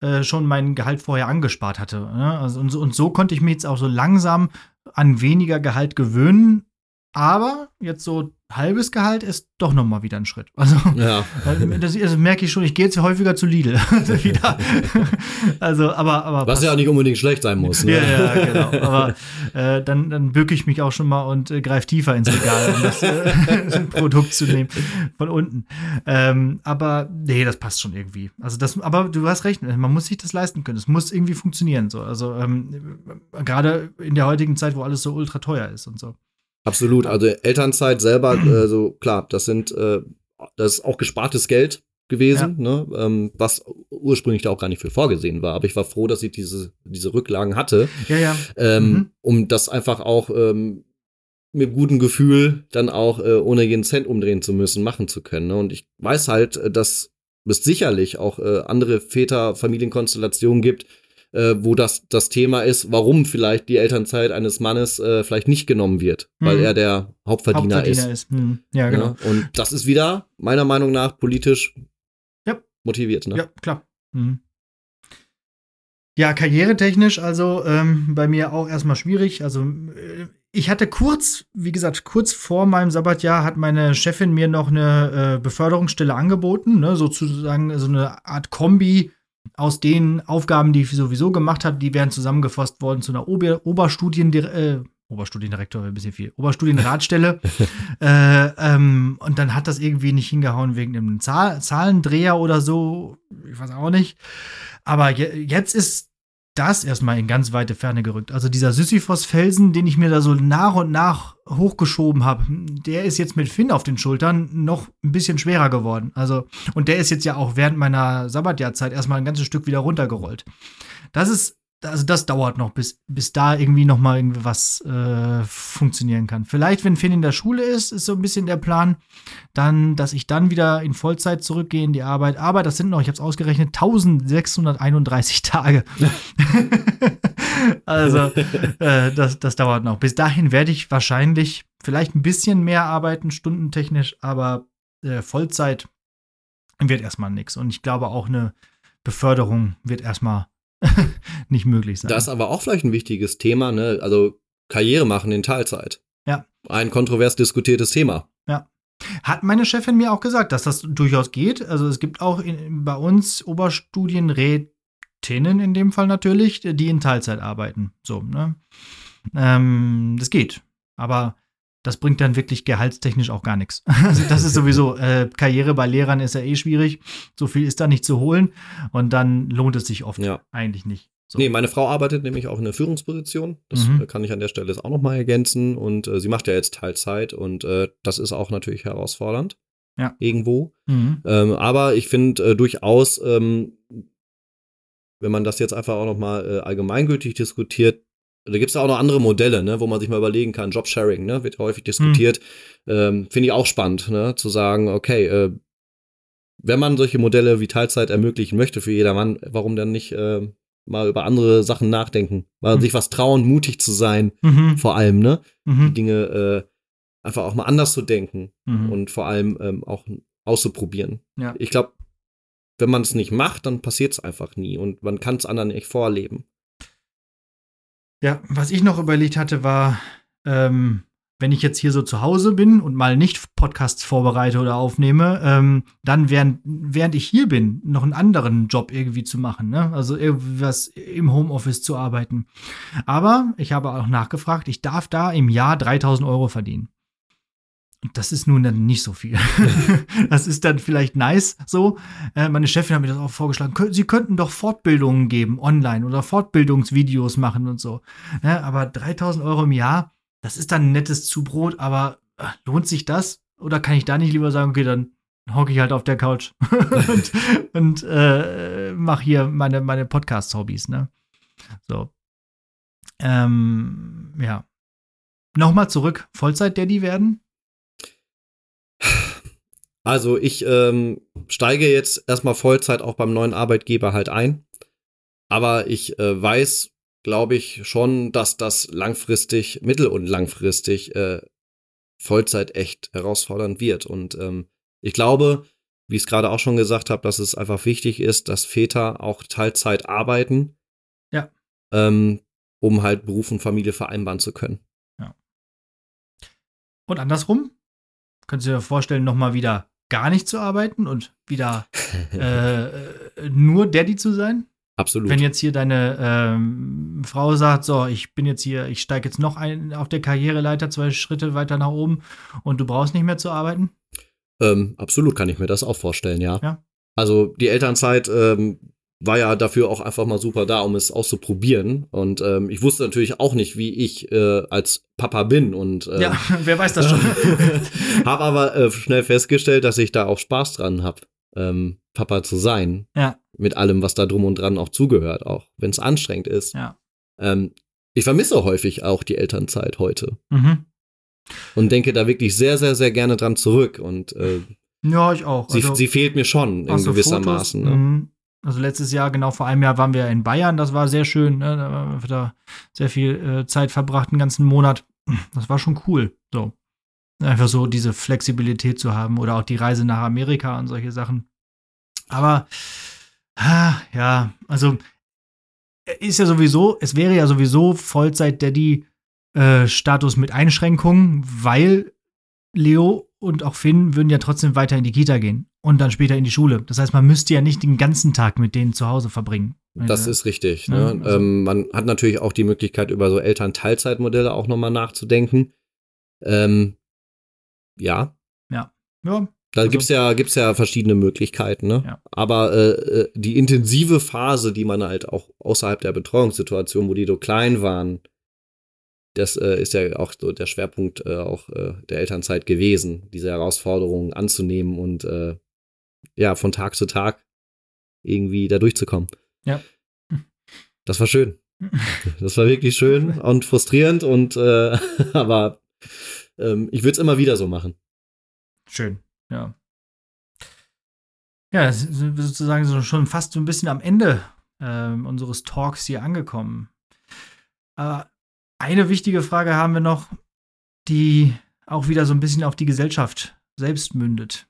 äh, schon mein Gehalt vorher angespart hatte. Ne? Also, und, so, und so konnte ich mich jetzt auch so langsam an weniger Gehalt gewöhnen. Aber jetzt so halbes Gehalt ist doch noch mal wieder ein Schritt. Also, ja. das, das merke ich schon, ich gehe jetzt häufiger zu Lidl. wieder. also, aber, aber. Was ja auch nicht unbedingt schlecht sein muss. Ne? Ja, ja, genau. Aber äh, dann, dann bücke ich mich auch schon mal und äh, greife tiefer ins Regal, um das äh, Produkt zu nehmen von unten. Ähm, aber nee, das passt schon irgendwie. Also das, aber du hast recht, man muss sich das leisten können. Es muss irgendwie funktionieren. So. Also ähm, gerade in der heutigen Zeit, wo alles so ultra teuer ist und so. Absolut. Also Elternzeit selber, äh, so klar, das sind äh, das ist auch gespartes Geld gewesen, ja. ne? ähm, was ursprünglich da auch gar nicht für vorgesehen war. Aber ich war froh, dass ich diese, diese Rücklagen hatte, ja, ja. Ähm, mhm. um das einfach auch ähm, mit gutem Gefühl dann auch äh, ohne jeden Cent umdrehen zu müssen, machen zu können. Ne? Und ich weiß halt, äh, dass es sicherlich auch äh, andere Väter-Familienkonstellationen gibt, äh, wo das das Thema ist, warum vielleicht die Elternzeit eines Mannes äh, vielleicht nicht genommen wird, mhm. weil er der Hauptverdiener, Hauptverdiener ist. ist. Mhm. Ja, genau. Ja, und das ist wieder meiner Meinung nach politisch ja. motiviert. Ne? Ja, klar. Mhm. Ja, karrieretechnisch also ähm, bei mir auch erstmal schwierig. Also äh, ich hatte kurz, wie gesagt, kurz vor meinem Sabbatjahr hat meine Chefin mir noch eine äh, Beförderungsstelle angeboten, ne, sozusagen so eine Art Kombi aus den Aufgaben, die ich sowieso gemacht habe, die werden zusammengefasst worden zu einer Ober Oberstudiendirektor, äh, Oberstudiendirektor ein bisschen viel, Oberstudienratstelle. äh, ähm, und dann hat das irgendwie nicht hingehauen wegen einem Zahl Zahlendreher oder so. Ich weiß auch nicht. Aber je jetzt ist das erstmal in ganz weite Ferne gerückt. Also dieser Sisyphos-Felsen, den ich mir da so nach und nach hochgeschoben habe, der ist jetzt mit Finn auf den Schultern noch ein bisschen schwerer geworden. Also, und der ist jetzt ja auch während meiner Sabbatjahrzeit erstmal ein ganzes Stück wieder runtergerollt. Das ist also das dauert noch, bis, bis da irgendwie noch mal irgendwie was äh, funktionieren kann. Vielleicht, wenn Finn in der Schule ist, ist so ein bisschen der Plan, dann, dass ich dann wieder in Vollzeit zurückgehe in die Arbeit. Aber das sind noch, ich habe es ausgerechnet, 1631 Tage. also äh, das, das dauert noch. Bis dahin werde ich wahrscheinlich vielleicht ein bisschen mehr arbeiten, stundentechnisch, aber äh, Vollzeit wird erstmal nichts. Und ich glaube auch eine Beförderung wird erstmal nicht möglich sein. Das ist aber auch vielleicht ein wichtiges Thema, ne? Also Karriere machen in Teilzeit. Ja. Ein kontrovers diskutiertes Thema. Ja. Hat meine Chefin mir auch gesagt, dass das durchaus geht. Also es gibt auch in, bei uns Oberstudienrätinnen in dem Fall natürlich, die in Teilzeit arbeiten. So, ne? Ähm, das geht. Aber das bringt dann wirklich gehaltstechnisch auch gar nichts. Also das ist sowieso, äh, Karriere bei Lehrern ist ja eh schwierig. So viel ist da nicht zu holen. Und dann lohnt es sich oft ja. eigentlich nicht. So. Nee, meine Frau arbeitet nämlich auch in der Führungsposition. Das mhm. kann ich an der Stelle auch nochmal ergänzen. Und äh, sie macht ja jetzt Teilzeit und äh, das ist auch natürlich herausfordernd. Ja. Irgendwo. Mhm. Ähm, aber ich finde äh, durchaus, ähm, wenn man das jetzt einfach auch nochmal äh, allgemeingültig diskutiert, da gibt es auch noch andere Modelle, ne, wo man sich mal überlegen kann. Jobsharing, ne, wird häufig diskutiert. Mhm. Ähm, finde ich auch spannend, ne, zu sagen, okay, äh, wenn man solche Modelle wie Teilzeit ermöglichen möchte für jedermann, warum dann nicht äh, mal über andere Sachen nachdenken, mal mhm. sich was trauen, mutig zu sein, mhm. vor allem, ne? Mhm. Die Dinge äh, einfach auch mal anders zu denken mhm. und vor allem ähm, auch auszuprobieren. Ja. Ich glaube, wenn man es nicht macht, dann passiert es einfach nie und man kann es anderen nicht vorleben. Ja, was ich noch überlegt hatte, war, ähm, wenn ich jetzt hier so zu Hause bin und mal nicht Podcasts vorbereite oder aufnehme, ähm, dann während, während ich hier bin, noch einen anderen Job irgendwie zu machen, ne? Also irgendwas im Homeoffice zu arbeiten. Aber ich habe auch nachgefragt, ich darf da im Jahr 3000 Euro verdienen. Und das ist nun dann nicht so viel. das ist dann vielleicht nice so. Äh, meine Chefin hat mir das auch vorgeschlagen. Sie könnten doch Fortbildungen geben online oder Fortbildungsvideos machen und so. Ja, aber 3000 Euro im Jahr, das ist dann ein nettes Zubrot, aber äh, lohnt sich das? Oder kann ich da nicht lieber sagen, okay, dann hocke ich halt auf der Couch und, und äh, mache hier meine, meine Podcast-Hobbys, ne? So. Ähm, ja. Nochmal zurück, Vollzeit-Daddy werden? Also ich ähm, steige jetzt erstmal Vollzeit auch beim neuen Arbeitgeber halt ein. Aber ich äh, weiß glaube ich schon, dass das langfristig, mittel- und langfristig äh, Vollzeit echt herausfordernd wird. Und ähm, ich glaube, wie ich es gerade auch schon gesagt habe, dass es einfach wichtig ist, dass Väter auch Teilzeit arbeiten. Ja. Ähm, um halt Beruf und Familie vereinbaren zu können. Ja. Und andersrum? Könnt ihr euch vorstellen, nochmal wieder gar nicht zu arbeiten und wieder äh, äh, nur Daddy zu sein? Absolut. Wenn jetzt hier deine ähm, Frau sagt, so, ich bin jetzt hier, ich steige jetzt noch ein, auf der Karriereleiter zwei Schritte weiter nach oben und du brauchst nicht mehr zu arbeiten? Ähm, absolut kann ich mir das auch vorstellen, ja. ja. Also die Elternzeit ähm, war ja dafür auch einfach mal super da, um es auszuprobieren. Und ähm, ich wusste natürlich auch nicht, wie ich äh, als Papa bin. Und äh, ja, wer weiß das schon. habe aber äh, schnell festgestellt, dass ich da auch Spaß dran habe ähm, Papa zu sein. Ja. Mit allem, was da drum und dran auch zugehört, auch wenn es anstrengend ist. Ja. Ähm, ich vermisse häufig auch die Elternzeit heute. Mhm. Und denke da wirklich sehr, sehr, sehr gerne dran zurück. Und äh, ja, ich auch. Sie, also, sie fehlt mir schon in gewissermaßen. Ne? Also letztes Jahr, genau vor einem Jahr, waren wir in Bayern. Das war sehr schön. Ne? Da haben wir da sehr viel äh, Zeit verbracht, einen ganzen Monat. Das war schon cool. So. Einfach so diese Flexibilität zu haben oder auch die Reise nach Amerika und solche Sachen. Aber ja, also ist ja sowieso, es wäre ja sowieso Vollzeit-Daddy-Status äh, mit Einschränkungen, weil Leo und auch Finn würden ja trotzdem weiter in die Kita gehen und dann später in die Schule. Das heißt, man müsste ja nicht den ganzen Tag mit denen zu Hause verbringen. Das ist richtig. Ne? Ja, also. ähm, man hat natürlich auch die Möglichkeit, über so Eltern-Teilzeitmodelle auch nochmal nachzudenken. Ähm, ja. Ja. Ja. Da also, gibt's ja, gibt's ja verschiedene Möglichkeiten, ne? Ja. Aber äh, äh, die intensive Phase, die man halt auch außerhalb der Betreuungssituation, wo die so klein waren, das äh, ist ja auch so der Schwerpunkt äh, auch äh, der Elternzeit gewesen, diese Herausforderungen anzunehmen und äh, ja, von Tag zu Tag irgendwie da durchzukommen. Ja. Das war schön. Das war wirklich schön und frustrierend und äh, aber ähm, ich würde es immer wieder so machen. Schön, ja. Ja, sind wir sozusagen so schon fast so ein bisschen am Ende äh, unseres Talks hier angekommen. Äh, eine wichtige Frage haben wir noch, die auch wieder so ein bisschen auf die Gesellschaft selbst mündet.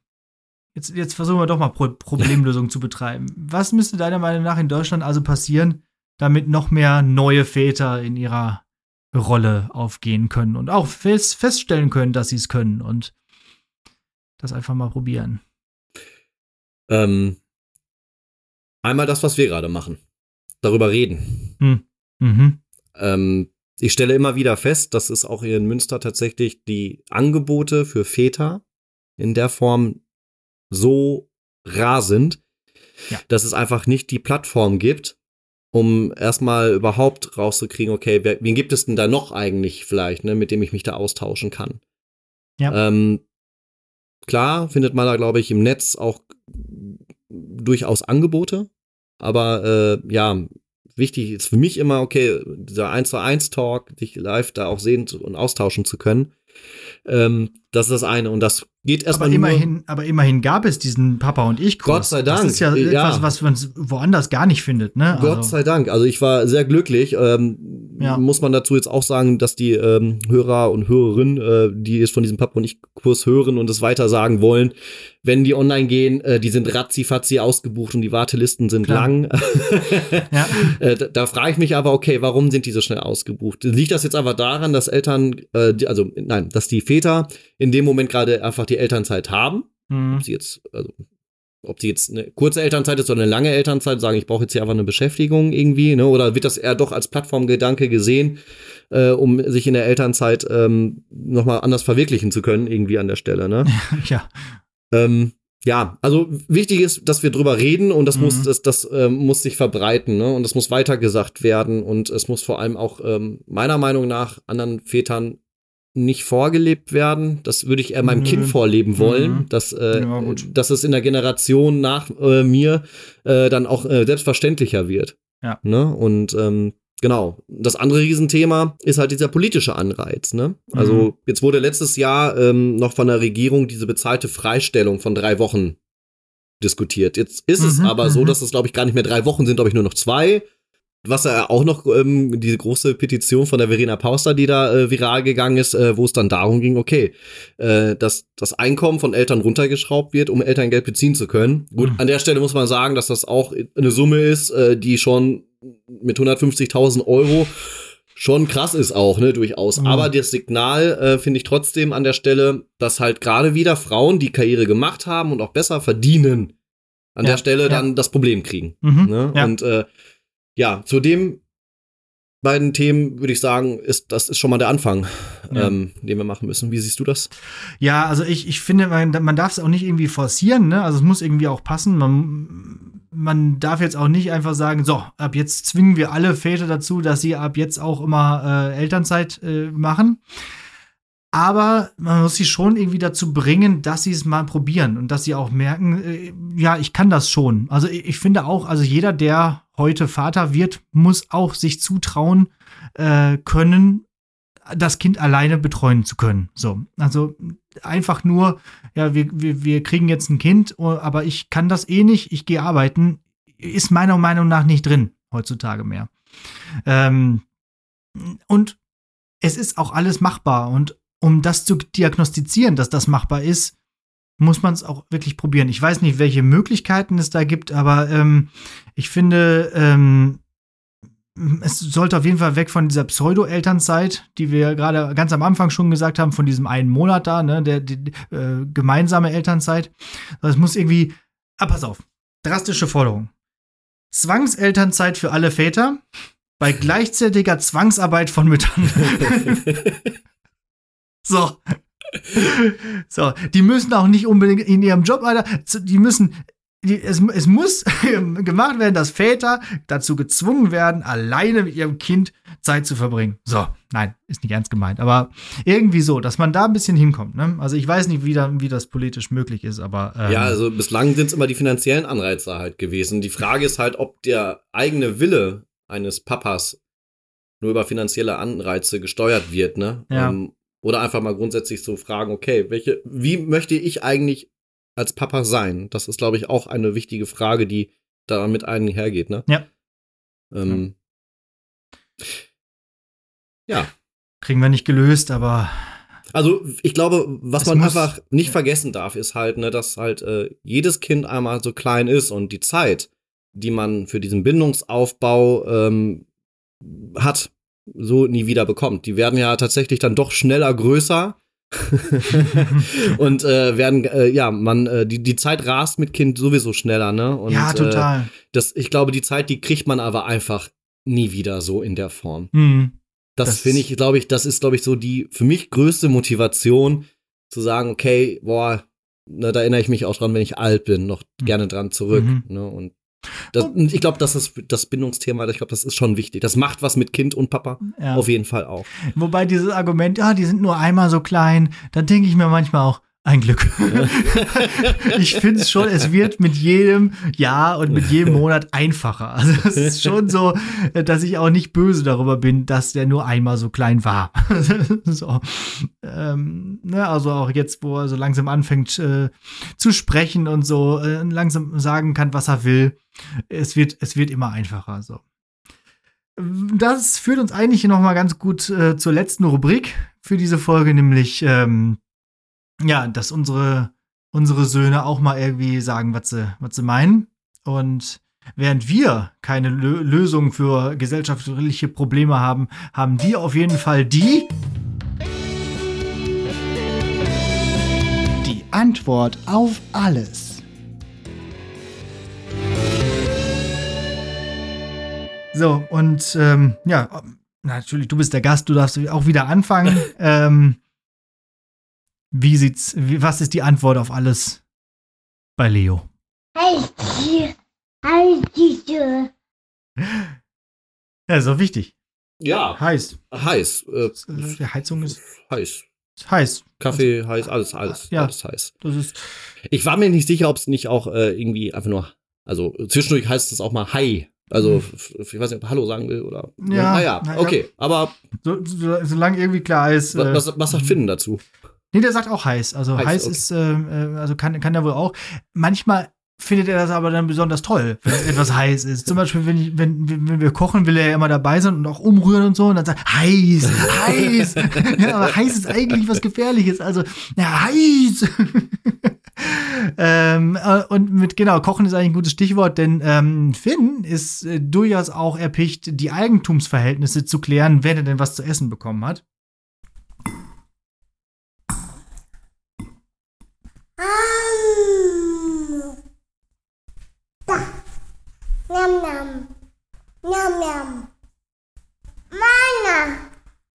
Jetzt, jetzt versuchen wir doch mal Pro Problemlösung zu betreiben. Was müsste deiner Meinung nach in Deutschland also passieren, damit noch mehr neue Väter in ihrer Rolle aufgehen können und auch fest, feststellen können, dass sie es können und das einfach mal probieren. Ähm, einmal das, was wir gerade machen. Darüber reden. Hm. Mhm. Ähm, ich stelle immer wieder fest, dass es auch hier in Münster tatsächlich die Angebote für Väter in der Form so rar sind, ja. dass es einfach nicht die Plattform gibt, um erstmal überhaupt rauszukriegen, okay, wer, wen gibt es denn da noch eigentlich vielleicht, ne, mit dem ich mich da austauschen kann. Ja. Ähm, klar findet man da, glaube ich, im Netz auch durchaus Angebote, aber äh, ja, wichtig ist für mich immer, okay, dieser 1 zu 1 Talk, dich live da auch sehen und austauschen zu können. Ähm, das ist das eine. Und das geht erstmal. Aber immerhin, aber immerhin gab es diesen Papa und ich Kurs. Gott sei Dank. Das ist ja, ja. etwas, was man woanders gar nicht findet, ne? Gott also. sei Dank. Also ich war sehr glücklich. Ähm, ja. Muss man dazu jetzt auch sagen, dass die ähm, Hörer und Hörerinnen, äh, die jetzt von diesem Papa und ich Kurs hören und es weiter sagen wollen, wenn die online gehen, äh, die sind ratzi-fatzi ausgebucht und die Wartelisten sind Klar. lang. ja. äh, da, da frage ich mich aber, okay, warum sind die so schnell ausgebucht? Liegt das jetzt aber daran, dass Eltern, äh, also nein, dass die Väter in dem Moment gerade einfach die Elternzeit haben? Mhm. Ob sie jetzt, also ob sie jetzt eine kurze Elternzeit ist oder eine lange Elternzeit, sagen, ich brauche jetzt hier einfach eine Beschäftigung irgendwie, ne? Oder wird das eher doch als Plattformgedanke gesehen, äh, um sich in der Elternzeit ähm, nochmal anders verwirklichen zu können, irgendwie an der Stelle, ne? ja. Ähm, ja, also wichtig ist, dass wir drüber reden und das mhm. muss, das, das äh, muss sich verbreiten, ne? Und das muss weitergesagt werden und es muss vor allem auch ähm, meiner Meinung nach anderen Vätern nicht vorgelebt werden. Das würde ich eher meinem mhm. Kind vorleben wollen, mhm. dass, äh, ja, dass es in der Generation nach äh, mir äh, dann auch äh, selbstverständlicher wird. Ja. Ne? Und ähm, Genau. Das andere Riesenthema ist halt dieser politische Anreiz. Ne? Also mhm. jetzt wurde letztes Jahr ähm, noch von der Regierung diese bezahlte Freistellung von drei Wochen diskutiert. Jetzt ist mhm, es aber so, mhm. dass es, glaube ich, gar nicht mehr drei Wochen sind, glaube ich, nur noch zwei. Was ja auch noch ähm, diese große Petition von der Verena Pauster, die da äh, viral gegangen ist, äh, wo es dann darum ging, okay, äh, dass das Einkommen von Eltern runtergeschraubt wird, um Elterngeld beziehen zu können. Gut, mhm. an der Stelle muss man sagen, dass das auch eine Summe ist, äh, die schon mit 150.000 Euro schon krass ist auch, ne, durchaus. Mhm. Aber das Signal äh, finde ich trotzdem an der Stelle, dass halt gerade wieder Frauen, die Karriere gemacht haben und auch besser verdienen, an ja, der Stelle ja. dann das Problem kriegen. Mhm, ne? ja. Und äh, ja, zu dem beiden Themen würde ich sagen, ist das ist schon mal der Anfang, ja. ähm, den wir machen müssen. Wie siehst du das? Ja, also ich, ich finde, man, man darf es auch nicht irgendwie forcieren, ne? Also es muss irgendwie auch passen. Man, man darf jetzt auch nicht einfach sagen, so, ab jetzt zwingen wir alle Väter dazu, dass sie ab jetzt auch immer äh, Elternzeit äh, machen. Aber man muss sie schon irgendwie dazu bringen, dass sie es mal probieren und dass sie auch merken, äh, ja, ich kann das schon. Also ich, ich, finde auch, also jeder, der heute Vater wird, muss auch sich zutrauen äh, können, das Kind alleine betreuen zu können. So, also einfach nur, ja, wir, wir, wir kriegen jetzt ein Kind, oh, aber ich kann das eh nicht, ich gehe arbeiten, ist meiner Meinung nach nicht drin heutzutage mehr. Ähm, und es ist auch alles machbar und um das zu diagnostizieren, dass das machbar ist, muss man es auch wirklich probieren. Ich weiß nicht, welche Möglichkeiten es da gibt, aber ähm, ich finde, ähm, es sollte auf jeden Fall weg von dieser Pseudo-Elternzeit, die wir gerade ganz am Anfang schon gesagt haben, von diesem einen Monat da, ne, der, die, äh, gemeinsame Elternzeit. Das muss irgendwie. Ah, pass auf. Drastische Forderung. Zwangselternzeit für alle Väter bei gleichzeitiger Zwangsarbeit von Müttern. So. So, die müssen auch nicht unbedingt in ihrem Job, Alter, die müssen, die, es, es muss gemacht werden, dass Väter dazu gezwungen werden, alleine mit ihrem Kind Zeit zu verbringen. So, nein, ist nicht ernst gemeint, aber irgendwie so, dass man da ein bisschen hinkommt. Ne? Also ich weiß nicht, wie, da, wie das politisch möglich ist, aber. Ähm, ja, also bislang sind es immer die finanziellen Anreize halt gewesen. Die Frage ist halt, ob der eigene Wille eines Papas nur über finanzielle Anreize gesteuert wird, ne? Ja. Um, oder einfach mal grundsätzlich so fragen, okay, welche, wie möchte ich eigentlich als Papa sein? Das ist, glaube ich, auch eine wichtige Frage, die da mit einhergeht, ne? Ja. Ähm, ja. Kriegen wir nicht gelöst, aber. Also, ich glaube, was man einfach nicht vergessen darf, ist halt, ne, dass halt äh, jedes Kind einmal so klein ist und die Zeit, die man für diesen Bindungsaufbau ähm, hat, so nie wieder bekommt. Die werden ja tatsächlich dann doch schneller größer. und äh, werden äh, ja man äh, die die Zeit rast mit Kind sowieso schneller ne und, ja total äh, das ich glaube die Zeit die kriegt man aber einfach nie wieder so in der Form mhm. das, das finde ich glaube ich das ist glaube ich so die für mich größte Motivation zu sagen okay boah ne, da erinnere ich mich auch dran wenn ich alt bin noch mhm. gerne dran zurück mhm. ne und das, ich glaube, das ist das Bindungsthema, ich glaube, das ist schon wichtig. Das macht was mit Kind und Papa. Ja. Auf jeden Fall auch. Wobei dieses Argument, ja, die sind nur einmal so klein, dann denke ich mir manchmal auch, ein Glück. ich finde es schon, es wird mit jedem Jahr und mit jedem Monat einfacher. Also es ist schon so, dass ich auch nicht böse darüber bin, dass der nur einmal so klein war. so. Ähm, ne, also auch jetzt, wo er so langsam anfängt äh, zu sprechen und so äh, langsam sagen kann, was er will. Es wird, es wird immer einfacher. So. Das führt uns eigentlich noch mal ganz gut äh, zur letzten Rubrik für diese Folge, nämlich ähm, ja, dass unsere, unsere Söhne auch mal irgendwie sagen, was sie, was sie meinen. Und während wir keine Lö Lösung für gesellschaftliche Probleme haben, haben die auf jeden Fall die. Die Antwort auf alles. So, und ähm, ja, natürlich, du bist der Gast, du darfst auch wieder anfangen. ähm, wie sieht's, wie, was ist die Antwort auf alles bei Leo? Heiß. Heiß. Ja, ist auch wichtig. Ja. Heiß. Heiß. Äh, die Heizung ist heiß. Heiß. Kaffee heiß, alles, alles, ja, alles heiß. Das ist ich war mir nicht sicher, ob es nicht auch äh, irgendwie einfach nur, also zwischendurch heißt es auch mal Hi. Also, hm. ich weiß nicht, ob Hallo sagen will oder. Ja, naja, na ja. okay, aber. So, so, solange irgendwie klar ist. Was, was, was sagt Finn dazu? Nee, der sagt auch heiß. Also heiß, heiß okay. ist, äh, äh, also kann, kann er wohl auch. Manchmal findet er das aber dann besonders toll, wenn etwas heiß ist. Zum Beispiel, wenn, ich, wenn, wenn wir kochen, will er ja immer dabei sein und auch umrühren und so. Und dann sagt heiß, heiß. ja, aber heiß ist eigentlich was Gefährliches. Also, ja, heiß. ähm, äh, und mit, genau, Kochen ist eigentlich ein gutes Stichwort, denn ähm, Finn ist äh, durchaus auch erpicht, die Eigentumsverhältnisse zu klären, wenn er denn was zu essen bekommen hat.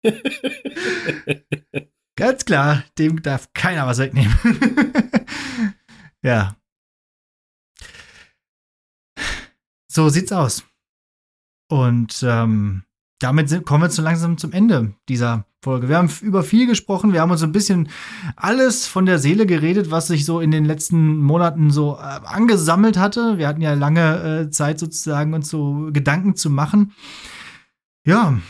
Ganz klar, dem darf keiner was wegnehmen. ja. So sieht's aus. Und ähm, damit sind, kommen wir so langsam zum Ende dieser Folge. Wir haben über viel gesprochen, wir haben uns ein bisschen alles von der Seele geredet, was sich so in den letzten Monaten so äh, angesammelt hatte. Wir hatten ja lange äh, Zeit sozusagen uns so Gedanken zu machen. Ja,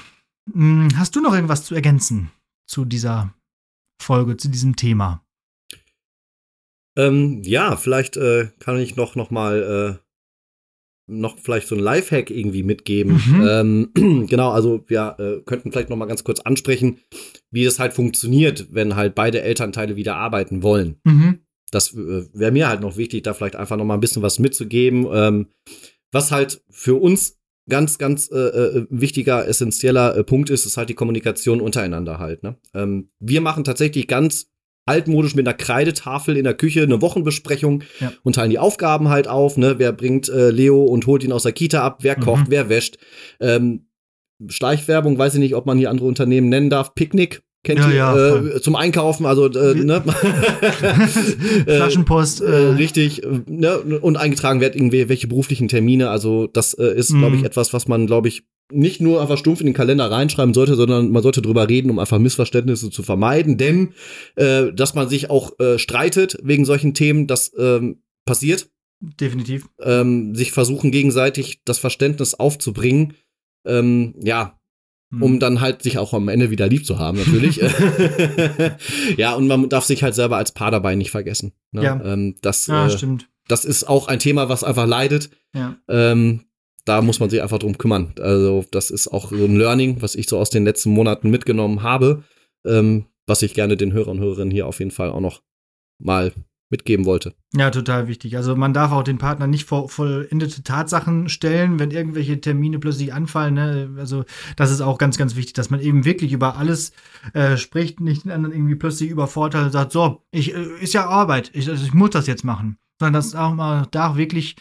hm, hast du noch irgendwas zu ergänzen zu dieser Folge, zu diesem Thema? Ähm, ja, vielleicht äh, kann ich noch, noch mal äh, noch vielleicht so ein Lifehack irgendwie mitgeben. Mhm. Ähm, genau, also wir äh, könnten vielleicht noch mal ganz kurz ansprechen, wie das halt funktioniert, wenn halt beide Elternteile wieder arbeiten wollen. Mhm. Das äh, wäre mir halt noch wichtig, da vielleicht einfach noch mal ein bisschen was mitzugeben, ähm, was halt für uns ganz, ganz äh, äh wichtiger, essentieller äh, Punkt ist, ist halt die Kommunikation untereinander halt. Ne? Ähm, wir machen tatsächlich ganz altmodisch mit einer Kreidetafel in der Küche eine Wochenbesprechung ja. und teilen die Aufgaben halt auf. Ne? Wer bringt äh, Leo und holt ihn aus der Kita ab? Wer kocht? Mhm. Wer wäscht? Ähm, Schleichwerbung, weiß ich nicht, ob man hier andere Unternehmen nennen darf. Picknick. Kennt ja, ihr ja, äh, zum Einkaufen, also äh, ne? Flaschenpost. Äh, äh, richtig, ne? Und eingetragen wird irgendwie welche beruflichen Termine. Also das äh, ist, glaube ich, mhm. etwas, was man, glaube ich, nicht nur einfach stumpf in den Kalender reinschreiben sollte, sondern man sollte drüber reden, um einfach Missverständnisse zu vermeiden. Denn äh, dass man sich auch äh, streitet wegen solchen Themen, das ähm, passiert. Definitiv. Ähm, sich versuchen gegenseitig das Verständnis aufzubringen. Ähm, ja, um hm. dann halt sich auch am Ende wieder lieb zu haben, natürlich. ja, und man darf sich halt selber als Paar dabei nicht vergessen. Ne? Ja. Ähm, das, ja, äh, stimmt. Das ist auch ein Thema, was einfach leidet. Ja. Ähm, da muss man sich einfach drum kümmern. Also, das ist auch so ein Learning, was ich so aus den letzten Monaten mitgenommen habe, ähm, was ich gerne den Hörern und Hörerinnen hier auf jeden Fall auch noch mal mitgeben wollte. Ja, total wichtig. Also man darf auch den Partner nicht vor vollendete Tatsachen stellen, wenn irgendwelche Termine plötzlich anfallen. Ne? Also das ist auch ganz, ganz wichtig, dass man eben wirklich über alles äh, spricht, nicht den anderen irgendwie plötzlich übervorteilt und sagt, so, ich, äh, ist ja Arbeit, ich, also ich muss das jetzt machen. Sondern dass auch mal da wirklich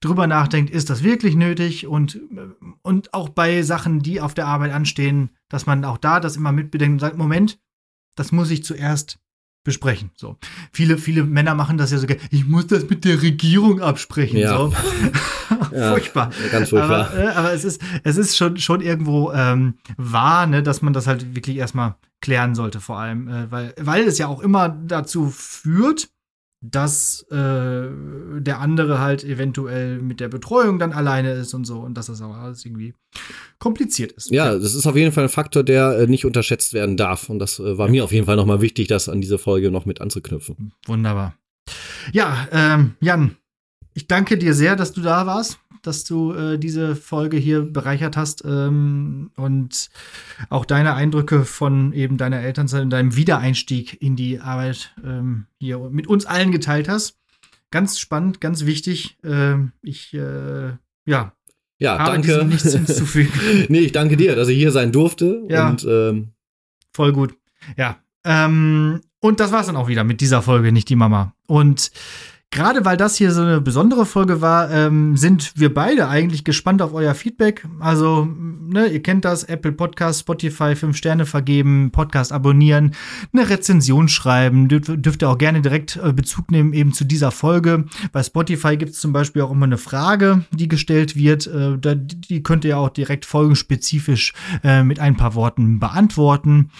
drüber nachdenkt, ist das wirklich nötig und, und auch bei Sachen, die auf der Arbeit anstehen, dass man auch da das immer mitbedenkt und sagt, Moment, das muss ich zuerst besprechen. So. Viele, viele Männer machen das ja sogar, ich muss das mit der Regierung absprechen. Ja. So. ja, furchtbar. Ganz furchtbar. Aber, äh, aber, es ist, es ist schon, schon irgendwo ähm, wahr, ne, dass man das halt wirklich erstmal klären sollte, vor allem, äh, weil, weil es ja auch immer dazu führt, dass äh, der andere halt eventuell mit der Betreuung dann alleine ist und so und dass das auch alles irgendwie kompliziert ist. Ja, das ist auf jeden Fall ein Faktor, der äh, nicht unterschätzt werden darf und das äh, war mir auf jeden Fall nochmal wichtig, das an diese Folge noch mit anzuknüpfen. Wunderbar. Ja, ähm, Jan, ich danke dir sehr, dass du da warst dass du äh, diese Folge hier bereichert hast ähm, und auch deine Eindrücke von eben deiner Elternzeit und deinem Wiedereinstieg in die Arbeit ähm, hier mit uns allen geteilt hast. Ganz spannend, ganz wichtig. Ähm, ich, äh, ja. Ja, danke. Nichts hinzufügen. nee, ich danke dir, dass ich hier sein durfte. Ja. Und, ähm, Voll gut. Ja. Ähm, und das war's dann auch wieder mit dieser Folge, nicht die Mama. Und Gerade weil das hier so eine besondere Folge war, ähm, sind wir beide eigentlich gespannt auf euer Feedback. Also, ne, ihr kennt das, Apple Podcast, Spotify, fünf Sterne vergeben, Podcast abonnieren, eine Rezension schreiben. Dürft, dürft ihr auch gerne direkt äh, Bezug nehmen eben zu dieser Folge. Bei Spotify gibt es zum Beispiel auch immer eine Frage, die gestellt wird. Äh, da, die könnt ihr auch direkt folgenspezifisch äh, mit ein paar Worten beantworten.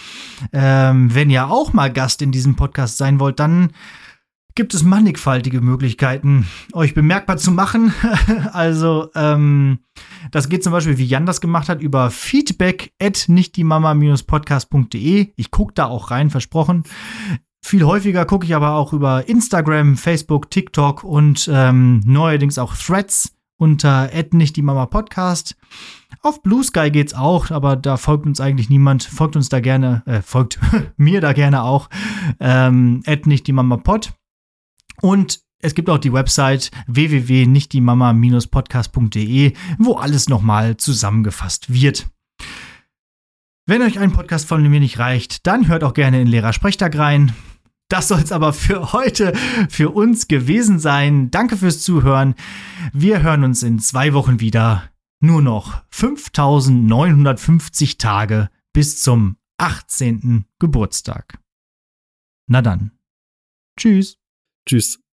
Ähm, wenn ihr auch mal Gast in diesem Podcast sein wollt, dann gibt es mannigfaltige Möglichkeiten, euch bemerkbar zu machen. also, ähm, das geht zum Beispiel, wie Jan das gemacht hat, über feedback at nichtdiemama-podcast.de. Ich gucke da auch rein, versprochen. Viel häufiger gucke ich aber auch über Instagram, Facebook, TikTok und ähm, neuerdings auch Threads unter nicht die Mama Podcast. Auf Blue Sky geht's auch, aber da folgt uns eigentlich niemand. Folgt uns da gerne, äh, folgt mir da gerne auch. Ähm, nicht die Mama Pod. Und es gibt auch die Website www.nichtdiemama-podcast.de, wo alles nochmal zusammengefasst wird. Wenn euch ein Podcast von mir nicht reicht, dann hört auch gerne in Lehrersprechtag rein. Das soll es aber für heute für uns gewesen sein. Danke fürs Zuhören. Wir hören uns in zwei Wochen wieder. Nur noch 5950 Tage bis zum 18. Geburtstag. Na dann. Tschüss. Tschüss.